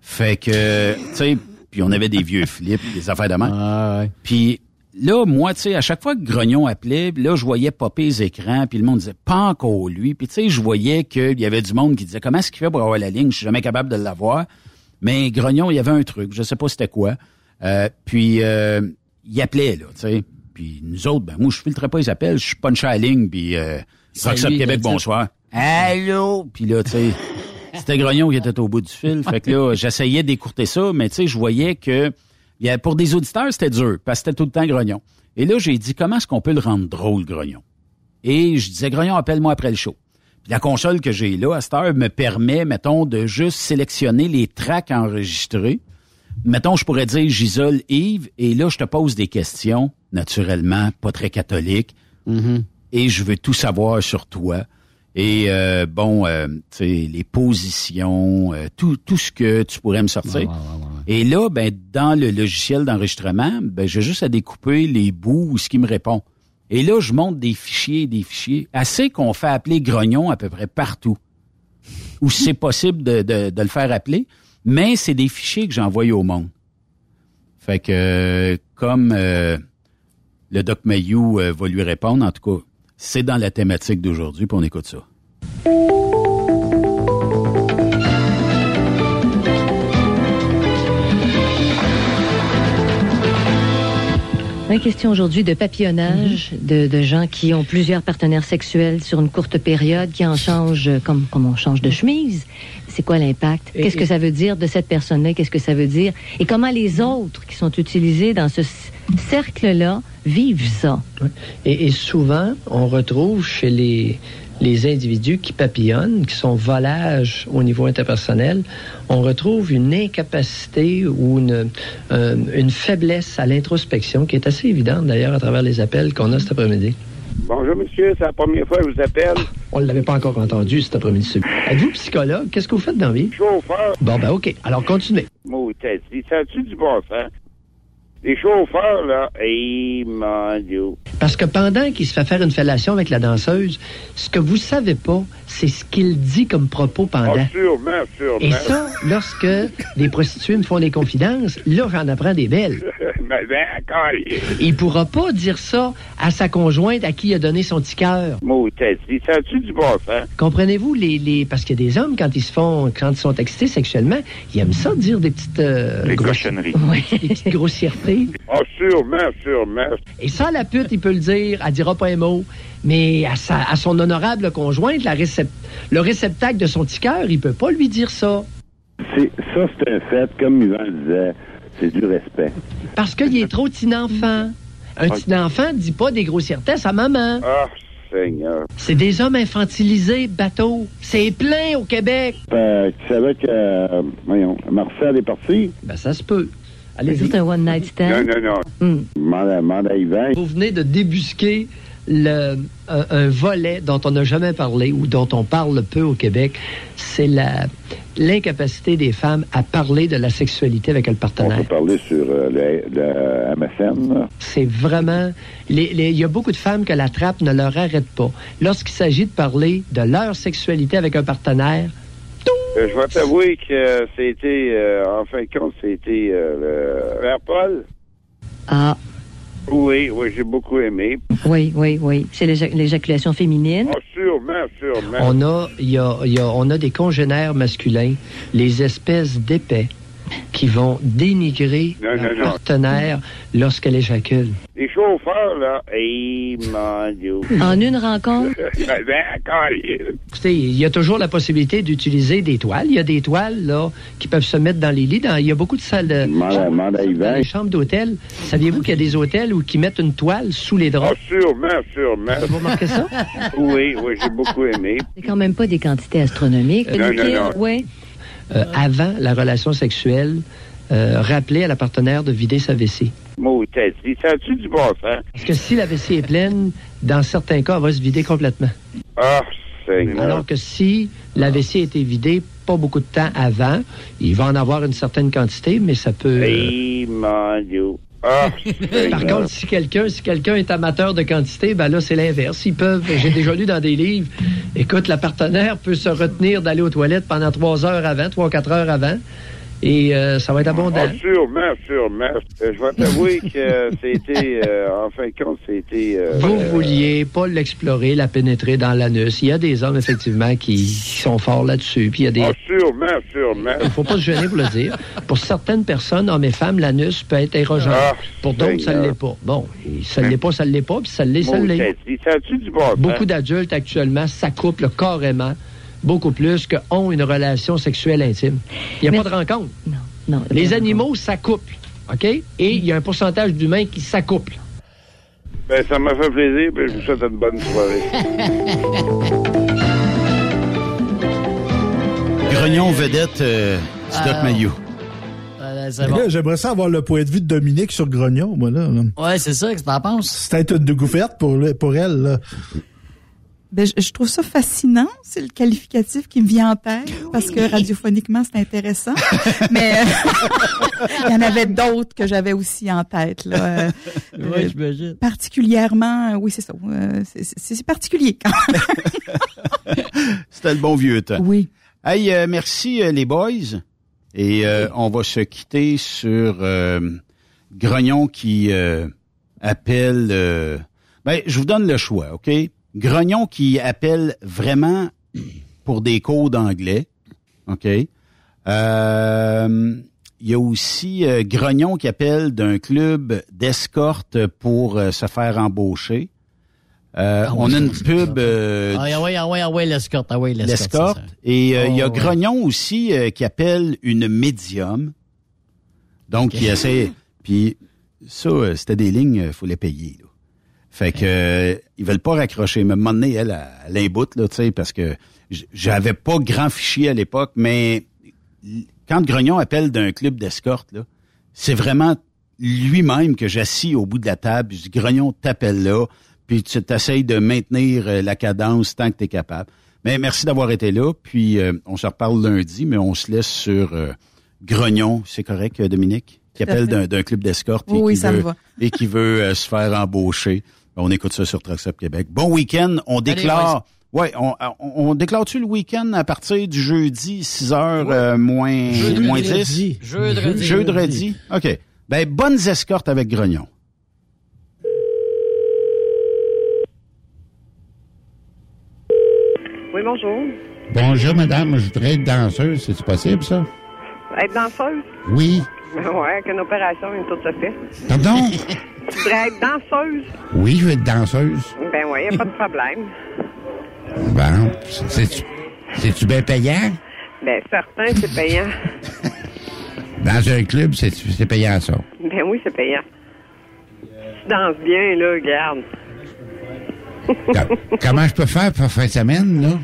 Fait que, tu sais, puis on avait des vieux flips, des affaires de main. Puis là, moi, tu sais, à chaque fois que Grognon appelait, là, je voyais popper les écrans, puis le monde disait pas encore lui. Puis tu sais, je voyais qu'il y avait du monde qui disait comment est-ce qu'il fait pour avoir la ligne, je suis jamais capable de l'avoir. Mais Grognon, il y avait un truc, je sais pas c'était quoi. Euh, puis euh, il appelait là, tu sais. Puis nous autres, ben moi je filtrais pas les appels, je suis punché à la ligne, puis euh, Rock Québec, bonsoir. Allô, puis là, tu sais, c'était Grognon qui était au bout du fil. Fait que là, j'essayais d'écourter ça, mais tu sais, je voyais que il y a- pour des auditeurs, c'était dur, parce que c'était tout le temps Grognon. Et là, j'ai dit, comment est-ce qu'on peut le rendre drôle, Grognon? Et je disais, Grognon, appelle-moi après le show. La console que j'ai là, à cette heure, me permet, mettons, de juste sélectionner les tracks enregistrés. Mettons, je pourrais dire, j'isole Yves, et là, je te pose des questions, naturellement, pas très catholiques, et je veux tout savoir sur toi. Et euh, bon, euh, tu sais, les positions, euh, tout, tout ce que tu pourrais me sortir. Et là, ben, dans le logiciel d'enregistrement, ben, j'ai juste à découper les bouts ou ce qui me répond. Et là, je monte des fichiers, des fichiers, assez qu'on fait appeler grognon à peu près partout. Où c'est possible de, de, de le faire appeler, mais c'est des fichiers que j'envoie au monde. Fait que, euh, comme euh, le Doc Mayou euh, va lui répondre, en tout cas, c'est dans la thématique d'aujourd'hui, puis on écoute ça. Une question aujourd'hui de papillonnage, de, de gens qui ont plusieurs partenaires sexuels sur une courte période, qui en changent euh, comme, comme on change de chemise. C'est quoi l'impact? Qu'est-ce que ça veut dire de cette personne-là? Qu'est-ce que ça veut dire? Et comment les autres qui sont utilisés dans ce cercle-là vivent ça? Et, et souvent, on retrouve chez les, les individus qui papillonnent, qui sont volages au niveau interpersonnel, on retrouve une incapacité ou une, euh, une faiblesse à l'introspection qui est assez évidente d'ailleurs à travers les appels qu'on a cet après-midi. Bonjour, monsieur. C'est la première fois que je vous appelle. On ne l'avait pas encore entendu cet après-midi. Êtes-vous psychologue? Qu'est-ce que vous faites dans la vie? Chauffeur. Bon, ben OK. Alors, continuez. Ça du bon sens? Les chauffeurs, là, et mon Dieu. Parce que pendant qu'il se fait faire une fellation avec la danseuse, ce que vous savez pas, c'est ce qu'il dit comme propos pendant. Ah, sûrement, sûrement. Et ça, lorsque des prostituées me font des confidences, là, j'en apprends des belles. Mais ben, il- pourra pas dire ça à sa conjointe à qui il a donné son petit cœur. Dit, du bon? Comprenez-vous, les, les, parce qu'il y a des hommes, quand ils se font, quand ils sont excités sexuellement, ils aiment ça dire des petites... euh, Des grossi- cochonneries. Oui, des petites grossièretés. Ah, sûrement, sûrement. Et ça, la pute, il peut le dire, elle dira pas un mot. Mais à, sa, à son honorable conjointe, la le réceptacle de son petit cœur, il peut pas lui dire ça. C'est, ça, c'est un fait, comme Yvan le disait, c'est du respect. Parce qu'il est trop petit enfant. Un petit enfant dit pas des grossièretés à sa maman. Ah, Seigneur. C'est des hommes infantilisés, bateau. C'est plein au Québec. Euh, tu savais que, euh, voyons, Marcel est parti? Ben, ça se peut. C'est un one night stand? Non, non, non. À Yvan. Vous venez de débusquer le, un, un volet dont on n'a jamais parlé ou dont on parle peu au Québec. C'est la l'incapacité des femmes à parler de la sexualité avec le On partenaire. peut parler sur euh, le, le MSN. là. C'est vraiment... les- les- Il y a beaucoup de femmes que la trappe ne leur arrête pas. Lorsqu'il s'agit de parler de leur sexualité avec un partenaire, je vais t'avouer que c'était, euh, en fin de compte, c'était euh, le Père Paul. Ah, Oui, oui, j'ai beaucoup aimé. oui, oui, oui. C'est l'éjac- l'éjaculation féminine. Ah, sûrement, sûrement. on a, il y a, il y a- on a des congénères masculins, les espèces d'épais, qui vont dénigrer Non, leur non, partenaire lorsqu'elle éjacule. Les chauffeurs, là, hey, mon Dieu. En une rencontre, ben, ben, Écoutez, il y a toujours la possibilité d'utiliser des toiles. Il y a des toiles là qui peuvent se mettre dans les lits. Dans- il y a beaucoup de salles de dans les chambres d'hôtel. Saviez-vous qu'il y a des hôtels où qui mettent une toile sous les Ah, draps? sûrement, sûrement. Vous remarquez ça? Oui, oui, j'ai beaucoup aimé. c'est quand même pas des quantités astronomiques. Non, non, non. Ouais. Euh, avant la relation sexuelle, euh, rappeler à la partenaire de vider sa vessie. Mot tête, dit, ça a-tu du bon sens? Parce que si la vessie est pleine, dans certains cas, elle va se vider complètement. Ah, Seigneur. Alors que si la vessie a été vidée pas beaucoup de temps avant, il va en avoir une certaine quantité, mais ça peut... euh, Hey, mon Dieu. Ah, Par contre, si quelqu'un si quelqu'un est amateur de quantité, ben là, c'est l'inverse. Ils peuvent, j'ai déjà lu dans des livres, écoute, la partenaire peut se retenir d'aller aux toilettes pendant trois heures avant, trois, quatre heures avant, et euh, ça va être abondant. Ah, sûrement, sûrement. Euh, je vais t'avouer que c'était, euh, en fin de compte, c'était... euh, Vous euh, vouliez pas l'explorer, la pénétrer dans l'anus. Il y a des hommes, effectivement, qui, qui sont forts là-dessus. Puis il y a des... Ah, sûrement, sûrement. Il faut pas se gêner pour le dire. Pour certaines personnes, hommes et femmes, l'anus peut être érogeant. Ah, pour d'autres, ça ne l'est pas. Bon, ça ne l'est pas, ça ne l'est pas, puis ça l'est, ça l'est. Beaucoup d'adultes actuellement s'accouplent carrément, beaucoup plus que ont une relation sexuelle intime. Il n'y a pas de rencontre. Non. Les animaux s'accouplent, OK? Et il y a un pourcentage d'humains qui s'accouplent. Ben, ça m'a fait plaisir, puis je vous souhaite une bonne soirée. Grognon vedette, euh, Stock Ah. Maillot. Bon. là, J'aimerais ça avoir le point de vue de Dominique sur Grognon, moi, là. Ouais, c'est ça, que t'en penses? C'est peut-être une découverte pour, le- pour elle, là. Ben, je, je trouve ça fascinant. C'est le qualificatif qui me vient en tête parce que radiophoniquement, c'est intéressant. Mais euh, il y en avait d'autres que j'avais aussi en tête. Là. Euh, euh, j'imagine. particulièrement, euh, oui, c'est ça. euh, c'est- particulier quand même. C'était le bon vieux temps. Oui. Hey, euh, merci euh, les boys. Et euh, on va se quitter sur euh, Grognon qui euh, appelle... euh, ben, je vous donne le choix, OK? Grognon qui appelle vraiment pour des cours d'anglais, OK? Euh, Il y a aussi euh, Grognon qui appelle d'un club d'escorte pour euh, se faire embaucher. Euh, Ah on a une pub euh, Ah, ah ouais, ah ouais, ah ouais, l'escorte, ah ouais, l'escorte. Et euh, il y a Oh. Grognon aussi qui appelle une médium. Donc, il essaie... Puis ça, c'était des lignes, il faut les payer. Là. Fait que euh, ils veulent pas raccrocher. Mais à un moment donné, elle, elle, elle imboute, là, tu sais, parce que j'avais pas grand fichier à l'époque, mais quand Grognon appelle d'un club d'escorte, là, c'est vraiment lui-même que j'assis au bout de la table. Je dis, Grognon, t'appelle là, puis tu t'essayes de maintenir euh, la cadence tant que tu es capable. Mais merci d'avoir été là, puis euh, on se reparle lundi, mais on se laisse sur euh, Grognon. C'est correct, euh, Dominique? Qui appelle d'un club d'escorte et, Oui, qui ça me veut- va. et qui veut euh, se faire embaucher. Ben, on écoute ça sur Truck Stop Québec. Bon week-end. On déclare... Ouais, on, déclare-tu le week-end à partir du jeudi, 6 heures euh, moins, Jeudi. moins 10? Jeudi. Jeudi. OK. Ben, bonnes escortes avec Grognon. Oui, bonjour. Bonjour, madame. Je voudrais être danseuse. C'est possible, ça? Être danseuse? Oui. Ben ouais, avec une opération, une tout se fait. Pardon? Tu voudrais être danseuse? Oui, je veux être danseuse. Ben ouais, y a pas de problème. Bon. C'est-tu c'est-tu bien payant? Ben certain, c'est payant. Dans un club, c'est c'est payant, ça. Ben oui, c'est payant. Tu danses bien, là, regarde. Co- Comment je peux faire pour fin de semaine, là?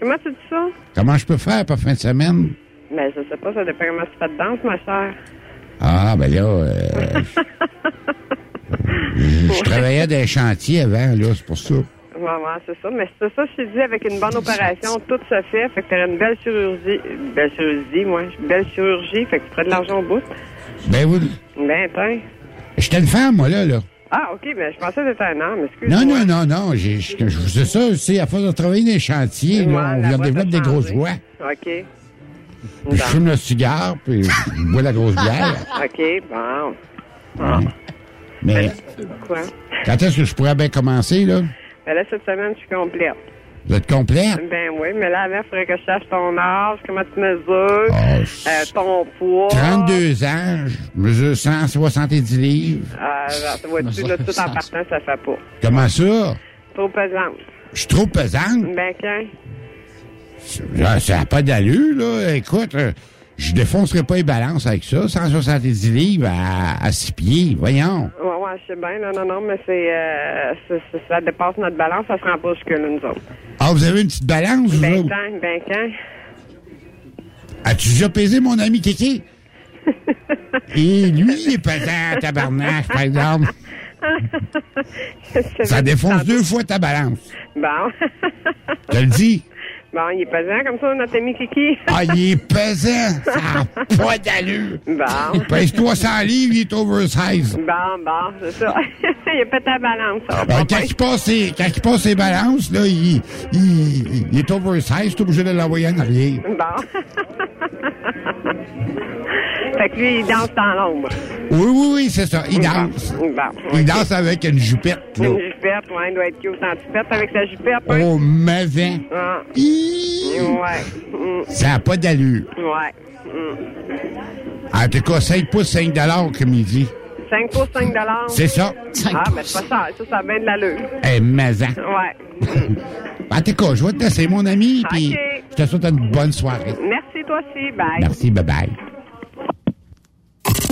Comment tu dis ça? Comment je peux faire pour fin de semaine? Ben je sais pas, ça dépend comment tu fais de danse, ma chère. Ah, ben là, euh, je, je travaillais dans les chantiers avant, là, c'est pour ça. Ouais, c'est ça. Mais c'est ça, je dit, avec une bonne opération, tout se fait. Fait que t'aurais une belle chirurgie. Belle chirurgie, moi. Belle chirurgie. Fait que tu ferais de l'argent au bout. Ben oui. Ben, tiens. J'étais une femme, moi, là, là. Ah, OK, ben je pensais que c'était un homme, excuse Non, non, non, non. Je dis ça, c'est à force de travailler dans les chantiers, là, on t'a des grosses voix. OK. Puis je fume le cigare, puis je bois la grosse bière. OK, bon. Ouais. Mais Quoi? quand est-ce que je pourrais bien commencer, là? Ben là, cette semaine, je suis complète. Vous êtes complète? Ben oui, mais là, avant, il faudrait que je sache ton âge, comment tu mesures, euh, ton poids. 32 ans, je mesure 170 livres. Euh, ça vois-tu, là, tout en partant, ça fait pas. Comment ça? Trop pesante. Je suis trop pesante? Ben, quand? Ça ça n'a pas d'allure, là. Écoute, euh, je défoncerai pas les balances avec ça. 170 livres à, à 6 pieds, voyons. Ouais, ouais, je sais bien, non, non, non, mais c'est, euh, ça dépasse notre balance, ça se rend pas jusque là, nous autres. Ah, vous avez une petite balance, vous Ben, autres? quand? Ben, quand? As-tu déjà pesé mon ami Kiki? Et lui, il est pesant, tabarnak, par exemple. Ça défonce deux fois ta balance. Bon. Je te le dis. Bon, il est pesant comme ça, notre ami Kiki? Ah, il est pesant. Ça n'a pas d'allure. Bon. Il pèse 300 livres, il est oversize. Bon, bon, c'est ça. il a pété la balance, Euh, pas quand, il passe ses, quand il passe ses balances, là, il, il, il est oversize, t'es obligé de l'envoyer en arrière. Bon. fait que lui, il danse dans l'ombre. Oui, oui, oui, c'est ça. Il danse. Bon. Il danse avec une jupette, là. Une jupette, ouais, il doit être cute en jupette avec sa jupette. hein. Oh, mauvais. Ah. Ouais. Mm. Ça n'a pas d'allure. Ouais. Mm. En tout cas, 5 pouces, 5 dollars, comme il dit. 5 pour 5 dollars. C'est ça. Ah, mais c'est pas ça. Ça, ça a bien de l'allure. Eh, maison. Ouais. En tout cas, je vais te laisser, mon ami, puis Ok. je te souhaite une bonne soirée. Merci, toi aussi. Bye. Merci, bye-bye.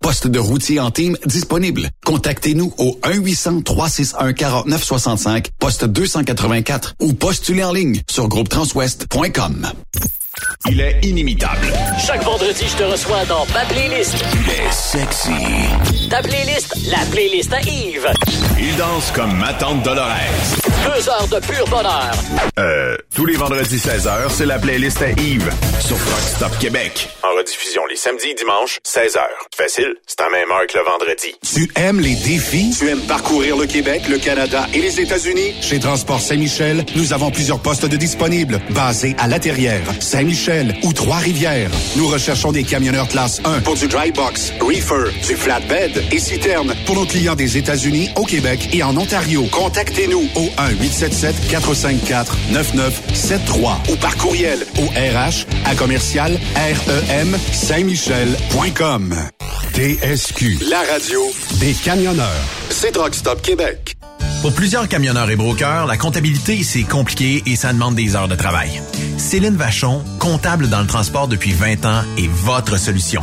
Poste de routier en team disponible. Contactez-nous au 1-800-361-4965, poste 284 ou postulez en ligne sur groupetranswest.com. Il est inimitable. Chaque vendredi, je te reçois dans ma playlist. Il est sexy. Ta playlist, la playlist à Yves. Il danse comme ma tante Dolores. Deux heures de pur bonheur. Euh, tous les vendredis 16h, c'est la playlist à Yves sur Rock Stop Québec. En rediffusion les samedis et dimanches, 16h. Facile, c'est à même heure que le vendredi. Tu aimes les défis? Tu aimes parcourir le Québec, le Canada et les États-Unis? Chez Transport Saint-Michel, nous avons plusieurs postes de disponibles, basés à La Terrière, Saint-Michel ou Trois-Rivières. Nous recherchons des camionneurs classe 1 pour du dry box, reefer, du flatbed et citerne pour nos clients des États-Unis, au Québec et en Ontario. Contactez-nous au 1-877-454-9973 ou par courriel au RH à commercial REM Saint-Michel.com. TSQ, la radio des camionneurs. C'est Truck Stop Québec. Pour plusieurs camionneurs et brokers, la comptabilité, c'est compliqué et ça demande des heures de travail. Céline Vachon, comptable dans le transport depuis 20 ans, est votre solution.